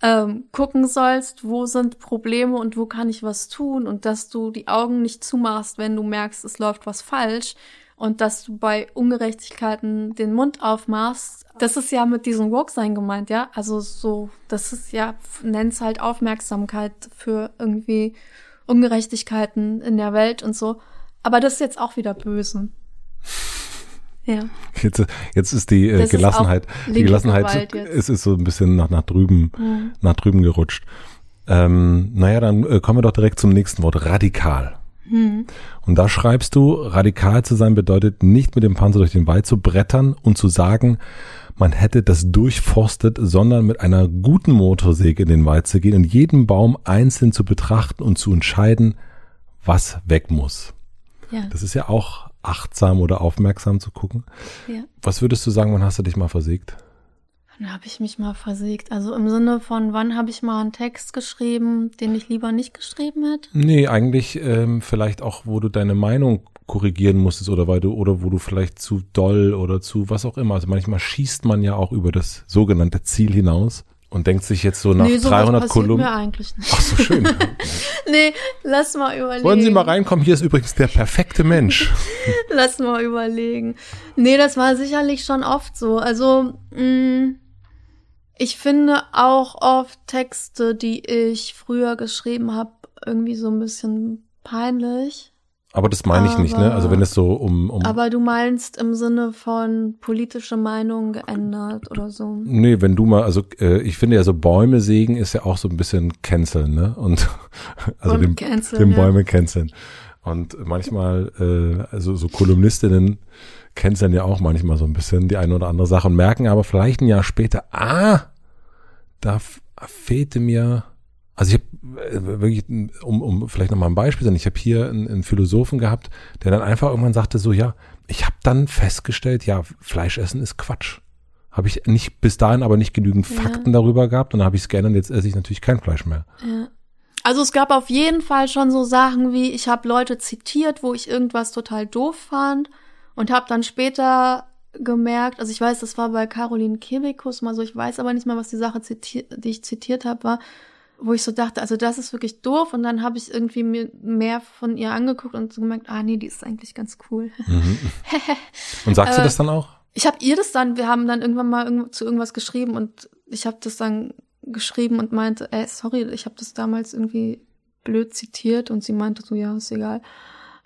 Speaker 1: ähm, gucken sollst, wo sind Probleme und wo kann ich was tun und dass du die Augen nicht zumachst, wenn du merkst, es läuft was falsch und dass du bei Ungerechtigkeiten den Mund aufmachst. Das ist ja mit diesem Woke-Sein gemeint, ja. Also so, das ist ja, nenn's halt Aufmerksamkeit für irgendwie Ungerechtigkeiten in der Welt und so. Aber das ist jetzt auch wieder böse. Ja.
Speaker 2: Jetzt, jetzt ist die äh, Gelassenheit, ist die Gelassenheit ist, ist so ein bisschen nach, nach drüben, mhm. nach drüben gerutscht. Ähm, naja, dann äh, kommen wir doch direkt zum nächsten Wort, radikal. Mhm. Und da schreibst du, radikal zu sein bedeutet nicht mit dem Panzer durch den Wald zu brettern und zu sagen, man hätte das durchforstet, sondern mit einer guten Motorsäge in den Wald zu gehen und jeden Baum einzeln zu betrachten und zu entscheiden, was weg muss. Ja. Das ist ja auch achtsam oder aufmerksam zu gucken. Ja. Was würdest du sagen, wann hast du dich mal versägt?
Speaker 1: Wann habe ich mich mal versägt? Also im Sinne von, wann habe ich mal einen Text geschrieben, den ich lieber nicht geschrieben hätte?
Speaker 2: Nee, eigentlich ähm, vielleicht auch, wo du deine Meinung korrigieren musstest oder weil du oder wo du vielleicht zu doll oder zu was auch immer. Also manchmal schießt man ja auch über das sogenannte Ziel hinaus und denkt sich jetzt so nach nee, 300 Kolumnen.
Speaker 1: mir eigentlich nicht.
Speaker 2: Ach so schön.
Speaker 1: nee, lass mal überlegen.
Speaker 2: Wollen Sie mal reinkommen? Hier ist übrigens der perfekte Mensch.
Speaker 1: lass mal überlegen. Nee, das war sicherlich schon oft so. Also mh, mm, ich finde auch oft Texte, die ich früher geschrieben habe, irgendwie so ein bisschen peinlich.
Speaker 2: Aber das meine ich nicht, ne? Also wenn es so um, um.
Speaker 1: Aber du meinst im Sinne von politische Meinung geändert oder so.
Speaker 2: Nee, wenn du mal, also äh, ich finde ja so Bäume sägen ist ja auch so ein bisschen canceln, ne? Und also
Speaker 1: Bäume
Speaker 2: den,
Speaker 1: canceln, ja.
Speaker 2: Bäume canceln. Und manchmal, äh, also so Kolumnistinnen canceln ja auch manchmal so ein bisschen die eine oder andere Sache und merken aber vielleicht ein Jahr später, ah, da fehlte mir, also ich habe wirklich, um, um vielleicht nochmal ein Beispiel zu sagen, ich habe hier einen, einen Philosophen gehabt, der dann einfach irgendwann sagte so, ja, ich habe dann festgestellt, ja, Fleisch essen ist Quatsch. Habe ich nicht bis dahin aber nicht genügend
Speaker 1: Ja.
Speaker 2: Fakten darüber gehabt und dann habe ich es geändert, jetzt esse ich natürlich kein Fleisch mehr.
Speaker 1: Ja. Also es gab auf jeden Fall schon so Sachen wie, ich habe Leute zitiert, wo ich irgendwas total doof fand und habe dann später gemerkt, also ich weiß, das war bei Caroline Kebekus mal so, ich weiß aber nicht mehr, was die Sache, zitiert, die ich zitiert habe, war, wo ich so dachte, also das ist wirklich doof und dann habe ich irgendwie mir mehr von ihr angeguckt und so gemerkt, ah nee, die ist eigentlich ganz cool.
Speaker 2: Mhm. Und sagst du
Speaker 1: Äh,
Speaker 2: das dann auch?
Speaker 1: Ich habe ihr das dann, wir haben dann irgendwann mal zu irgendwas geschrieben und ich habe das dann geschrieben und meinte, ey, sorry, ich habe das damals irgendwie blöd zitiert und sie meinte so, ja, ist egal.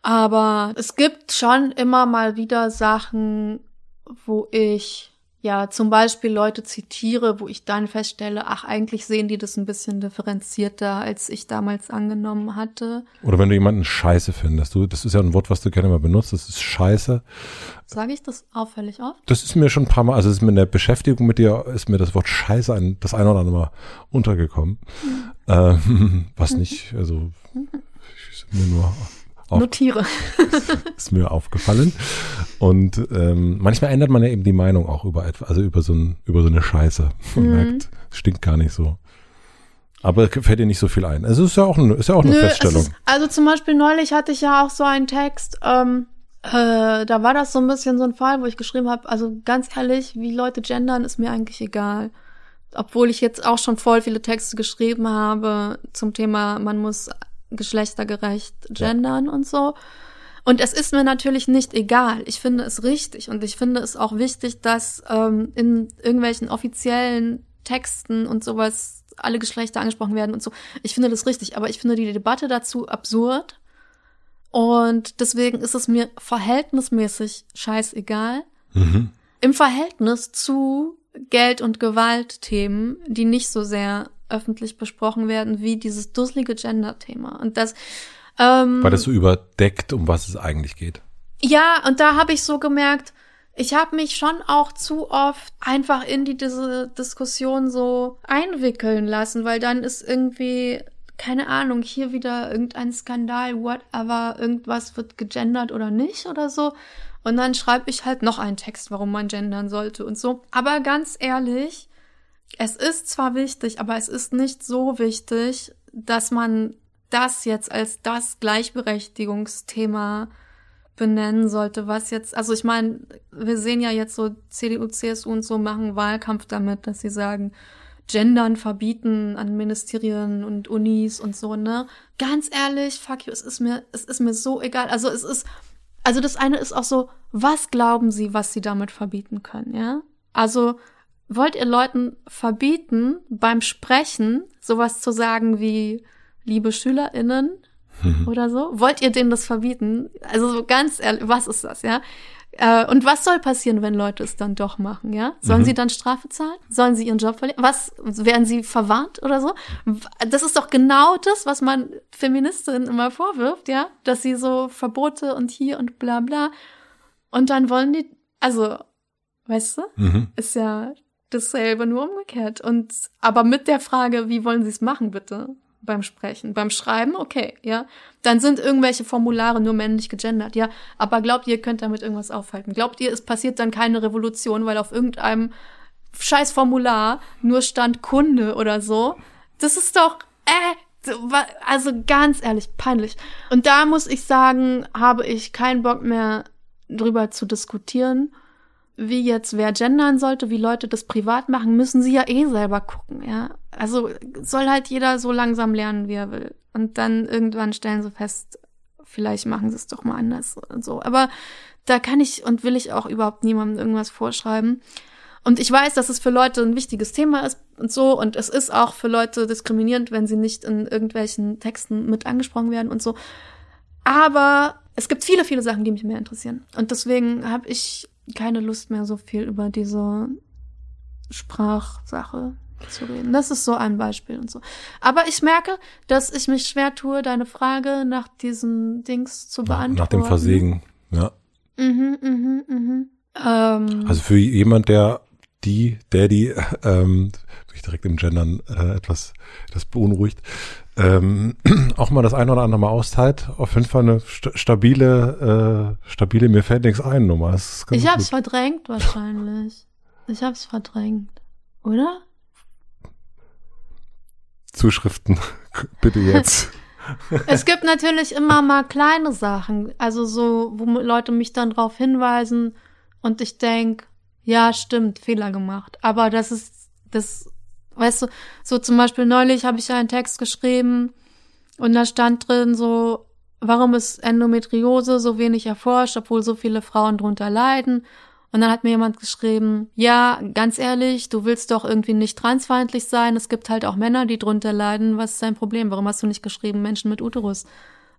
Speaker 1: Aber es gibt schon immer mal wieder Sachen, wo ich ja zum Beispiel Leute zitiere, wo ich dann feststelle, ach, eigentlich sehen die das ein bisschen differenzierter, als ich damals angenommen hatte.
Speaker 2: Oder wenn du jemanden scheiße findest, du, das ist ja ein Wort, was du gerne mal benutzt, das ist scheiße.
Speaker 1: Sage ich das auffällig oft?
Speaker 2: Das ist mir schon ein paar Mal, also ist mir in der Beschäftigung mit dir, ist mir das Wort scheiße ein, das eine oder andere Mal untergekommen. Ähm, was nicht, also ist mir nur Auf-
Speaker 1: Notiere.
Speaker 2: ist mir aufgefallen. Und ähm, manchmal ändert man ja eben die Meinung auch über etwas, also über so, ein, über so eine Scheiße. Man
Speaker 1: Mhm.
Speaker 2: merkt, es stinkt gar nicht so. Aber fällt dir nicht so viel ein. Also es ist ja auch, eine, ist ja auch eine
Speaker 1: Nö,
Speaker 2: Feststellung.
Speaker 1: Es ist, also zum Beispiel neulich hatte ich ja auch so einen Text, ähm, äh, da war das so ein bisschen so ein Fall, wo ich geschrieben habe, also ganz ehrlich, wie Leute gendern, ist mir eigentlich egal. Obwohl ich jetzt auch schon voll viele Texte geschrieben habe zum Thema, man muss geschlechtergerecht gendern und so. Und es ist mir natürlich nicht egal. Ich finde es richtig und ich finde es auch wichtig, dass ähm, in irgendwelchen offiziellen Texten und sowas alle Geschlechter angesprochen werden und so. Ich finde das richtig, aber ich finde die Debatte dazu absurd. Und deswegen ist es mir verhältnismäßig scheißegal.
Speaker 2: Mhm.
Speaker 1: Im Verhältnis zu Geld- und Gewaltthemen, die nicht so sehr öffentlich besprochen werden, wie dieses dusselige Gender-Thema. Und das, ähm,
Speaker 2: Weil das so überdeckt, um was es eigentlich geht.
Speaker 1: ja, und da habe ich so gemerkt, ich habe mich schon auch zu oft einfach in die diese Diskussion so einwickeln lassen, weil dann ist irgendwie keine Ahnung, hier wieder irgendein Skandal, whatever, irgendwas wird gegendert oder nicht oder so. Und dann schreibe ich halt noch einen Text, warum man gendern sollte und so. Aber ganz ehrlich, es ist zwar wichtig, aber es ist nicht so wichtig, dass man das jetzt als das Gleichberechtigungsthema benennen sollte, was jetzt, also ich meine, wir sehen ja jetzt so CDU, CSU und so machen Wahlkampf damit, dass sie sagen, Gendern verbieten an Ministerien und Unis und so, ne? Ganz ehrlich, fuck you, es ist mir, es ist mir so egal. Also es ist, also das eine ist auch so, was glauben Sie, was Sie damit verbieten können, ja? Also wollt ihr Leuten verbieten, beim Sprechen sowas zu sagen wie, liebe SchülerInnen oder so? Wollt ihr denen das verbieten? Also so ganz ehrlich, was ist das, ja? Äh, und was soll passieren, wenn Leute es dann doch machen, ja? Sollen
Speaker 2: Mhm.
Speaker 1: sie dann Strafe zahlen? Sollen sie ihren Job verlieren? Was, werden sie verwarnt oder so? Das ist doch genau das, was man Feministinnen immer vorwirft, ja? Dass sie so Verbote und hier und bla bla. Und dann wollen die, also, weißt du?
Speaker 2: Mhm.
Speaker 1: ist ja dasselbe, nur umgekehrt. Und aber mit der Frage, wie wollen Sie es machen, bitte? Beim Sprechen. Beim Schreiben, okay, ja. Dann sind irgendwelche Formulare nur männlich gegendert, ja. Aber glaubt ihr, könnt damit irgendwas aufhalten? Glaubt ihr, es passiert dann keine Revolution, weil auf irgendeinem scheiß Formular nur stand Kunde oder so? Das ist doch, äh, also ganz ehrlich, peinlich. Und da muss ich sagen, habe ich keinen Bock mehr drüber zu diskutieren wie jetzt wer gendern sollte, wie Leute das privat machen, müssen sie ja eh selber gucken, ja. Also soll halt jeder so langsam lernen, wie er will. Und dann irgendwann stellen sie fest, vielleicht machen sie es doch mal anders und so. Aber da kann ich und will ich auch überhaupt niemandem irgendwas vorschreiben. Und ich weiß, dass es für Leute ein wichtiges Thema ist und so. Und es ist auch für Leute diskriminierend, wenn sie nicht in irgendwelchen Texten mit angesprochen werden und so. Aber es gibt viele, viele Sachen, die mich mehr interessieren. Und deswegen habe ich keine Lust mehr, so viel über diese Sprachsache zu reden. Das ist so ein Beispiel und so. Aber ich merke, dass ich mich schwer tue, deine Frage nach diesen Dings zu beantworten.
Speaker 2: Nach dem Versegen, ja.
Speaker 1: Mhm, mhm, mhm. Ähm,
Speaker 2: Also für jemand, der die, der die, ähm, mich direkt im Gendern äh, etwas, das beunruhigt, ähm, auch mal das eine oder andere Mal auszahlt, auf jeden Fall eine sta stabile, äh, stabile, mir fällt nichts ein Nummer.
Speaker 1: Ich hab's
Speaker 2: gut.
Speaker 1: verdrängt wahrscheinlich. Ich hab's verdrängt. Oder?
Speaker 2: Zuschriften, bitte jetzt.
Speaker 1: Es gibt natürlich immer mal kleine Sachen, also so, wo Leute mich dann drauf hinweisen und ich denk, ja, stimmt, Fehler gemacht. Aber das ist, das, weißt du, so zum Beispiel neulich habe ich einen Text geschrieben und da stand drin so, warum ist Endometriose so wenig erforscht, obwohl so viele Frauen drunter leiden. Und dann hat mir jemand geschrieben, ja, ganz ehrlich, du willst doch irgendwie nicht transfeindlich sein. Es gibt halt auch Männer, die drunter leiden. Was ist dein Problem? Warum hast du nicht geschrieben Menschen mit Uterus?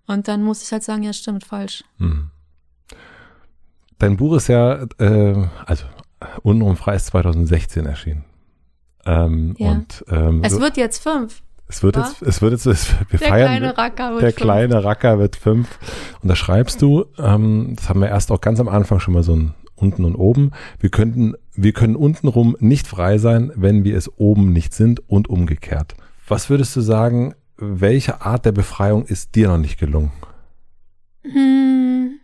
Speaker 1: Und dann muss ich halt sagen, ja, stimmt, falsch.
Speaker 2: Hm. Dein Buch ist ja, äh, also untenrum frei ist 2016 erschienen. Ähm,
Speaker 1: Ja.
Speaker 2: Und ähm,
Speaker 1: Es wird jetzt fünf.
Speaker 2: es wird jetzt, es wird jetzt, es, wir
Speaker 1: Der
Speaker 2: feiern.
Speaker 1: kleine Racker wird
Speaker 2: der
Speaker 1: fünf.
Speaker 2: kleine Racker wird fünf. Und da schreibst du, ähm, das haben wir erst auch ganz am Anfang schon mal so ein unten und oben. Wir könnten, wir können untenrum nicht frei sein, wenn wir es oben nicht sind und umgekehrt. Was würdest du sagen, welche Art der Befreiung ist dir noch nicht gelungen,
Speaker 1: Hm,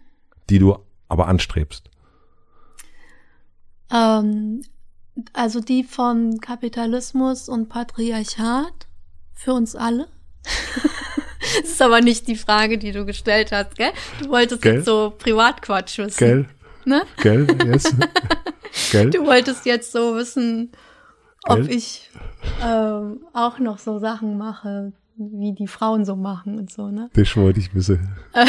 Speaker 2: die du aber anstrebst?
Speaker 1: ähm, also die von Kapitalismus und Patriarchat für uns alle. das ist aber nicht die Frage, die du gestellt hast, gell? Du wolltest
Speaker 2: Gell?
Speaker 1: jetzt so Privatquatsch wissen.
Speaker 2: Gell?
Speaker 1: Ne?
Speaker 2: Gell? Yes? Gell?
Speaker 1: Du wolltest jetzt so wissen, ob
Speaker 2: Gell?
Speaker 1: ich ähm, auch noch so Sachen mache, wie die Frauen so machen und so, ne?
Speaker 2: Das wollte ich wissen.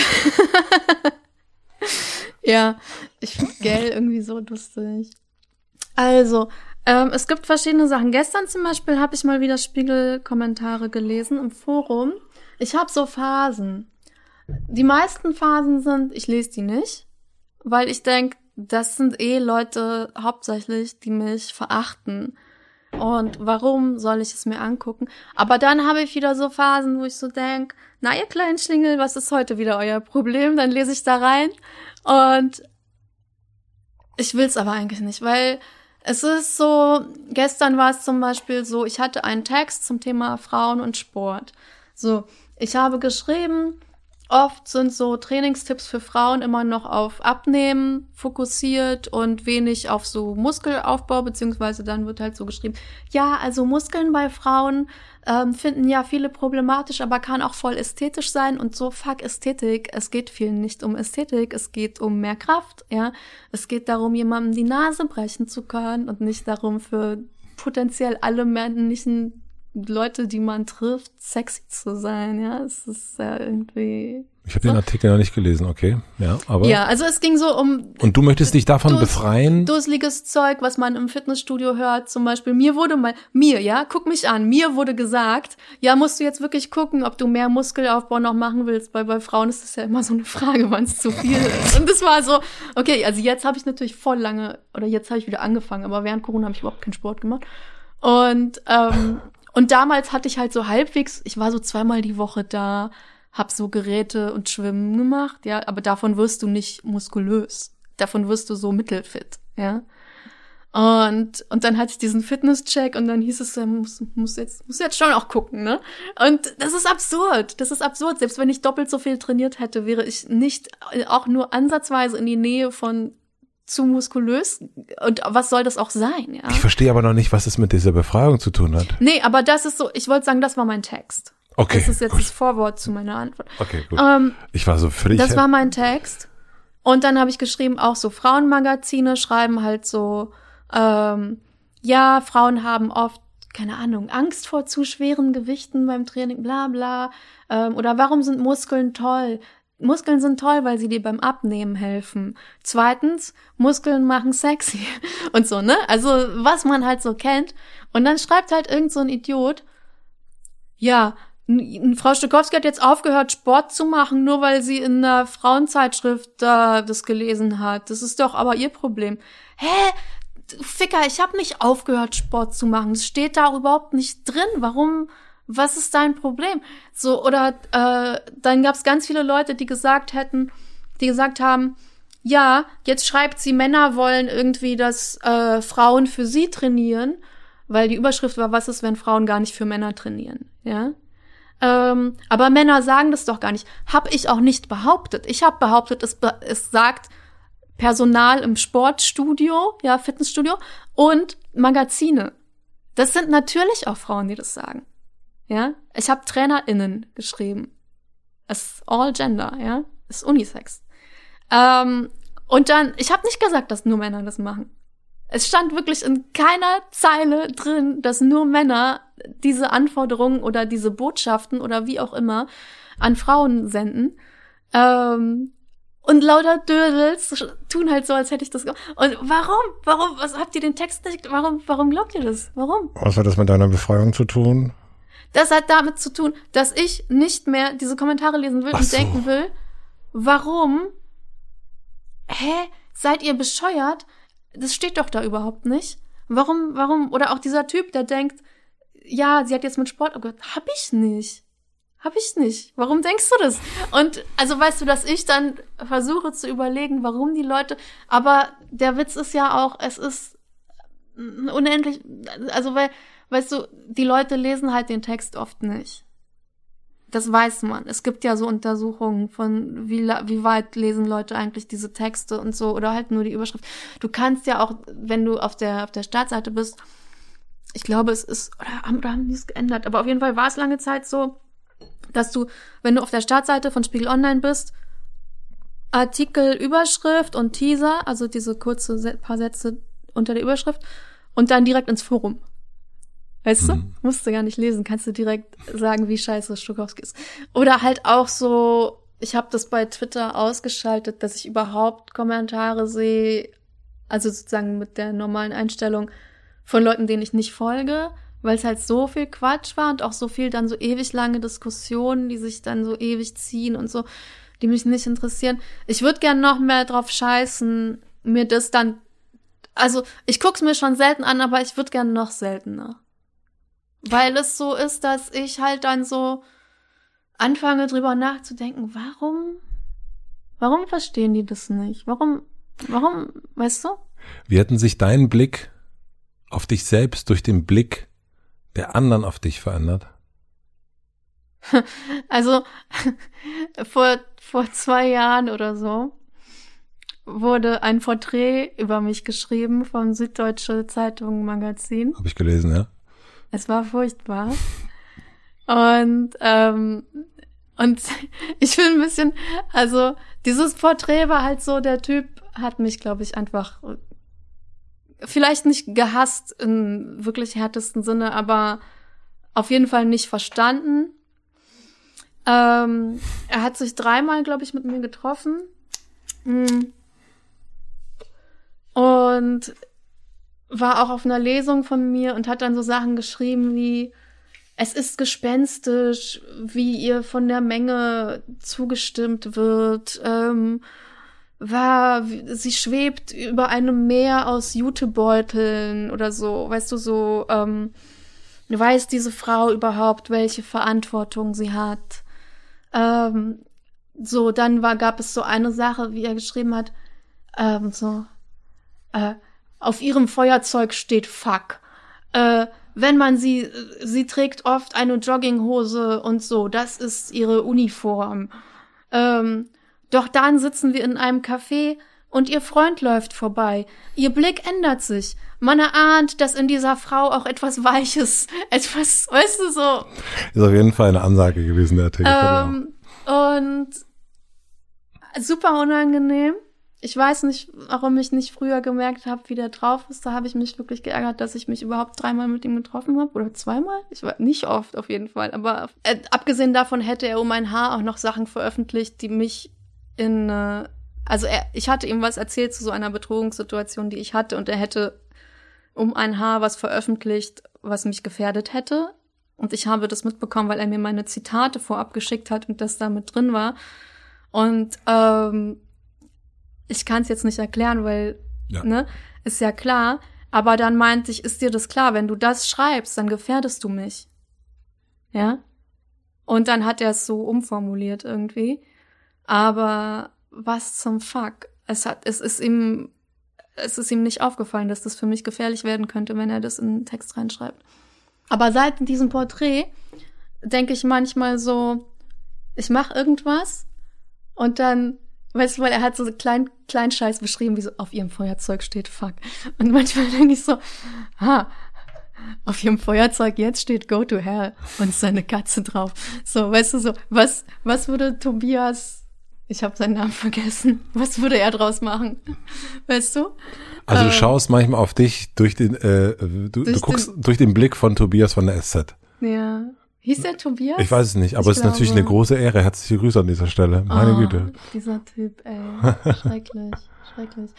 Speaker 1: Ja, ich finde Gell irgendwie so lustig. Also, ähm, es gibt verschiedene Sachen. Gestern zum Beispiel habe ich mal wieder Spiegel-Kommentare gelesen im Forum. Ich habe so Phasen. Die meisten Phasen sind, ich lese die nicht, weil ich denk, das sind eh Leute hauptsächlich, die mich verachten. Und warum soll ich es mir angucken? Aber dann habe ich wieder so Phasen, wo ich so denk, na ihr kleinen Schlingel, was ist heute wieder euer Problem? Dann lese ich da rein und ich will's aber eigentlich nicht, weil es ist so, gestern war es zum Beispiel so, ich hatte einen Text zum Thema Frauen und Sport. So, ich habe geschrieben, oft sind so Trainingstipps für Frauen immer noch auf Abnehmen fokussiert und wenig auf so Muskelaufbau, beziehungsweise dann wird halt so geschrieben, ja, also Muskeln bei Frauen ähm, finden ja viele problematisch, aber kann auch voll ästhetisch sein und so fuck Ästhetik. Es geht vielen nicht um Ästhetik, es geht um mehr Kraft, ja. Es geht darum, jemandem die Nase brechen zu können und nicht darum, für potenziell alle männlichen Leute, die man trifft, sexy zu sein, ja. Es ist ja irgendwie.
Speaker 2: Ich habe den Artikel noch nicht gelesen, okay. Ja, aber.
Speaker 1: Ja, also es ging so um
Speaker 2: Und du möchtest dich davon
Speaker 1: Dus-
Speaker 2: befreien?
Speaker 1: dusseliges Zeug, was man im Fitnessstudio hört. Zum Beispiel, mir wurde mal, mir, ja, guck mich an, mir wurde gesagt, ja, musst du jetzt wirklich gucken, ob du mehr Muskelaufbau noch machen willst, weil bei Frauen ist das ja immer so eine Frage, wann es zu viel ist. Und das war so, okay, also jetzt habe ich natürlich voll lange, oder jetzt habe ich wieder angefangen, aber während Corona habe ich überhaupt keinen Sport gemacht. Und, ähm, und damals hatte ich halt so halbwegs, ich war so zweimal die Woche da, hab so Geräte und Schwimmen gemacht, ja, aber davon wirst du nicht muskulös. Davon wirst du so mittelfit, ja. Und, und dann hatte ich diesen Fitnesscheck und dann hieß es, muss, muss jetzt, muss jetzt schon auch gucken, ne? Und das ist absurd. Das ist absurd. Selbst wenn ich doppelt so viel trainiert hätte, wäre ich nicht auch nur ansatzweise in die Nähe von zu muskulös. Und was soll das auch sein, ja?
Speaker 2: Ich verstehe aber noch nicht, was es mit dieser Befreiung zu tun hat.
Speaker 1: Nee, aber das ist so, ich wollte sagen, das war mein Text.
Speaker 2: Okay.
Speaker 1: Das ist jetzt
Speaker 2: gut.
Speaker 1: das Vorwort zu meiner Antwort.
Speaker 2: Okay, gut.
Speaker 1: Ähm,
Speaker 2: ich war so völlig.
Speaker 1: das war mein Text. Und dann habe ich geschrieben, auch so Frauenmagazine schreiben halt so, ähm, ja, Frauen haben oft, keine Ahnung, Angst vor zu schweren Gewichten beim Training, bla bla. Ähm, oder warum sind Muskeln toll? Muskeln sind toll, weil sie dir beim Abnehmen helfen. Zweitens, Muskeln machen sexy. Und so, ne? Also, was man halt so kennt. Und dann schreibt halt irgend so ein Idiot, ja, Frau Stokowski hat jetzt aufgehört, Sport zu machen, nur weil sie in der Frauenzeitschrift äh, das gelesen hat. Das ist doch aber ihr Problem. Hä? Ficker, ich habe nicht aufgehört, Sport zu machen. Das steht da überhaupt nicht drin. Warum? Was ist dein Problem? So, oder äh, dann gab es ganz viele Leute, die gesagt hätten, die gesagt haben, ja, jetzt schreibt sie, Männer wollen irgendwie, dass äh, Frauen für sie trainieren, weil die Überschrift war, was ist, wenn Frauen gar nicht für Männer trainieren, ja? Ähm, aber Männer sagen das doch gar nicht. Hab ich auch nicht behauptet. Ich habe behauptet, es, es sagt Personal im Sportstudio, ja, Fitnessstudio und Magazine. Das sind natürlich auch Frauen, die das sagen. Ja, ich habe TrainerInnen geschrieben. Es ist all gender, ja, es ist Unisex. Ähm, und dann, ich habe nicht gesagt, dass nur Männer das machen. Es stand wirklich in keiner Zeile drin, dass nur Männer diese Anforderungen oder diese Botschaften oder wie auch immer an Frauen senden. Ähm, und lauter Dödels tun halt so, als hätte ich das. Und warum? Warum? Was habt ihr den Text nicht? Warum? Warum glaubt ihr das? Warum?
Speaker 2: Was hat das mit deiner Befreiung zu tun?
Speaker 1: Das hat damit zu tun, dass ich nicht mehr diese Kommentare lesen will Ach und so. denken will, warum? Hä? Seid ihr bescheuert? Das steht doch da überhaupt nicht. Warum, warum? Oder auch dieser Typ, der denkt, ja, sie hat jetzt mit Sport, oh Gott, hab ich nicht. Hab ich nicht. Warum denkst du das? Und also weißt du, dass ich dann versuche zu überlegen, warum die Leute. Aber der Witz ist ja auch, es ist unendlich. Also weil, weißt du, die Leute lesen halt den Text oft nicht. Das weiß man. Es gibt ja so Untersuchungen von, wie, wie weit lesen Leute eigentlich diese Texte und so oder halt nur die Überschrift. Du kannst ja auch, wenn du auf der, auf der Startseite bist, ich glaube, es ist, oder haben, haben die es geändert, aber auf jeden Fall war es lange Zeit so, dass du, wenn du auf der Startseite von Spiegel Online bist, Artikel, Überschrift und Teaser, also diese kurze paar Sätze unter der Überschrift und dann direkt ins Forum. Weißt mhm. du? Musst du gar nicht lesen, kannst du direkt sagen, wie scheiße Stukowski ist. Oder halt auch so, ich habe das bei Twitter ausgeschaltet, dass ich überhaupt Kommentare sehe, also sozusagen mit der normalen Einstellung von Leuten, denen ich nicht folge weil es halt so viel Quatsch war und auch so viel dann so ewig lange Diskussionen, die sich dann so ewig ziehen und so, die mich nicht interessieren. Ich würde gern noch mehr drauf scheißen, mir das dann, also ich guck's mir schon selten an, aber ich würde gern noch seltener. Weil es so ist, dass ich halt dann so anfange drüber nachzudenken, warum, warum verstehen die das nicht? Warum, warum, weißt du?
Speaker 2: Wie hätten sich dein Blick auf dich selbst durch den Blick der anderen auf dich verändert?
Speaker 1: Also vor, vor zwei Jahren oder so wurde ein Porträt über mich geschrieben vom Süddeutsche Zeitung Magazin.
Speaker 2: Habe ich gelesen, ja.
Speaker 1: Es war furchtbar. Und ähm, und ich bin ein bisschen, also dieses Porträt war halt so, der Typ hat mich, glaube ich, einfach vielleicht nicht gehasst im wirklich härtesten Sinne, aber auf jeden Fall nicht verstanden. Ähm, er hat sich dreimal, glaube ich, mit mir getroffen. Hm. Und war auch auf einer Lesung von mir und hat dann so Sachen geschrieben wie, es ist gespenstisch, wie ihr von der Menge zugestimmt wird. Ähm, war, sie schwebt über einem Meer aus Jutebeuteln oder so, weißt du, so, ähm, weiß diese Frau überhaupt, welche Verantwortung sie hat? Ähm, so, dann war, gab es so eine Sache, wie er geschrieben hat, ähm, so, äh, auf ihrem Feuerzeug steht Fuck. Äh, wenn man sie, sie trägt oft eine Jogginghose und so, das ist ihre Uniform. Ähm, doch dann sitzen wir in einem Café und ihr Freund läuft vorbei. Ihr Blick ändert sich. Man erahnt, dass in dieser Frau auch etwas Weiches, etwas, weißt du, so.
Speaker 2: Ist auf jeden Fall eine Ansage gewesen, der Artikel.
Speaker 1: Ähm, und super unangenehm. Ich weiß nicht, warum ich nicht früher gemerkt habe, wie der drauf ist. Da habe ich mich wirklich geärgert, dass ich mich überhaupt dreimal mit ihm getroffen habe. Oder zweimal? Ich war nicht oft auf jeden Fall. Aber äh, abgesehen davon hätte er um mein Haar auch noch Sachen veröffentlicht, die mich in, äh, also er, ich hatte ihm was erzählt zu so einer Bedrohungssituation, die ich hatte, und er hätte um ein Haar was veröffentlicht, was mich gefährdet hätte. Und ich habe das mitbekommen, weil er mir meine Zitate vorab geschickt hat und das da mit drin war. Und ähm, ich kann es jetzt nicht erklären, weil, ja. ne, ist ja klar. Aber dann meinte ich, ist dir das klar, wenn du das schreibst, dann gefährdest du mich. Ja? Und dann hat er es so umformuliert irgendwie. Aber was zum Fuck? Es hat, es ist ihm, es ist ihm nicht aufgefallen, dass das für mich gefährlich werden könnte, wenn er das in den Text reinschreibt. Aber seit diesem Porträt denke ich manchmal so, ich mache irgendwas und dann, weißt du, weil er hat so klein, klein Scheiß beschrieben, wie so auf ihrem Feuerzeug steht, fuck. Und manchmal denke ich so, ha, auf ihrem Feuerzeug jetzt steht Go to Hell und seine Katze drauf. So, weißt du, so, was, was würde Tobias, ich habe seinen Namen vergessen, was würde er draus machen? Weißt du?
Speaker 2: Also du ähm, schaust manchmal auf dich durch den, äh, du, durch du guckst den, durch den Blick von Tobias von der SZ.
Speaker 1: Ja. Hieß der Tobias?
Speaker 2: Ich weiß es nicht, aber ich es ist natürlich eine große Ehre. Herzliche Grüße an dieser Stelle. Meine oh, Güte.
Speaker 1: Dieser Typ, ey. Schrecklich, schrecklich.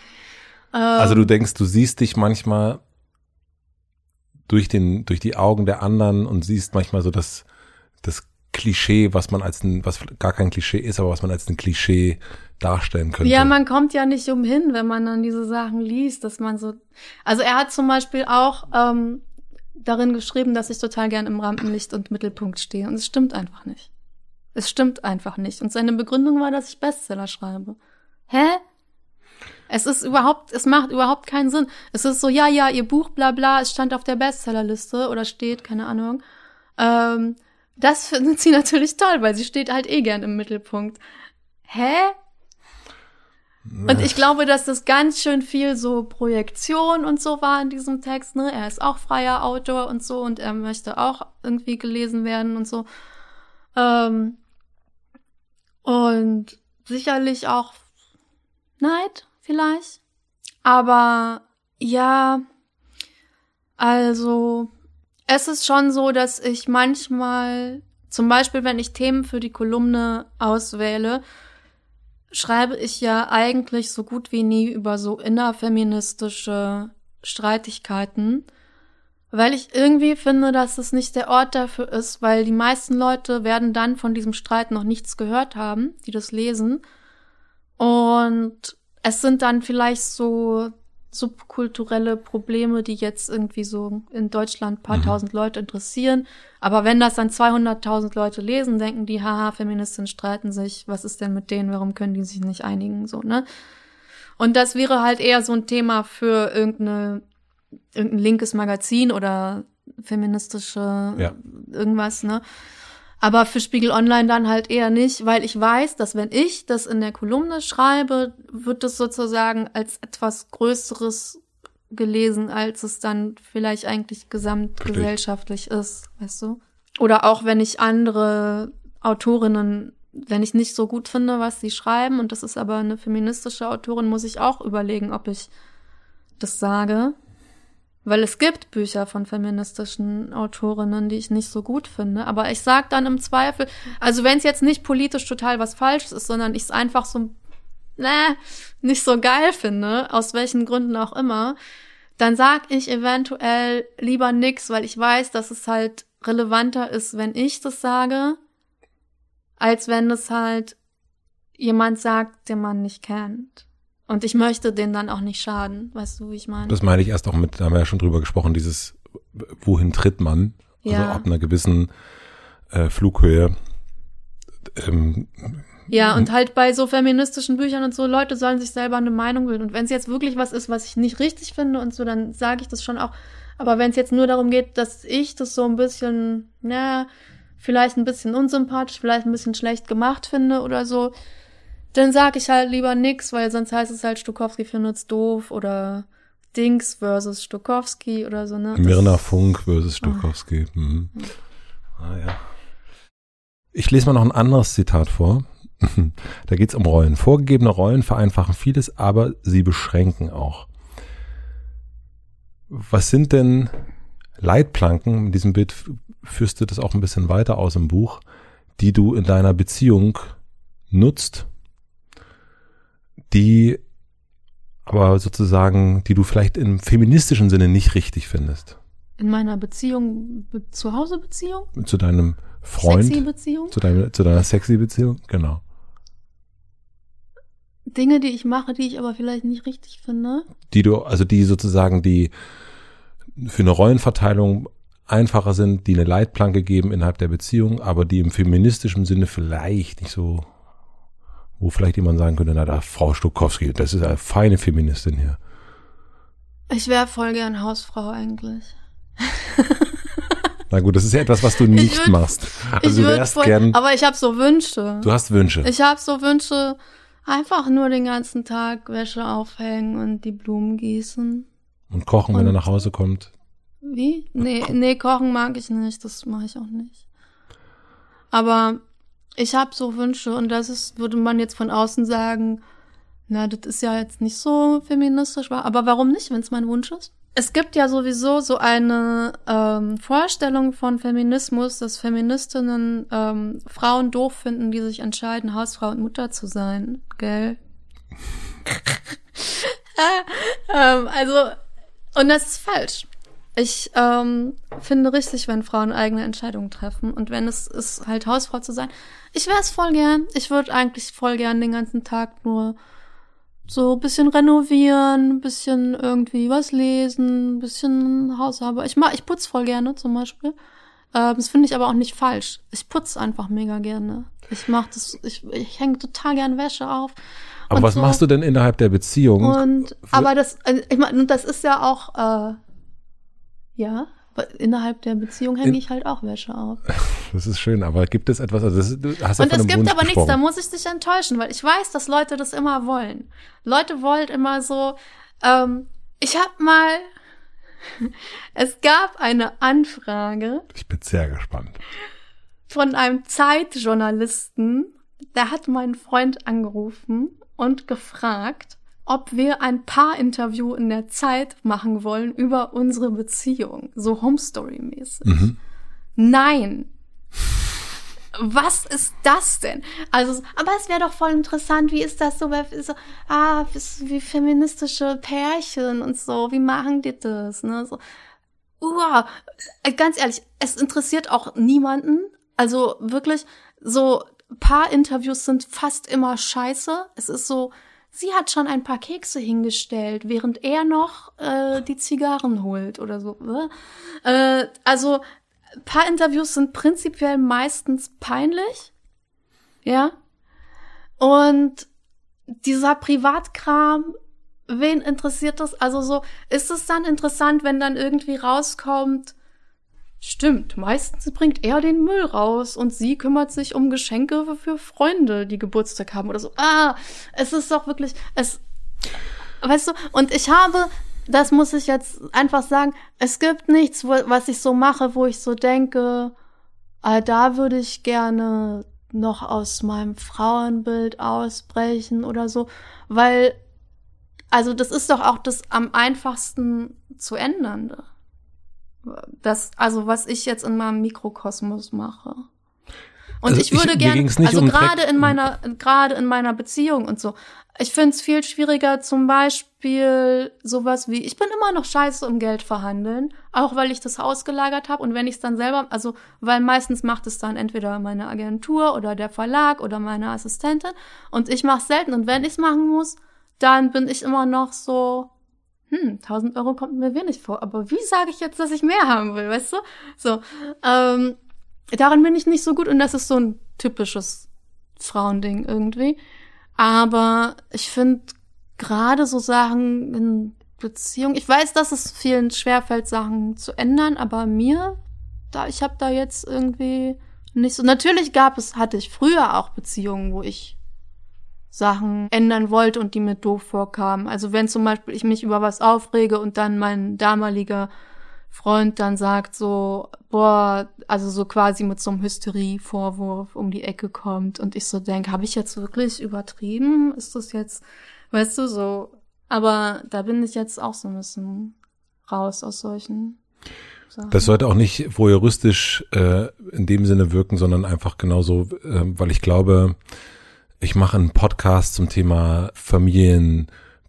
Speaker 2: Also du ähm, denkst, du siehst dich manchmal durch den, durch die Augen der anderen und siehst manchmal so das, das Klischee, was man als ein, was gar kein Klischee ist, aber was man als ein Klischee darstellen könnte.
Speaker 1: Ja, man kommt ja nicht umhin, wenn man dann diese Sachen liest, dass man so. Also er hat zum Beispiel auch ähm, darin geschrieben, dass ich total gern im Rampenlicht und Mittelpunkt stehe. Und es stimmt einfach nicht. Es stimmt einfach nicht. Und seine Begründung war, dass ich Bestseller schreibe. Hä? Es ist überhaupt, es macht überhaupt keinen Sinn. Es ist so, ja, ja, ihr Buch, bla bla, es stand auf der Bestsellerliste oder steht, keine Ahnung. Ähm, das findet sie natürlich toll, weil sie steht halt eh gern im Mittelpunkt. Hä? Und ich glaube, dass das ganz schön viel so Projektion und so war in diesem Text. Ne? Er ist auch freier Autor und so und er möchte auch irgendwie gelesen werden und so. Ähm, und sicherlich auch Neid vielleicht. Aber ja, also es ist schon so, dass ich manchmal, zum Beispiel wenn ich Themen für die Kolumne auswähle, schreibe ich ja eigentlich so gut wie nie über so innerfeministische Streitigkeiten, weil ich irgendwie finde, dass es nicht der Ort dafür ist, weil die meisten Leute werden dann von diesem Streit noch nichts gehört haben, die das lesen. Und es sind dann vielleicht so subkulturelle Probleme, die jetzt irgendwie so in Deutschland paar mhm. tausend Leute interessieren. Aber wenn das dann 200.000 Leute lesen, denken die, haha, Feministinnen streiten sich, was ist denn mit denen, warum können die sich nicht einigen, so, ne? Und das wäre halt eher so ein Thema für irgendeine, irgendein linkes Magazin oder feministische ja. irgendwas, ne? Aber für Spiegel Online dann halt eher nicht, weil ich weiß, dass wenn ich das in der Kolumne schreibe, wird es sozusagen als etwas Größeres gelesen, als es dann vielleicht eigentlich gesamtgesellschaftlich ist, weißt du? Oder auch wenn ich andere Autorinnen, wenn ich nicht so gut finde, was sie schreiben, und das ist aber eine feministische Autorin, muss ich auch überlegen, ob ich das sage. Weil es gibt Bücher von feministischen Autorinnen, die ich nicht so gut finde. Aber ich sag dann im Zweifel, also wenn es jetzt nicht politisch total was Falsches ist, sondern ich es einfach so, ne, nicht so geil finde, aus welchen Gründen auch immer, dann sag ich eventuell lieber nix, weil ich weiß, dass es halt relevanter ist, wenn ich das sage, als wenn es halt jemand sagt, den man nicht kennt. Und ich möchte denen dann auch nicht schaden, weißt du, wie ich meine?
Speaker 2: Das meine ich erst auch mit, da haben wir ja schon drüber gesprochen, dieses, wohin tritt man? Also ja. ab einer gewissen äh, Flughöhe. Ähm,
Speaker 1: ja, und halt bei so feministischen Büchern und so, Leute sollen sich selber eine Meinung bilden. Und wenn es jetzt wirklich was ist, was ich nicht richtig finde und so, dann sage ich das schon auch. Aber wenn es jetzt nur darum geht, dass ich das so ein bisschen, na, vielleicht ein bisschen unsympathisch, vielleicht ein bisschen schlecht gemacht finde oder so, dann sag ich halt lieber nix, weil sonst heißt es halt, Stokowski findet's doof oder Dings versus Stokowski oder so, ne?
Speaker 2: Mirna Funk versus Stokowski. Ah. Mhm. Ah ja. Ich lese mal noch ein anderes Zitat vor. da geht's um Rollen. Vorgegebene Rollen vereinfachen vieles, aber sie beschränken auch. Was sind denn Leitplanken, in diesem Bild führst du das auch ein bisschen weiter aus im Buch, die du in deiner Beziehung nutzt, die aber sozusagen, die du vielleicht im feministischen Sinne nicht richtig findest.
Speaker 1: In meiner Beziehung, be zu Hause Beziehung?
Speaker 2: Zu deinem Freund?
Speaker 1: Sexy Beziehung?
Speaker 2: Zu, deinem, zu deiner sexy Beziehung? Genau.
Speaker 1: Dinge, die ich mache, die ich aber vielleicht nicht richtig finde.
Speaker 2: Die du, also die sozusagen die für eine Rollenverteilung einfacher sind, die eine Leitplanke geben innerhalb der Beziehung, aber die im feministischen Sinne vielleicht nicht so, wo vielleicht jemand sagen könnte, na da Frau Stokowski, das ist eine feine Feministin hier.
Speaker 1: Ich wäre voll gern Hausfrau eigentlich.
Speaker 2: Na gut, das ist ja etwas, was du nicht
Speaker 1: würd-
Speaker 2: machst. Also du wärst
Speaker 1: voll,
Speaker 2: gern,
Speaker 1: aber ich habe so Wünsche.
Speaker 2: du hast Wünsche.
Speaker 1: Ich habe so Wünsche, einfach nur den ganzen Tag Wäsche aufhängen und die Blumen gießen.
Speaker 2: Und kochen, wenn er
Speaker 1: Und-
Speaker 2: nach Hause kommt.
Speaker 1: Wie? Nee, nee, kochen mag ich nicht, das mache ich auch nicht. Aber ich habe so Wünsche und das ist, würde man jetzt von außen sagen, na, das ist ja jetzt nicht so feministisch, aber warum nicht, wenn es mein Wunsch ist? Es gibt ja sowieso so eine ähm, Vorstellung von Feminismus, dass Feministinnen ähm, Frauen doof finden, die sich entscheiden, Hausfrau und Mutter zu sein, gell? ähm, also, und das ist falsch. Ich ähm, finde richtig, wenn Frauen eigene Entscheidungen treffen. Und wenn es ist, halt Hausfrau zu sein. Ich wäre es voll gern. Ich würde eigentlich voll gern den ganzen Tag nur so ein bisschen renovieren, ein bisschen irgendwie was lesen, ein bisschen Hausarbeit. Ich mach, ich putz voll gerne zum Beispiel. Ähm, das finde ich aber auch nicht falsch. Ich putz einfach mega gerne. Ich mach das, ich, ich hänge total gern Wäsche auf.
Speaker 2: Aber was
Speaker 1: so.
Speaker 2: machst du denn innerhalb der Beziehung?
Speaker 1: Und aber das, äh, ich meine, das ist ja auch, äh, ja, innerhalb der Beziehung hänge ich halt auch Wäsche auf.
Speaker 2: Das ist schön, aber gibt es etwas, also das, du hast ja
Speaker 1: Und es gibt
Speaker 2: Wunsch
Speaker 1: aber nichts,
Speaker 2: gesprochen.
Speaker 1: da muss ich dich enttäuschen, weil ich weiß, dass Leute das immer wollen. Leute wollen immer so, ähm, ich hab mal, es gab eine Anfrage
Speaker 2: Ich bin sehr gespannt.
Speaker 1: von einem Zeitjournalisten, der hat meinen Freund angerufen und gefragt, ob wir ein Paar-Interview in der Zeit machen wollen über unsere Beziehung, so Home-Story-mäßig.
Speaker 2: Mhm.
Speaker 1: Nein. Was ist das denn? Also, aber es wäre doch voll interessant, wie ist das so, bei- so ah, wie- feministische Pärchen und so, wie machen die das, ne, so. Uah, äh, ganz ehrlich, es interessiert auch niemanden. Also wirklich, so paar Interviews sind fast immer scheiße. Es ist so, sie hat schon ein paar Kekse hingestellt, während er noch äh, die Zigarren holt oder so. ne? Äh, also paar Interviews sind prinzipiell meistens peinlich. Ja. Und dieser Privatkram, wen interessiert das? Also so, ist es dann interessant, wenn dann irgendwie rauskommt, stimmt, meistens bringt er den Müll raus und sie kümmert sich um Geschenke für Freunde, die Geburtstag haben oder so. Ah, es ist doch wirklich, es, weißt du, und ich habe, das muss ich jetzt einfach sagen, es gibt nichts, wo, was ich so mache, wo ich so denke, ah, da würde ich gerne noch aus meinem Frauenbild ausbrechen oder so, weil, also das ist doch auch das am einfachsten zu ändernde. Das, also was ich jetzt in meinem Mikrokosmos mache. Und
Speaker 2: Also
Speaker 1: ich würde gerne, also
Speaker 2: um
Speaker 1: gerade in meiner, gerade in meiner Beziehung und so. Ich finde es viel schwieriger, zum Beispiel sowas wie, ich bin immer noch scheiße um Geld verhandeln, auch weil ich das ausgelagert habe und wenn ich es dann selber, also weil meistens macht es dann entweder meine Agentur oder der Verlag oder meine Assistentin. Und ich mache selten. Und wenn ich es machen muss, dann bin ich immer noch so, hm, 1000 Euro kommt mir wenig vor, aber wie sage ich jetzt, dass ich mehr haben will, weißt du? So, ähm, daran bin ich nicht so gut und das ist so ein typisches Frauending irgendwie. Aber ich finde gerade so Sachen in Beziehung, ich weiß, dass es vielen schwerfällt, Sachen zu ändern, aber mir, da, ich habe da jetzt irgendwie nicht so. Natürlich gab es, hatte ich früher auch Beziehungen, wo ich Sachen ändern wollte und die mir doof vorkamen. Also wenn zum Beispiel ich mich über was aufrege und dann mein damaliger Freund dann sagt so, boah, also so quasi mit so einem Hysterie-Vorwurf um die Ecke kommt und ich so denke, habe ich jetzt wirklich übertrieben? Ist das jetzt, weißt du, so. Aber da bin ich jetzt auch so ein bisschen raus aus solchen Sachen.
Speaker 2: Das sollte auch nicht voyeuristisch äh, in dem Sinne wirken, sondern einfach genauso, äh, weil ich glaube, ich mache einen Podcast zum Thema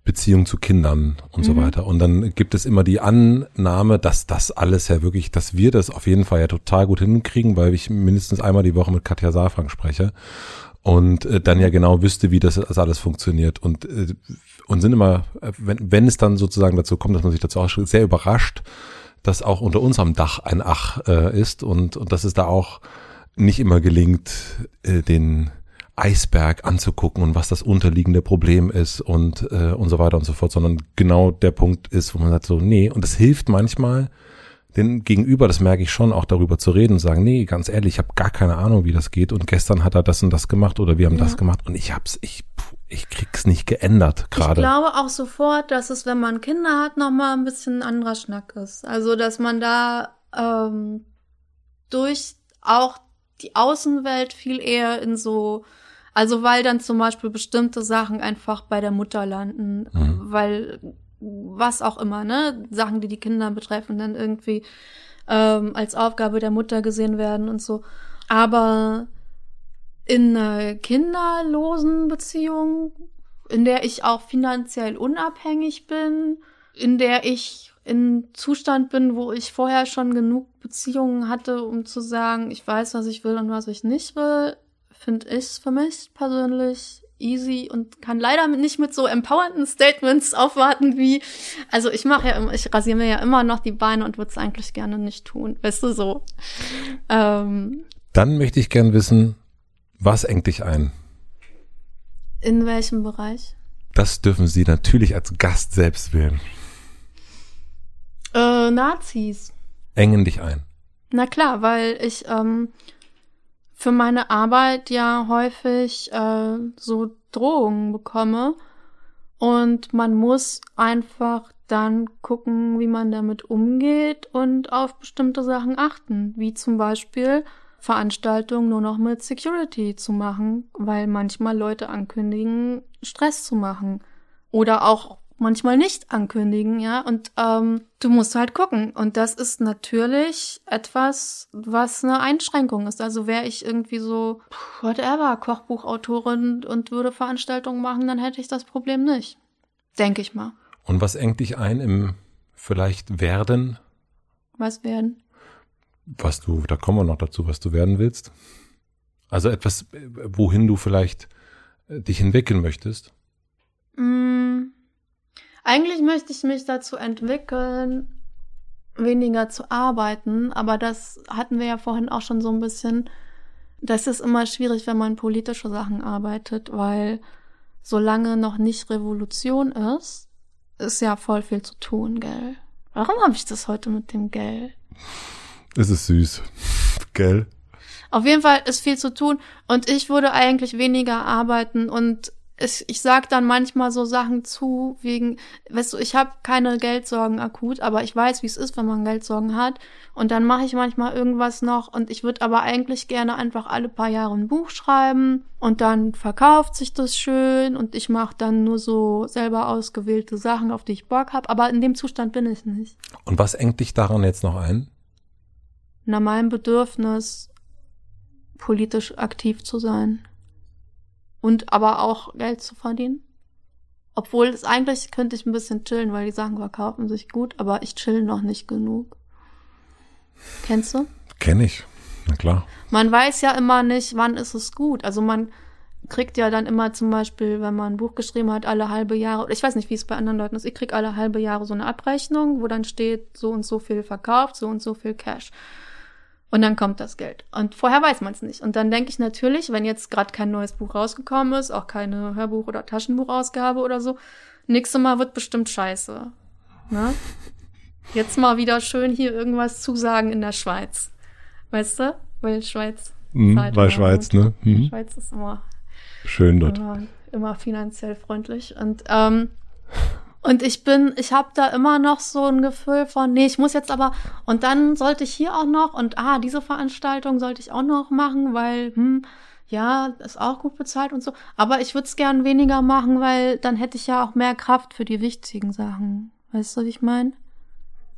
Speaker 2: Beziehung zu Kindern und mhm. so weiter. Und dann gibt es immer die Annahme, dass das alles ja wirklich, dass wir das auf jeden Fall ja total gut hinkriegen, weil ich mindestens einmal die Woche mit Katja Saalfrank spreche und äh, dann ja genau wüsste, wie das, das alles funktioniert und äh, und sind immer, wenn, wenn es dann sozusagen dazu kommt, dass man sich dazu auch sehr überrascht, dass auch unter unserem Dach ein Ach äh, ist und und dass es da auch nicht immer gelingt, äh, den Eisberg anzugucken und was das unterliegende Problem ist und äh, und so weiter und so fort, sondern genau der Punkt ist, wo man sagt so, nee, und es hilft manchmal, den Gegenüber, das merke ich schon, auch darüber zu reden und sagen, nee, ganz ehrlich, ich habe gar keine Ahnung, wie das geht und gestern hat er das und das gemacht oder wir haben ja. das gemacht und ich hab's, ich, ich krieg's nicht geändert gerade.
Speaker 1: Ich glaube auch sofort, dass es, wenn man Kinder hat, nochmal ein bisschen ein anderer Schnack ist. Also, dass man da ähm, durch auch die Außenwelt viel eher in so also weil dann zum Beispiel bestimmte Sachen einfach bei der Mutter landen, mhm. weil was auch immer, ne, Sachen, die die Kinder betreffen, dann irgendwie ähm, als Aufgabe der Mutter gesehen werden und so. Aber in einer kinderlosen Beziehung, in der ich auch finanziell unabhängig bin, in der ich in Zustand bin, wo ich vorher schon genug Beziehungen hatte, um zu sagen, ich weiß, was ich will und was ich nicht will, finde ich für mich persönlich easy und kann leider nicht mit so empowernden Statements aufwarten wie, also ich mache ja immer, ich rasiere mir ja immer noch die Beine und würde es eigentlich gerne nicht tun, weißt du so. Ähm,
Speaker 2: Dann möchte ich gern wissen, was engt dich ein?
Speaker 1: In welchem Bereich?
Speaker 2: Das dürfen Sie natürlich als Gast selbst wählen.
Speaker 1: Äh, Nazis.
Speaker 2: Engen dich ein.
Speaker 1: Na klar, weil ich ähm, für meine Arbeit ja häufig äh, so Drohungen bekomme. Und man muss einfach dann gucken, wie man damit umgeht und auf bestimmte Sachen achten, wie zum Beispiel Veranstaltungen nur noch mit Security zu machen, weil manchmal Leute ankündigen, Stress zu machen. Oder auch manchmal nicht ankündigen, ja. Und ähm, du musst halt gucken. Und das ist natürlich etwas, was eine Einschränkung ist. Also wäre ich irgendwie so, whatever, Kochbuchautorin und würde Veranstaltungen machen, dann hätte ich das Problem nicht. Denke ich mal.
Speaker 2: Und was engt dich ein im vielleicht werden?
Speaker 1: Was werden?
Speaker 2: Was du, da kommen wir noch dazu, was du werden willst. Also etwas, wohin du vielleicht äh, dich hinwecken möchtest.
Speaker 1: Mm eigentlich möchte ich mich dazu entwickeln, weniger zu arbeiten, aber das hatten wir ja vorhin auch schon so ein bisschen. Das ist immer schwierig, wenn man politische Sachen arbeitet, weil solange noch nicht Revolution ist, ist ja voll viel zu tun, gell? Warum habe ich das heute mit dem Gell?
Speaker 2: Es ist süß, gell?
Speaker 1: Auf jeden Fall ist viel zu tun und ich würde eigentlich weniger arbeiten und ich, ich sag dann manchmal so Sachen zu, wegen, weißt du, ich habe keine Geldsorgen akut, aber ich weiß, wie es ist, wenn man Geldsorgen hat. Und dann mache ich manchmal irgendwas noch und ich würde aber eigentlich gerne einfach alle paar Jahre ein Buch schreiben und dann verkauft sich das schön und ich mache dann nur so selber ausgewählte Sachen, auf die ich Bock habe. Aber in dem Zustand bin ich nicht.
Speaker 2: Und was engt dich daran jetzt noch ein?
Speaker 1: Na, mein Bedürfnis, politisch aktiv zu sein und aber auch Geld zu verdienen. Obwohl es eigentlich könnte ich ein bisschen chillen, weil die Sachen verkaufen sich gut, aber ich chill noch nicht genug. Kennst du?
Speaker 2: Kenn ich. Na klar.
Speaker 1: Man weiß ja immer nicht, wann ist es gut. Also man kriegt ja dann immer zum Beispiel, wenn man ein Buch geschrieben hat, alle halbe Jahre, ich weiß nicht, wie es bei anderen Leuten ist, ich krieg alle halbe Jahre so eine Abrechnung, wo dann steht, so und so viel verkauft, so und so viel Cash. Und dann kommt das Geld. Und vorher weiß man es nicht. Und dann denke ich natürlich, wenn jetzt gerade kein neues Buch rausgekommen ist, auch keine Hörbuch- oder Taschenbuchausgabe oder so, nächstes Mal wird bestimmt scheiße. Ne? Jetzt mal wieder schön hier irgendwas zusagen in der Schweiz. Weißt du? Weil Schweiz.
Speaker 2: Mhm, weil Schweiz, ne?
Speaker 1: Mhm. Schweiz ist immer
Speaker 2: schön dort.
Speaker 1: Immer, immer finanziell freundlich. Und ähm, und ich bin, ich habe da immer noch so ein Gefühl von, nee, ich muss jetzt aber, und dann sollte ich hier auch noch, und ah, diese Veranstaltung sollte ich auch noch machen, weil, hm, ja, ist auch gut bezahlt und so. Aber ich würde es gern weniger machen, weil dann hätte ich ja auch mehr Kraft für die wichtigen Sachen. Weißt du, was ich meine?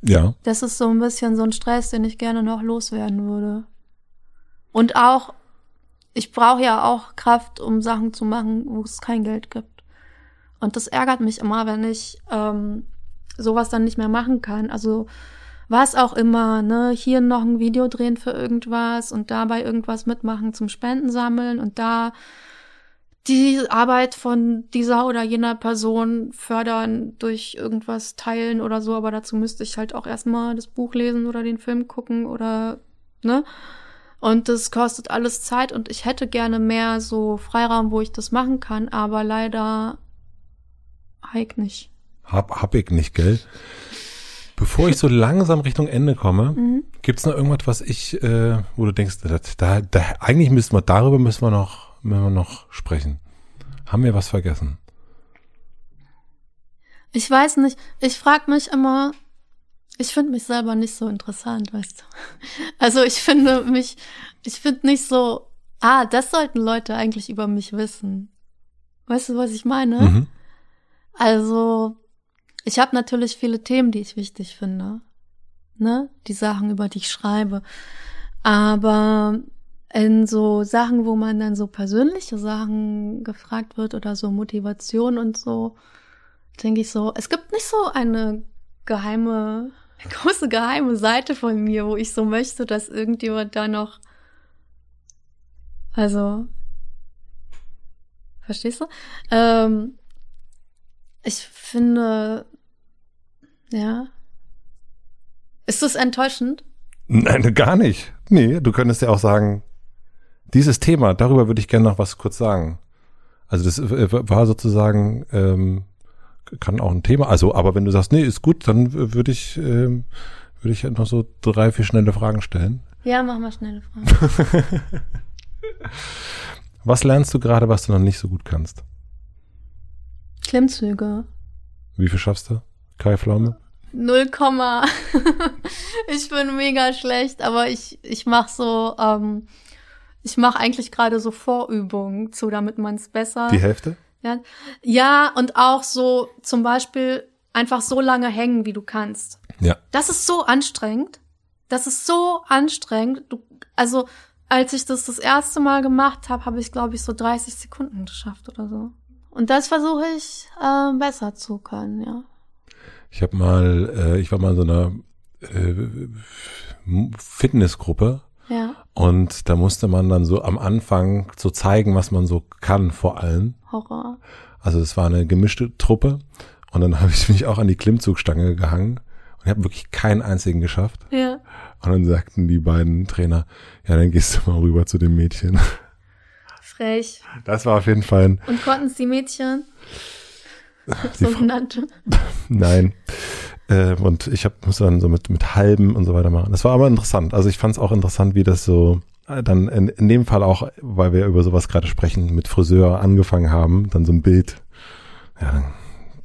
Speaker 2: Ja.
Speaker 1: Das ist so ein bisschen so ein Stress, den ich gerne noch loswerden würde. Und auch, ich brauche ja auch Kraft, um Sachen zu machen, wo es kein Geld gibt. Und das ärgert mich immer, wenn ich ähm, sowas dann nicht mehr machen kann. Also was auch immer, ne, hier noch ein Video drehen für irgendwas und dabei irgendwas mitmachen zum Spenden sammeln und da die Arbeit von dieser oder jener Person fördern durch irgendwas teilen oder so, aber dazu müsste ich halt auch erstmal das Buch lesen oder den Film gucken oder, ne? Und das kostet alles Zeit und ich hätte gerne mehr so Freiraum, wo ich das machen kann, aber leider Heik nicht.
Speaker 2: Hab, hab ich nicht, gell? Bevor ich so langsam Richtung Ende komme, mhm. gibt's noch irgendwas, was ich, äh, wo du denkst, da, da, eigentlich müssen wir, darüber müssen wir noch, müssen wir noch sprechen. Haben wir was vergessen?
Speaker 1: Ich weiß nicht. Ich frage mich immer, ich finde mich selber nicht so interessant, weißt du. Also ich finde mich, ich finde nicht so, ah, das sollten Leute eigentlich über mich wissen. Weißt du, was ich meine? Mhm. Also, ich habe natürlich viele Themen, die ich wichtig finde. Ne? Die Sachen, über die ich schreibe. Aber in so Sachen, wo man dann so persönliche Sachen gefragt wird oder so Motivation und so, denke ich so, es gibt nicht so eine geheime, große geheime Seite von mir, wo ich so möchte, dass irgendjemand da noch, also, verstehst du? Ähm, ich finde, ja. Ist das enttäuschend?
Speaker 2: Nein, gar nicht. Nee, du könntest ja auch sagen, dieses Thema, darüber würde ich gerne noch was kurz sagen. Also das äh, war sozusagen, ähm, kann auch ein Thema, also, aber wenn du sagst, nee, ist gut, dann würde ich, ähm, würde ich noch so drei, vier schnelle Fragen stellen.
Speaker 1: Ja, mach mal schnelle Fragen.
Speaker 2: was lernst du gerade, was du noch nicht so gut kannst?
Speaker 1: Klimmzüge.
Speaker 2: Wie viel schaffst du? Kai Pflaume?
Speaker 1: Null Komma. ich bin mega schlecht, aber ich, ich mach so, ähm, ich mache eigentlich gerade so Vorübungen zu, damit man es besser.
Speaker 2: Die Hälfte?
Speaker 1: Ja, ja, und auch so zum Beispiel einfach so lange hängen, wie du kannst.
Speaker 2: Ja.
Speaker 1: Das ist so anstrengend. Das ist so anstrengend. Du, also als ich das das erste Mal gemacht habe, habe ich glaube ich so 30 Sekunden geschafft oder so. Und das versuche ich äh, besser zu können, ja.
Speaker 2: Ich habe mal, äh, ich war mal in so einer äh, Fitnessgruppe.
Speaker 1: Ja.
Speaker 2: Und da musste man dann so am Anfang so zeigen, was man so kann, vor allem.
Speaker 1: Horror.
Speaker 2: Also es war eine gemischte Truppe. Und dann habe ich mich auch an die Klimmzugstange gehangen und ich habe wirklich keinen einzigen geschafft.
Speaker 1: Ja.
Speaker 2: Und dann sagten die beiden Trainer, ja, dann gehst du mal rüber zu dem Mädchen.
Speaker 1: Frech.
Speaker 2: Das war auf jeden Fall ein.
Speaker 1: Und konnten es die Mädchen? Sogenannte.
Speaker 2: Nein. Äh, und ich hab, musste dann so mit, mit halben und so weiter machen. Das war aber interessant. Also ich fand es auch interessant, wie das so äh, dann in, in dem Fall auch, weil wir über sowas gerade sprechen, mit Friseur angefangen haben, dann so ein Bild. Ja, dann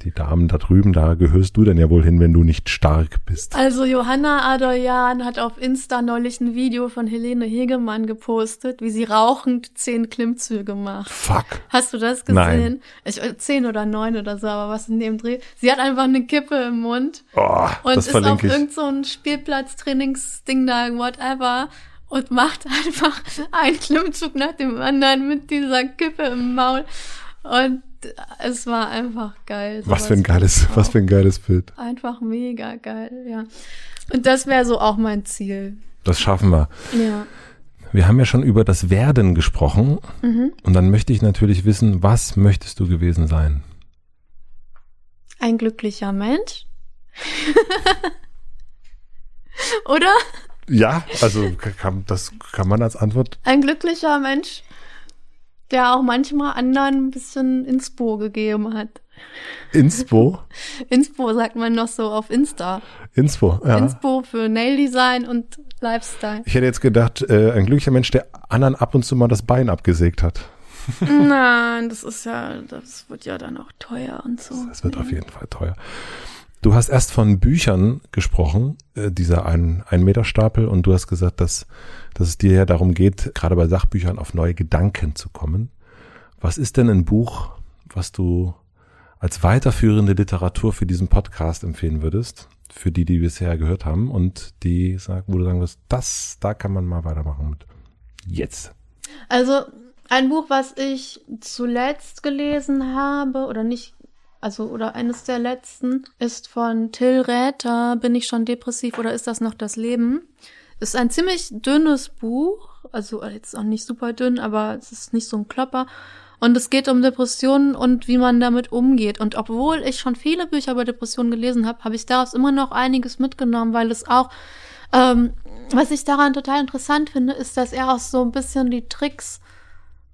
Speaker 2: die Damen da drüben, da gehörst du denn ja wohl hin, wenn du nicht stark bist.
Speaker 1: Also Johanna Adorjan hat auf Insta neulich ein Video von Helene Hegemann gepostet, wie sie rauchend zehn Klimmzüge macht.
Speaker 2: Fuck.
Speaker 1: Hast du das gesehen? Nein. Ich, äh, zehn oder neun oder so, aber was in dem Dreh. Sie hat einfach eine Kippe im Mund.
Speaker 2: Oh,
Speaker 1: und
Speaker 2: das
Speaker 1: ist auf
Speaker 2: ich.
Speaker 1: irgend so ein Spielplatz-Trainingsding da, whatever und macht einfach einen Klimmzug nach dem anderen mit dieser Kippe im Maul. Und es war einfach geil.
Speaker 2: Was für ein geiles, was für ein geiles Bild.
Speaker 1: Einfach mega geil, ja. Und das wäre so auch mein Ziel.
Speaker 2: Das schaffen wir.
Speaker 1: Ja.
Speaker 2: Wir haben ja schon über das Werden gesprochen. Mhm. Und dann möchte ich natürlich wissen, was möchtest du gewesen sein?
Speaker 1: Ein glücklicher Mensch. Oder?
Speaker 2: Ja, also kann, das kann man als Antwort.
Speaker 1: Ein glücklicher Mensch der auch manchmal anderen ein bisschen Inspo gegeben hat.
Speaker 2: Inspo?
Speaker 1: Inspo sagt man noch so auf Insta.
Speaker 2: Inspo, ja.
Speaker 1: Inspo für Nail Design und Lifestyle.
Speaker 2: Ich hätte jetzt gedacht, äh, ein glücklicher Mensch, der anderen ab und zu mal das Bein abgesägt hat.
Speaker 1: Nein, das ist ja, das wird ja dann auch teuer und so.
Speaker 2: Das wird auf jeden Fall teuer. Du hast erst von Büchern gesprochen, äh, dieser ein, ein Meter Stapel, und du hast gesagt, dass, dass es dir ja darum geht, gerade bei Sachbüchern auf neue Gedanken zu kommen. Was ist denn ein Buch, was du als weiterführende Literatur für diesen Podcast empfehlen würdest? Für die, die bisher gehört haben und die sagen, wo du sagen wirst, das, da kann man mal weitermachen mit. Jetzt.
Speaker 1: Also, ein Buch, was ich zuletzt gelesen habe, oder nicht also oder eines der letzten, ist von Till Räther, Bin ich schon depressiv oder ist das noch das Leben? Ist ein ziemlich dünnes Buch, also jetzt auch nicht super dünn, aber es ist nicht so ein Klopper. Und es geht um Depressionen und wie man damit umgeht. Und obwohl ich schon viele Bücher über Depressionen gelesen habe, habe ich daraus immer noch einiges mitgenommen, weil es auch, ähm, was ich daran total interessant finde, ist, dass er auch so ein bisschen die Tricks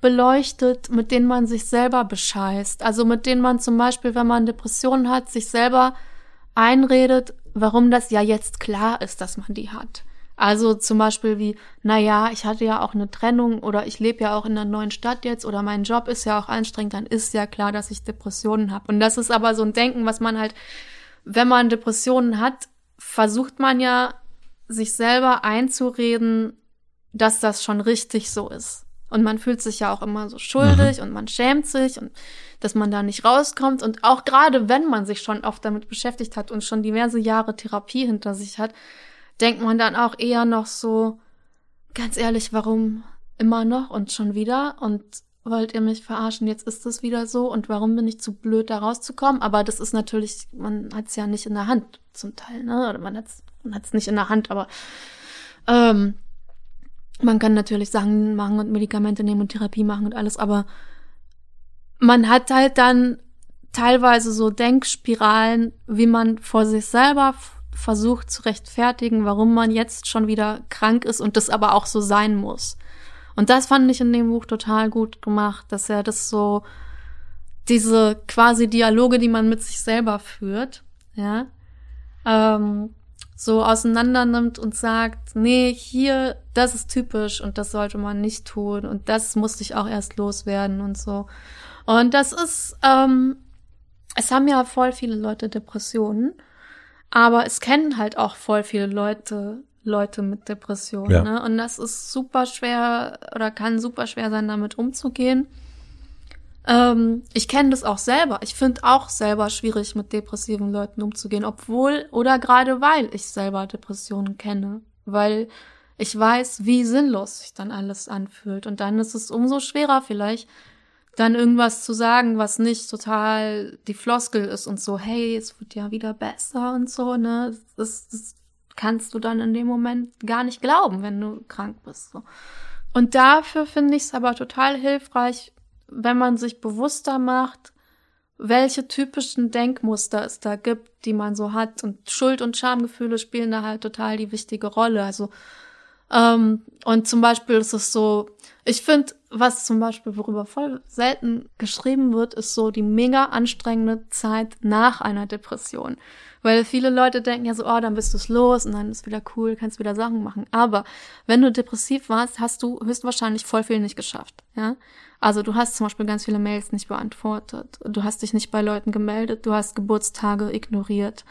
Speaker 1: beleuchtet, mit denen man sich selber bescheißt. Also mit denen man zum Beispiel, wenn man Depressionen hat, sich selber einredet, warum das ja jetzt klar ist, dass man die hat. Also zum Beispiel wie, na ja, ich hatte ja auch eine Trennung oder ich lebe ja auch in einer neuen Stadt jetzt oder mein Job ist ja auch anstrengend, dann ist ja klar, dass ich Depressionen habe. Und das ist aber so ein Denken, was man halt, wenn man Depressionen hat, versucht man ja, sich selber einzureden, dass das schon richtig so ist. Und man fühlt sich ja auch immer so schuldig mhm. und man schämt sich und dass man da nicht rauskommt. Und auch gerade wenn man sich schon oft damit beschäftigt hat und schon diverse Jahre Therapie hinter sich hat, denkt man dann auch eher noch so, ganz ehrlich, warum immer noch und schon wieder? Und wollt ihr mich verarschen? Jetzt ist es wieder so. Und warum bin ich zu blöd, da rauszukommen? Aber das ist natürlich, man hat es ja nicht in der Hand zum Teil, ne? Oder man hat es man hat's nicht in der Hand, aber ähm, man kann natürlich Sachen machen und Medikamente nehmen und Therapie machen und alles, aber man hat halt dann teilweise so Denkspiralen, wie man vor sich selber versucht zu rechtfertigen, warum man jetzt schon wieder krank ist und das aber auch so sein muss. Und das fand ich in dem Buch total gut gemacht, dass er das so, diese quasi Dialoge, die man mit sich selber führt, ja, ähm, so auseinander nimmt und sagt, nee, hier, das ist typisch und das sollte man nicht tun und das musste ich auch erst loswerden und so. Und das ist, ähm, es haben ja voll viele Leute Depressionen, aber es kennen halt auch voll viele Leute Leute mit Depressionen. Ja. Ne? Und das ist super schwer oder kann super schwer sein, damit umzugehen. Ähm, ich kenne das auch selber. Ich finde auch selber schwierig, mit depressiven Leuten umzugehen, obwohl oder gerade weil ich selber Depressionen kenne, weil ich weiß, wie sinnlos sich dann alles anfühlt. Und dann ist es umso schwerer vielleicht, dann irgendwas zu sagen, was nicht total die Floskel ist und so, hey, es wird ja wieder besser und so, ne? Das, das kannst du dann in dem Moment gar nicht glauben, wenn du krank bist. So. Und dafür finde ich es aber total hilfreich, wenn man sich bewusster macht, welche typischen Denkmuster es da gibt, die man so hat. Und Schuld- und Schamgefühle spielen da halt total die wichtige Rolle. Also, ähm, und zum Beispiel ist es so, ich finde, was zum Beispiel, worüber voll selten geschrieben wird, ist so die mega anstrengende Zeit nach einer Depression. Weil viele Leute denken ja so, oh, dann bist du's los und dann ist wieder cool, kannst wieder Sachen machen. Aber wenn du depressiv warst, hast du höchstwahrscheinlich voll viel nicht geschafft, ja. Also du hast zum Beispiel ganz viele Mails nicht beantwortet. Du hast dich nicht bei Leuten gemeldet. Du hast Geburtstage ignoriert.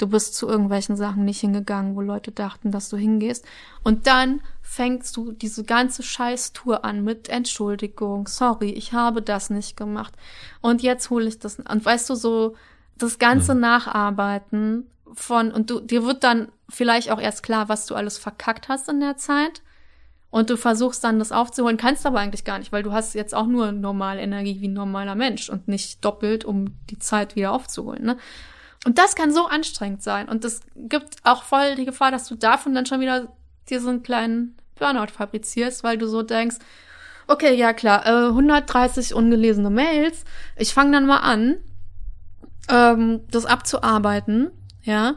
Speaker 1: Du bist zu irgendwelchen Sachen nicht hingegangen, wo Leute dachten, dass du hingehst. Und dann fängst du diese ganze Scheiß-Tour an mit Entschuldigung. Sorry, ich habe das nicht gemacht. Und jetzt hole ich das. Und weißt du, so das ganze mhm. Nacharbeiten von, und du, dir wird dann vielleicht auch erst klar, was du alles verkackt hast in der Zeit. Und du versuchst dann das aufzuholen, kannst aber eigentlich gar nicht, weil du hast jetzt auch nur normale Energie wie ein normaler Mensch und nicht doppelt, um die Zeit wieder aufzuholen. Ne? Und das kann so anstrengend sein. Und es gibt auch voll die Gefahr, dass du davon dann schon wieder dir so einen kleinen Burnout fabrizierst, weil du so denkst, okay, ja klar, äh, 130 ungelesene Mails. Ich fange dann mal an, ähm, das abzuarbeiten, ja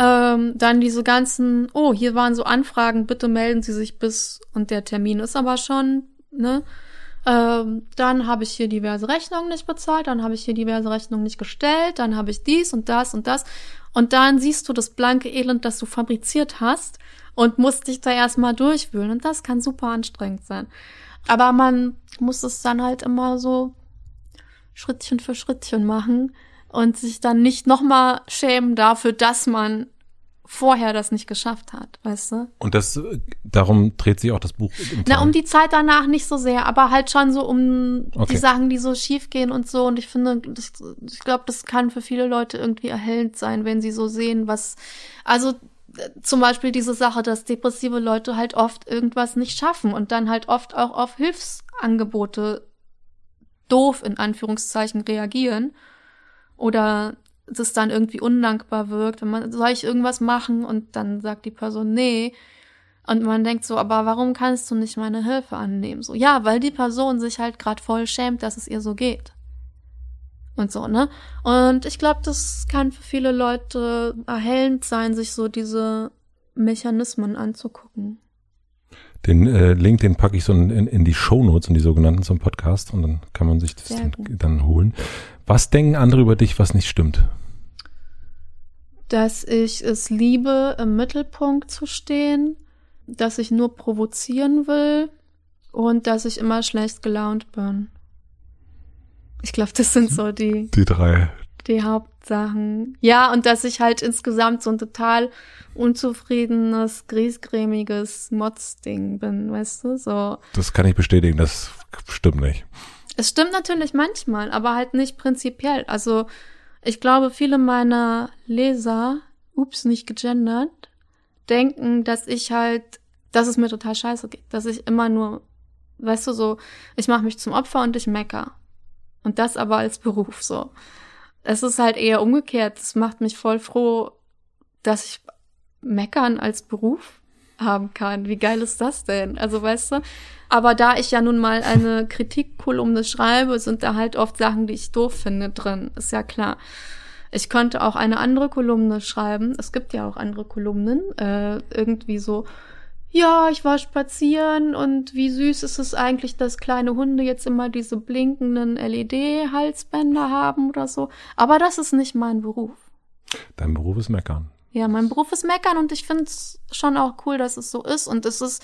Speaker 1: ähm, dann diese ganzen, oh, hier waren so Anfragen, bitte melden Sie sich bis und der Termin ist aber schon, ne? Ähm, dann habe ich hier diverse Rechnungen nicht bezahlt, dann habe ich hier diverse Rechnungen nicht gestellt, dann habe ich dies und das und das. Und dann siehst du das blanke Elend, das du fabriziert hast und musst dich da erstmal durchwühlen. Und das kann super anstrengend sein. Aber man muss es dann halt immer so Schrittchen für Schrittchen machen und sich dann nicht nochmal schämen dafür, dass man vorher das nicht geschafft hat, weißt du?
Speaker 2: Und das, darum dreht sich auch das Buch.
Speaker 1: Na, um die Zeit danach nicht so sehr, aber halt schon so um okay. die Sachen, die so schief gehen und so. Und ich finde, ich, ich glaube, das kann für viele Leute irgendwie erhellend sein, wenn sie so sehen, was, also zum Beispiel diese Sache, dass depressive Leute halt oft irgendwas nicht schaffen und dann halt oft auch auf Hilfsangebote doof in Anführungszeichen reagieren oder das dann irgendwie undankbar wirkt, wenn man, soll ich irgendwas machen und dann sagt die Person nee. Und man denkt so, aber warum kannst du nicht meine Hilfe annehmen? So, ja, weil die Person sich halt gerade voll schämt, dass es ihr so geht. Und so, ne? Und ich glaube, das kann für viele Leute erhellend sein, sich so diese Mechanismen anzugucken.
Speaker 2: Den äh, Link, den packe ich so in, in die Shownotes, in die sogenannten zum Podcast und dann kann man sich das dann, dann holen. Was denken andere über dich, was nicht stimmt?
Speaker 1: Dass ich es liebe, im Mittelpunkt zu stehen, dass ich nur provozieren will und dass ich immer schlecht gelaunt bin. Ich glaube, das sind so die.
Speaker 2: Die drei.
Speaker 1: Die Hauptsachen. Ja, und dass ich halt insgesamt so ein total unzufriedenes, griesgrämiges Mods-Ding bin, weißt du, so.
Speaker 2: Das kann ich bestätigen, das stimmt nicht.
Speaker 1: Es stimmt natürlich manchmal, aber halt nicht prinzipiell. Also, ich glaube, viele meiner Leser, ups, nicht gegendert, denken, dass ich halt, dass es mir total scheiße geht, dass ich immer nur, weißt du, so, ich mache mich zum Opfer und ich mecker. Und das aber als Beruf so. Es ist halt eher umgekehrt. Es macht mich voll froh, dass ich meckern als Beruf haben kann. Wie geil ist das denn? Also weißt du? Aber da ich ja nun mal eine Kritikkolumne schreibe, sind da halt oft Sachen, die ich doof finde drin. Ist ja klar. Ich könnte auch eine andere Kolumne schreiben. Es gibt ja auch andere Kolumnen. Äh, irgendwie so, ja, ich war spazieren und wie süß ist es eigentlich, dass kleine Hunde jetzt immer diese blinkenden LED-Halsbänder haben oder so. Aber das ist nicht mein Beruf.
Speaker 2: Dein Beruf ist Meckern.
Speaker 1: Ja, mein Beruf ist Meckern und ich finde es schon auch cool, dass es so ist. Und es ist,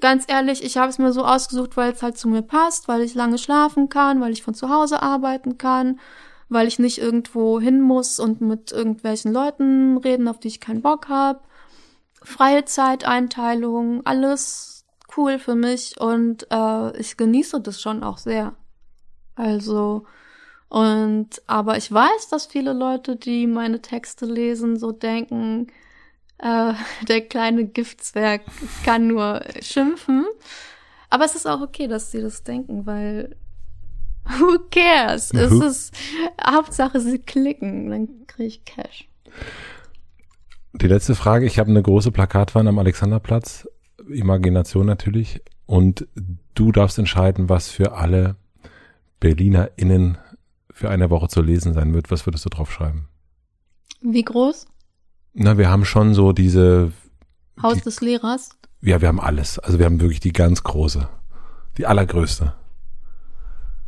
Speaker 1: ganz ehrlich, ich habe es mir so ausgesucht, weil es halt zu mir passt, weil ich lange schlafen kann, weil ich von zu Hause arbeiten kann, weil ich nicht irgendwo hin muss und mit irgendwelchen Leuten reden, auf die ich keinen Bock habe freie Zeiteinteilung, alles cool für mich und äh, ich genieße das schon auch sehr. Also, und aber ich weiß, dass viele Leute, die meine Texte lesen, so denken, äh, der kleine Giftzwerg kann nur schimpfen. Aber es ist auch okay, dass sie das denken, weil who cares? Es ist Hauptsache, sie klicken, dann kriege ich Cash.
Speaker 2: Die letzte Frage. Ich habe eine große Plakatwand am Alexanderplatz. Imagination natürlich. Und du darfst entscheiden, was für alle BerlinerInnen für eine Woche zu lesen sein wird. Was würdest du drauf schreiben?
Speaker 1: Wie groß?
Speaker 2: Na, wir haben schon so diese.
Speaker 1: Haus die, des Lehrers?
Speaker 2: Ja, wir haben alles. Also wir haben wirklich die ganz große. Die allergrößte.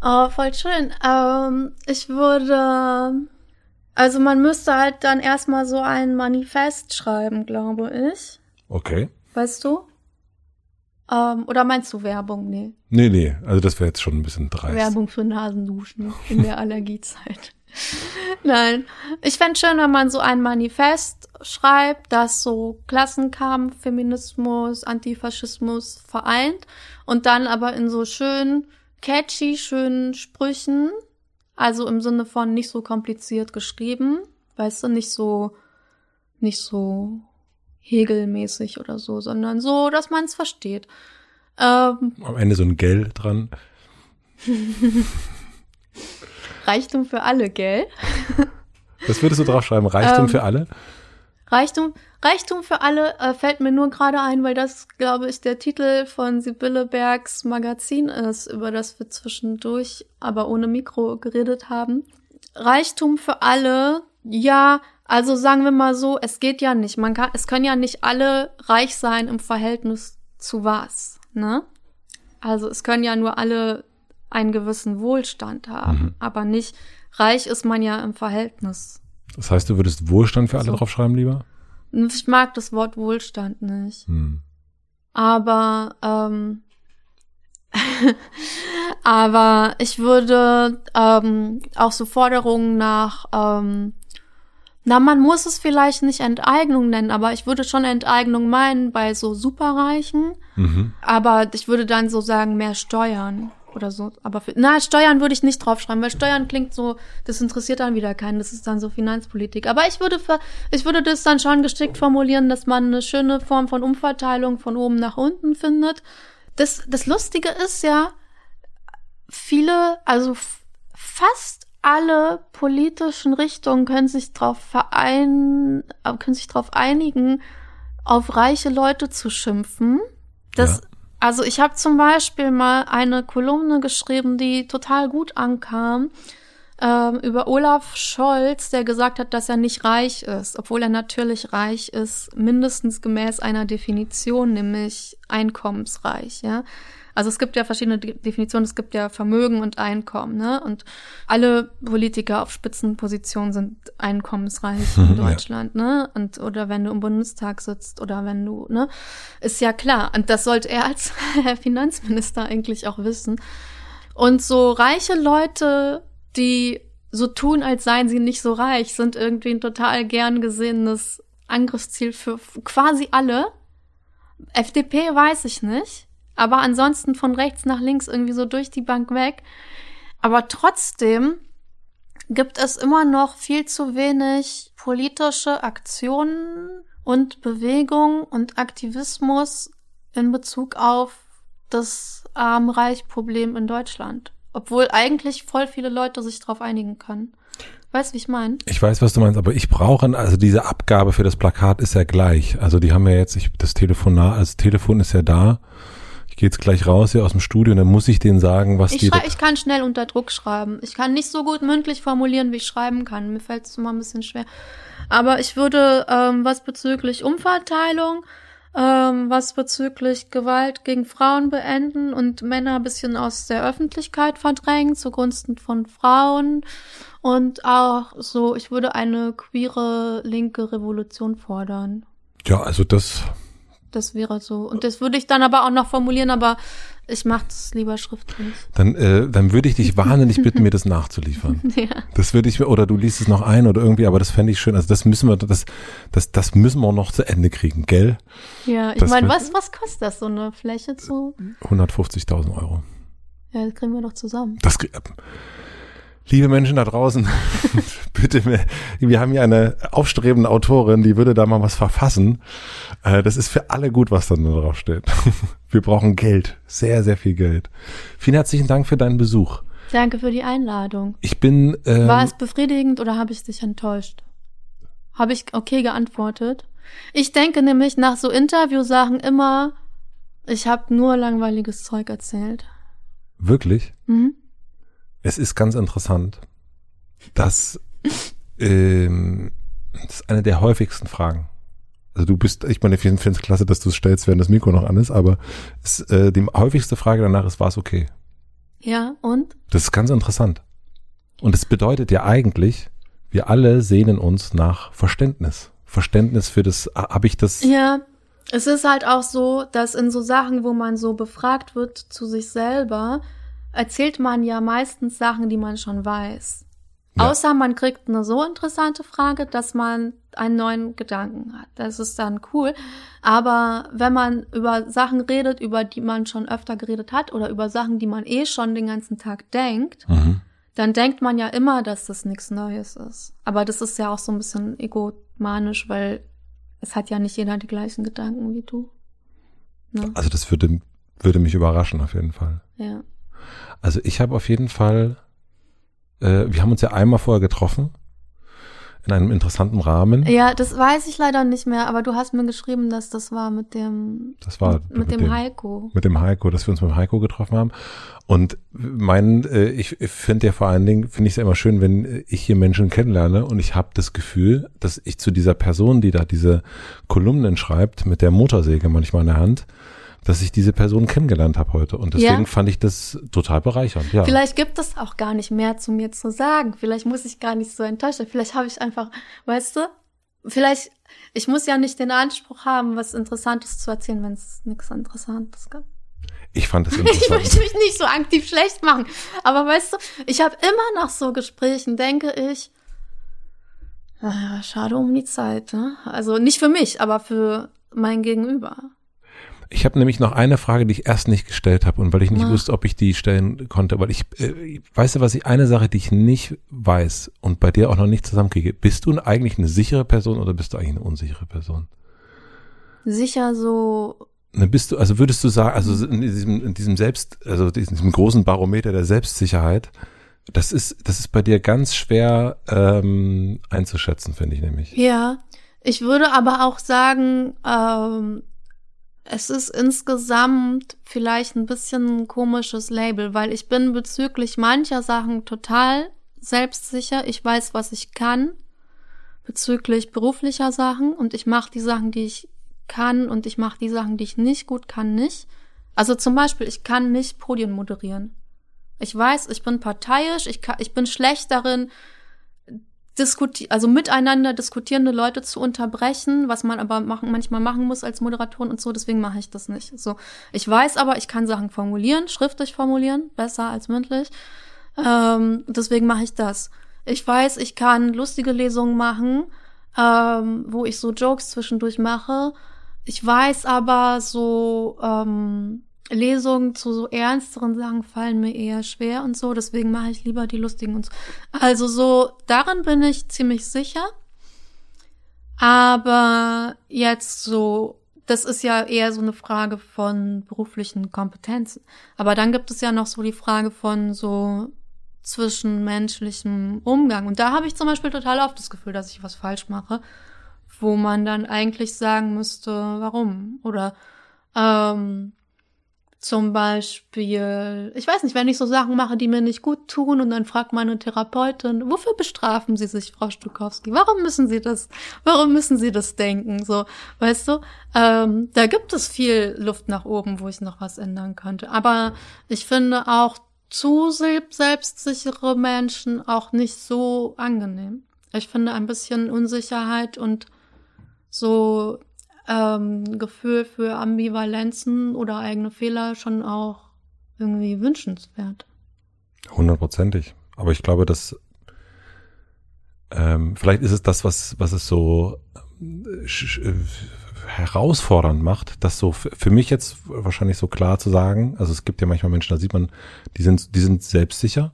Speaker 1: Oh, voll schön. Ähm, ich würde also man müsste halt dann erstmal so ein Manifest schreiben, glaube ich.
Speaker 2: Okay.
Speaker 1: Weißt du? Ähm, oder meinst du Werbung? Nee.
Speaker 2: Nee, nee, also das wäre jetzt schon ein bisschen dreist.
Speaker 1: Werbung für Nasenduschen in der Allergiezeit. Nein, ich fände schön, wenn man so ein Manifest schreibt, das so Klassenkampf, Feminismus, Antifaschismus vereint und dann aber in so schön catchy, schönen Sprüchen also im Sinne von nicht so kompliziert geschrieben, weißt du, nicht so, nicht so hegelmäßig oder so, sondern so, dass man es versteht.
Speaker 2: Ähm, Am Ende so ein Gell dran.
Speaker 1: Reichtum für alle, gell?
Speaker 2: Was würdest du draufschreiben? Reichtum ähm, für alle?
Speaker 1: Reichtum, Reichtum für alle äh, fällt mir nur gerade ein, weil das, glaube ich, der Titel von Sibylle Bergs Magazin ist, über das wir zwischendurch, aber ohne Mikro geredet haben. Reichtum für alle, ja, also sagen wir mal so, es geht ja nicht. Man kann, es können ja nicht alle reich sein im Verhältnis zu was, ne? Also es können ja nur alle einen gewissen Wohlstand haben, mhm. aber nicht reich ist man ja im Verhältnis
Speaker 2: das heißt, du würdest Wohlstand für alle so. draufschreiben lieber?
Speaker 1: Ich mag das Wort Wohlstand nicht. Hm. Aber, ähm, aber ich würde ähm, auch so Forderungen nach, ähm, na, man muss es vielleicht nicht Enteignung nennen, aber ich würde schon Enteignung meinen bei so Superreichen. Mhm. Aber ich würde dann so sagen, mehr Steuern oder so. Aber für, na, Steuern würde ich nicht draufschreiben, weil Steuern klingt so, das interessiert dann wieder keinen. Das ist dann so Finanzpolitik. Aber ich würde, für, ich würde das dann schon geschickt formulieren, dass man eine schöne Form von Umverteilung von oben nach unten findet. Das, das Lustige ist ja, viele, also fast alle politischen Richtungen können sich darauf vereinen, äh, können sich darauf einigen, auf reiche Leute zu schimpfen. Das, ja. also ich habe zum Beispiel mal eine Kolumne geschrieben, die total gut ankam ähm, über Olaf Scholz, der gesagt hat, dass er nicht reich ist, obwohl er natürlich reich ist, mindestens gemäß einer Definition, nämlich einkommensreich, ja. Also es gibt ja verschiedene Definitionen, es gibt ja Vermögen und Einkommen, ne? Und alle Politiker auf Spitzenpositionen sind einkommensreich in Deutschland, ja. ne? Und oder wenn du im Bundestag sitzt oder wenn du, ne? Ist ja klar. Und das sollte er als Finanzminister eigentlich auch wissen. Und so reiche Leute die so tun, als seien sie nicht so reich, sind irgendwie ein total gern gesehenes Angriffsziel für quasi alle. FDP weiß ich nicht, aber ansonsten von rechts nach links irgendwie so durch die Bank weg. Aber trotzdem gibt es immer noch viel zu wenig politische Aktionen und Bewegung und Aktivismus in Bezug auf das Arm-Reich-Problem in Deutschland. Obwohl eigentlich voll viele Leute sich darauf einigen können. Weißt wie ich meine?
Speaker 2: Ich weiß, was du meinst, aber ich brauche, also diese Abgabe für das Plakat ist ja gleich. Also die haben ja jetzt, ich, das Telefonat, also das Telefon ist ja da. Ich gehe jetzt gleich raus hier aus dem Studio und dann muss ich denen sagen, was
Speaker 1: ich
Speaker 2: die.
Speaker 1: Schrei, ich kann schnell unter Druck schreiben. Ich kann nicht so gut mündlich formulieren, wie ich schreiben kann. Mir fällt es immer ein bisschen schwer. Aber ich würde ähm, was bezüglich Umverteilung ähm, was bezüglich Gewalt gegen Frauen beenden und Männer ein bisschen aus der Öffentlichkeit verdrängen zugunsten von Frauen und auch so, ich würde eine queere linke Revolution fordern.
Speaker 2: Ja, also das.
Speaker 1: Das wäre so. Und das würde ich dann aber auch noch formulieren, aber ich mache das lieber schriftlich.
Speaker 2: Dann, äh, dann würde ich dich wahnsinnig bitten, mir das nachzuliefern. ja. Das würde ich mir, oder du liest es noch ein oder irgendwie, aber das fände ich schön. Also das müssen wir, das, das, das müssen wir noch zu Ende kriegen, gell?
Speaker 1: Ja, ich meine, was, was kostet das, so eine Fläche zu?
Speaker 2: 150.000 Euro.
Speaker 1: Ja, das kriegen wir doch zusammen.
Speaker 2: Das, Liebe Menschen da draußen, bitte, wir haben hier eine aufstrebende Autorin, die würde da mal was verfassen. Äh, das ist für alle gut, was da drauf steht. Wir brauchen Geld, sehr, sehr viel Geld. Vielen herzlichen Dank für deinen Besuch.
Speaker 1: Danke für die Einladung.
Speaker 2: Ich bin. Ähm,
Speaker 1: War es befriedigend oder habe ich dich enttäuscht? Habe ich okay geantwortet? Ich denke nämlich nach so Interviewsachen immer, ich habe nur langweiliges Zeug erzählt.
Speaker 2: Wirklich? Mhm. Es ist ganz interessant, dass ähm, das ist eine der häufigsten Fragen. Also du bist, ich meine, ich finde es klasse, dass du es stellst, während das Mikro noch an ist, aber es, äh, die häufigste Frage danach ist, war es okay?
Speaker 1: Ja, und?
Speaker 2: Das ist ganz interessant. Und es bedeutet ja eigentlich, wir alle sehnen uns nach Verständnis. Verständnis für das, habe ich das?
Speaker 1: Ja, es ist halt auch so, dass in so Sachen, wo man so befragt wird zu sich selber, erzählt man ja meistens Sachen, die man schon weiß. Ja. Außer man kriegt eine so interessante Frage, dass man einen neuen Gedanken hat. Das ist dann cool. Aber wenn man über Sachen redet, über die man schon öfter geredet hat oder über Sachen, die man eh schon den ganzen Tag denkt, mhm. dann denkt man ja immer, dass das nichts Neues ist. Aber das ist ja auch so ein bisschen egomanisch, weil es hat ja nicht jeder die gleichen Gedanken wie du.
Speaker 2: Ne? Also das würde, würde mich überraschen auf jeden Fall.
Speaker 1: Ja.
Speaker 2: Also ich habe auf jeden Fall, äh, wir haben uns ja einmal vorher getroffen in einem interessanten Rahmen.
Speaker 1: Ja, das weiß ich leider nicht mehr, aber du hast mir geschrieben, dass das war mit dem
Speaker 2: Das war
Speaker 1: mit, mit dem, dem, Heiko.
Speaker 2: Mit dem Heiko, dass wir uns mit dem Heiko getroffen haben. Und mein, äh, ich, ich finde ja vor allen Dingen, finde ich es ja immer schön, wenn ich hier Menschen kennenlerne und ich habe das Gefühl, dass ich zu dieser Person, die da diese Kolumnen schreibt, mit der Motorsäge manchmal in der Hand, dass ich diese Person kennengelernt habe heute. Und deswegen ja. fand ich das total bereichernd. Ja.
Speaker 1: Vielleicht gibt es auch gar nicht mehr zu mir zu sagen. Vielleicht muss ich gar nicht so enttäuscht sein. Vielleicht habe ich einfach, weißt du, vielleicht, ich muss ja nicht den Anspruch haben, was Interessantes zu erzählen, wenn es nichts Interessantes gibt.
Speaker 2: Ich fand es interessant.
Speaker 1: Ich möchte mich nicht so aktiv schlecht machen. Aber weißt du, ich habe immer nach so Gesprächen, denke ich, naja, schade um die Zeit. Ne? Also nicht für mich, aber für mein Gegenüber.
Speaker 2: Ich habe nämlich noch eine Frage, die ich erst nicht gestellt habe und weil ich nicht ja. wusste, ob ich die stellen konnte, weil ich, äh, weißt du, was ich, eine Sache, die ich nicht weiß und bei dir auch noch nicht zusammenkriege, bist du eigentlich eine sichere Person oder bist du eigentlich eine unsichere Person?
Speaker 1: Sicher so.
Speaker 2: Ne, bist du, also würdest du sagen, also in diesem, in diesem Selbst, also in diesem großen Barometer der Selbstsicherheit, Das ist, das ist bei dir ganz schwer ähm, einzuschätzen, finde ich nämlich.
Speaker 1: Ja, ich würde aber auch sagen, ähm, es ist insgesamt vielleicht ein bisschen ein komisches Label, weil ich bin bezüglich mancher Sachen total selbstsicher. Ich weiß, was ich kann bezüglich beruflicher Sachen und ich mache die Sachen, die ich kann und ich mache die Sachen, die ich nicht gut kann, nicht. Also zum Beispiel, ich kann nicht Podien moderieren. Ich weiß, ich bin parteiisch, ich, kann, ich bin schlecht darin, diskuti also miteinander diskutierende Leute zu unterbrechen, was man aber machen, manchmal machen muss als Moderatorin und so, deswegen mache ich das nicht. So, ich weiß aber, ich kann Sachen formulieren, schriftlich formulieren, besser als mündlich. Ähm, deswegen mache ich das. Ich weiß, ich kann lustige Lesungen machen, ähm, wo ich so Jokes zwischendurch mache. Ich weiß aber so ähm, Lesungen zu so ernsteren Sachen fallen mir eher schwer und so, deswegen mache ich lieber die lustigen und so. Also so, darin bin ich ziemlich sicher. Aber jetzt so, das ist ja eher so eine Frage von beruflichen Kompetenzen. Aber dann gibt es ja noch so die Frage von so zwischenmenschlichem Umgang. Und da habe ich zum Beispiel total oft das Gefühl, dass ich was falsch mache, wo man dann eigentlich sagen müsste, warum? Oder ähm, zum Beispiel, ich weiß nicht, wenn ich so Sachen mache, die mir nicht gut tun und dann fragt meine Therapeutin, wofür bestrafen Sie sich, Frau Stukowski? Warum müssen Sie das, warum müssen Sie das denken? So, weißt du, ähm, da gibt es viel Luft nach oben, wo ich noch was ändern könnte. Aber ich finde auch zu selbstsichere Menschen auch nicht so angenehm. Ich finde ein bisschen Unsicherheit und so ähm, Gefühl für Ambivalenzen oder eigene Fehler schon auch irgendwie wünschenswert.
Speaker 2: Hundertprozentig. Aber ich glaube, dass ähm, vielleicht ist es das, was, was es so äh, herausfordernd macht, das so für mich jetzt wahrscheinlich so klar zu sagen. Also es gibt ja manchmal Menschen, da sieht man, die sind, die sind selbstsicher.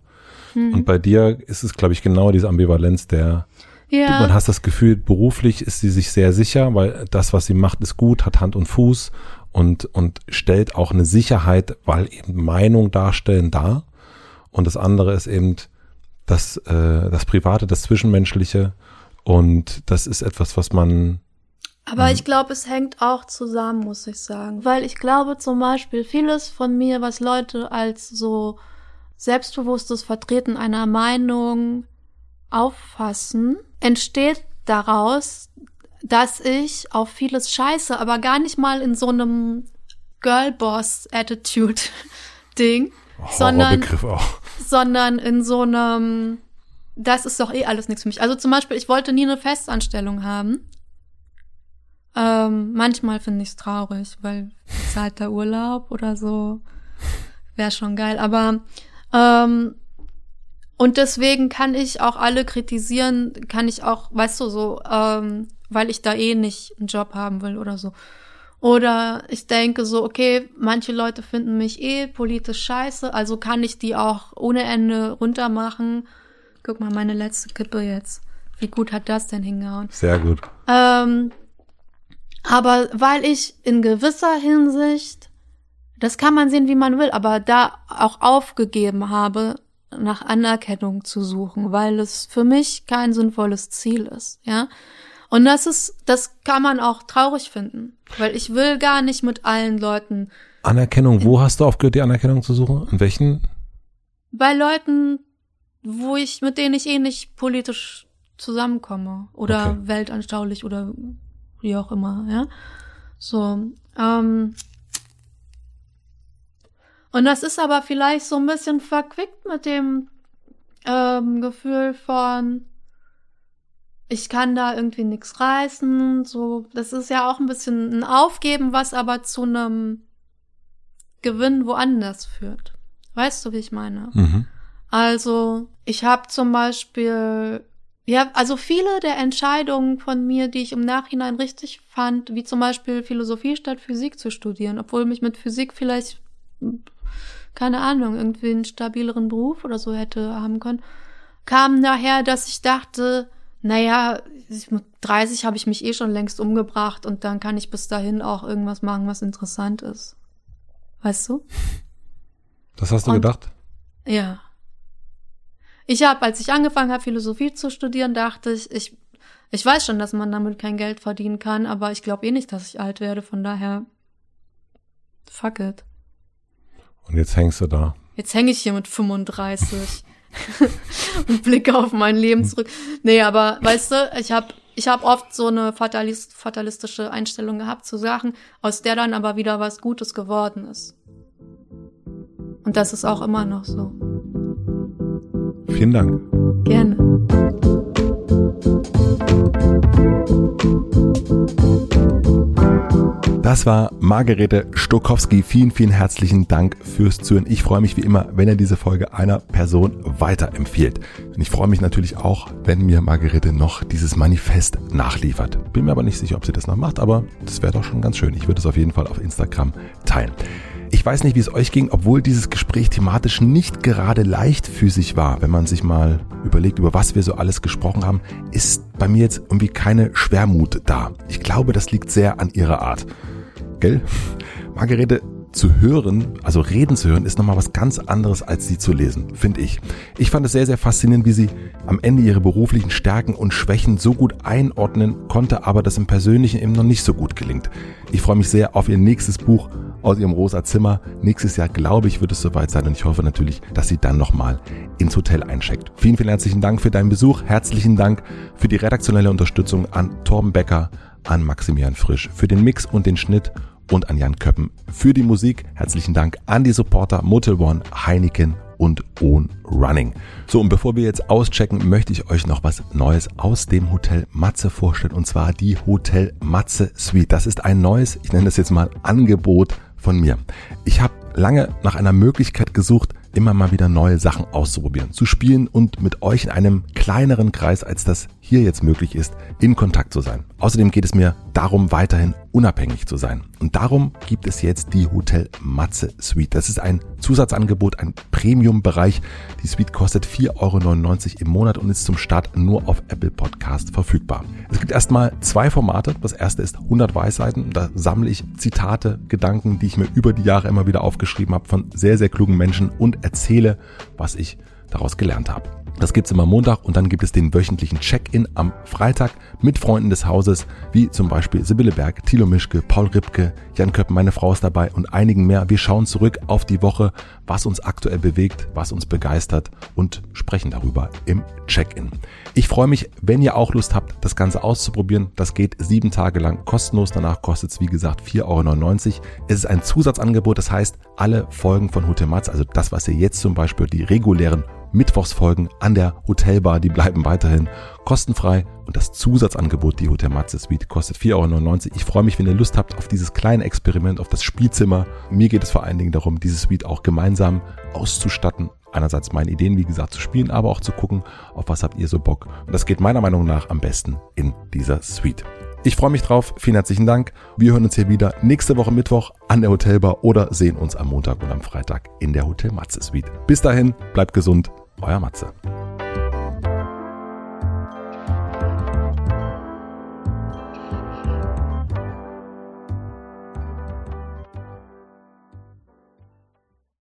Speaker 2: Mhm. Und bei dir ist es, glaube ich, genau diese Ambivalenz der, ja. Man hat das Gefühl, beruflich ist sie sich sehr sicher, weil das, was sie macht, ist gut, hat Hand und Fuß und, und stellt auch eine Sicherheit, weil eben Meinung darstellen da. Und das andere ist eben das, äh, das Private, das Zwischenmenschliche. Und das ist etwas, was man.
Speaker 1: Aber ich glaube, es hängt auch zusammen, muss ich sagen. Weil ich glaube zum Beispiel, vieles von mir, was Leute als so selbstbewusstes Vertreten einer Meinung auffassen, entsteht daraus, dass ich auf vieles scheiße, aber gar nicht mal in so einem Girlboss-Attitude-Ding, sondern, sondern in so einem, das ist doch eh alles nichts für mich. Also zum Beispiel, ich wollte nie eine Festanstellung haben. Ähm, manchmal finde ich es traurig, weil zahlt der Urlaub oder so wäre schon geil. Aber ähm, und deswegen kann ich auch alle kritisieren, kann ich auch, weißt du, so, ähm, weil ich da eh nicht einen Job haben will oder so. Oder ich denke so, okay, manche Leute finden mich eh politisch scheiße, also kann ich die auch ohne Ende runtermachen. Guck mal, meine letzte Kippe jetzt. Wie gut hat das denn hingehauen?
Speaker 2: Sehr gut.
Speaker 1: Ähm, aber weil ich in gewisser Hinsicht, das kann man sehen, wie man will, aber da auch aufgegeben habe, nach Anerkennung zu suchen, weil es für mich kein sinnvolles Ziel ist, ja. Und das ist, das kann man auch traurig finden, weil ich will gar nicht mit allen Leuten.
Speaker 2: Anerkennung, wo hast du aufgehört, die Anerkennung zu suchen? In welchen?
Speaker 1: Bei Leuten, wo ich, mit denen ich eh nicht politisch zusammenkomme oder okay. weltanschaulich oder wie auch immer, ja. So, ähm, und das ist aber vielleicht so ein bisschen verquickt mit dem ähm, Gefühl von, ich kann da irgendwie nichts reißen. So, das ist ja auch ein bisschen ein Aufgeben, was aber zu einem Gewinn woanders führt. Weißt du, wie ich meine? Mhm. Also, ich habe zum Beispiel, ja, also viele der Entscheidungen von mir, die ich im Nachhinein richtig fand, wie zum Beispiel Philosophie statt Physik zu studieren, obwohl mich mit Physik vielleicht keine Ahnung, irgendwie einen stabileren Beruf oder so hätte haben können, kam daher, dass ich dachte, naja, mit 30 habe ich mich eh schon längst umgebracht und dann kann ich bis dahin auch irgendwas machen, was interessant ist. Weißt du?
Speaker 2: Das hast du und, gedacht?
Speaker 1: Ja. Ich habe, als ich angefangen habe, Philosophie zu studieren, dachte ich, ich, ich weiß schon, dass man damit kein Geld verdienen kann, aber ich glaube eh nicht, dass ich alt werde, von daher, fuck it.
Speaker 2: Und jetzt hängst du da.
Speaker 1: Jetzt hänge ich hier mit 35 und blicke auf mein Leben zurück. Nee, aber weißt du, ich habe ich hab oft so eine fatalist, fatalistische Einstellung gehabt zu Sachen, aus der dann aber wieder was Gutes geworden ist. Und das ist auch immer noch so.
Speaker 2: Vielen Dank.
Speaker 1: Gerne.
Speaker 2: Das war Margarete Stokowski. Vielen, vielen herzlichen Dank fürs Zuhören. Ich freue mich wie immer, wenn ihr diese Folge einer Person weiterempfiehlt. Und ich freue mich natürlich auch, wenn mir Margarete noch dieses Manifest nachliefert. Bin mir aber nicht sicher, ob sie das noch macht, aber das wäre doch schon ganz schön. Ich würde es auf jeden Fall auf Instagram teilen. Ich weiß nicht, wie es euch ging, obwohl dieses Gespräch thematisch nicht gerade leichtfüßig war. Wenn man sich mal überlegt, über was wir so alles gesprochen haben, ist bei mir jetzt irgendwie keine Schwermut da. Ich glaube, das liegt sehr an ihrer Art. Gell? Margarete zu hören, also reden zu hören, ist nochmal was ganz anderes als sie zu lesen, finde ich. Ich fand es sehr, sehr faszinierend, wie sie am Ende ihre beruflichen Stärken und Schwächen so gut einordnen konnte, aber das im Persönlichen eben noch nicht so gut gelingt. Ich freue mich sehr auf ihr nächstes Buch aus ihrem rosa Zimmer. Nächstes Jahr, glaube ich, wird es soweit sein und ich hoffe natürlich, dass sie dann nochmal ins Hotel eincheckt. Vielen, vielen herzlichen Dank für deinen Besuch. Herzlichen Dank für die redaktionelle Unterstützung an Torben Becker, an Maximilian Frisch, für den Mix und den Schnitt und an Jan Köppen für die Musik. Herzlichen Dank an die Supporter Motel One, Heineken und Own Running. So, und bevor wir jetzt auschecken, möchte ich euch noch was Neues aus dem Hotel Matze vorstellen, und zwar die Hotel Matze Suite. Das ist ein neues, ich nenne das jetzt mal Angebot von mir. Ich habe lange nach einer Möglichkeit gesucht, immer mal wieder neue Sachen auszuprobieren, zu spielen und mit euch in einem kleineren Kreis, als das hier jetzt möglich ist, in Kontakt zu sein. Außerdem geht es mir darum, weiterhin unabhängig zu sein. Und darum gibt es jetzt die Hotel Matze Suite. Das ist ein Zusatzangebot, ein Premium-Bereich. Die Suite kostet 4,99 Euro im Monat und ist zum Start nur auf Apple Podcast verfügbar. Es gibt erstmal zwei Formate. Das erste ist 100 Weisheiten. Da sammle ich Zitate, Gedanken, die ich mir über die Jahre immer wieder aufgeschrieben habe von sehr, sehr klugen Menschen und erzähle, was ich daraus gelernt habe. Das gibt's immer Montag und dann gibt es den wöchentlichen Check-in am Freitag mit Freunden des Hauses, wie zum Beispiel Sibylle Berg, Thilo Mischke, Paul Ripke, Jan Köppen, meine Frau ist dabei und einigen mehr. Wir schauen zurück auf die Woche, was uns aktuell bewegt, was uns begeistert und sprechen darüber im Check-in. Ich freue mich, wenn ihr auch Lust habt, das Ganze auszuprobieren. Das geht sieben Tage lang kostenlos. Danach kostet es, wie gesagt, 4,99 Euro. Es ist ein Zusatzangebot, das heißt, alle Folgen von Hotel Matz, also das, was ihr jetzt zum Beispiel die regulären Mittwochsfolgen an der Hotelbar, die bleiben weiterhin kostenfrei und das Zusatzangebot, die Hotel Matze Suite, kostet 4,99 Euro. Ich freue mich, wenn ihr Lust habt auf dieses kleine Experiment, auf das Spielzimmer. Mir geht es vor allen Dingen darum, diese Suite auch gemeinsam auszustatten. Einerseits meine Ideen, wie gesagt, zu spielen, aber auch zu gucken, auf was habt ihr so Bock. Und das geht meiner Meinung nach am besten in dieser Suite. Ich freue mich drauf. Vielen herzlichen Dank. Wir hören uns hier wieder nächste Woche Mittwoch an der Hotelbar oder sehen uns am Montag und am Freitag in der Hotel Matze Suite. Bis dahin, bleibt gesund euer Matze.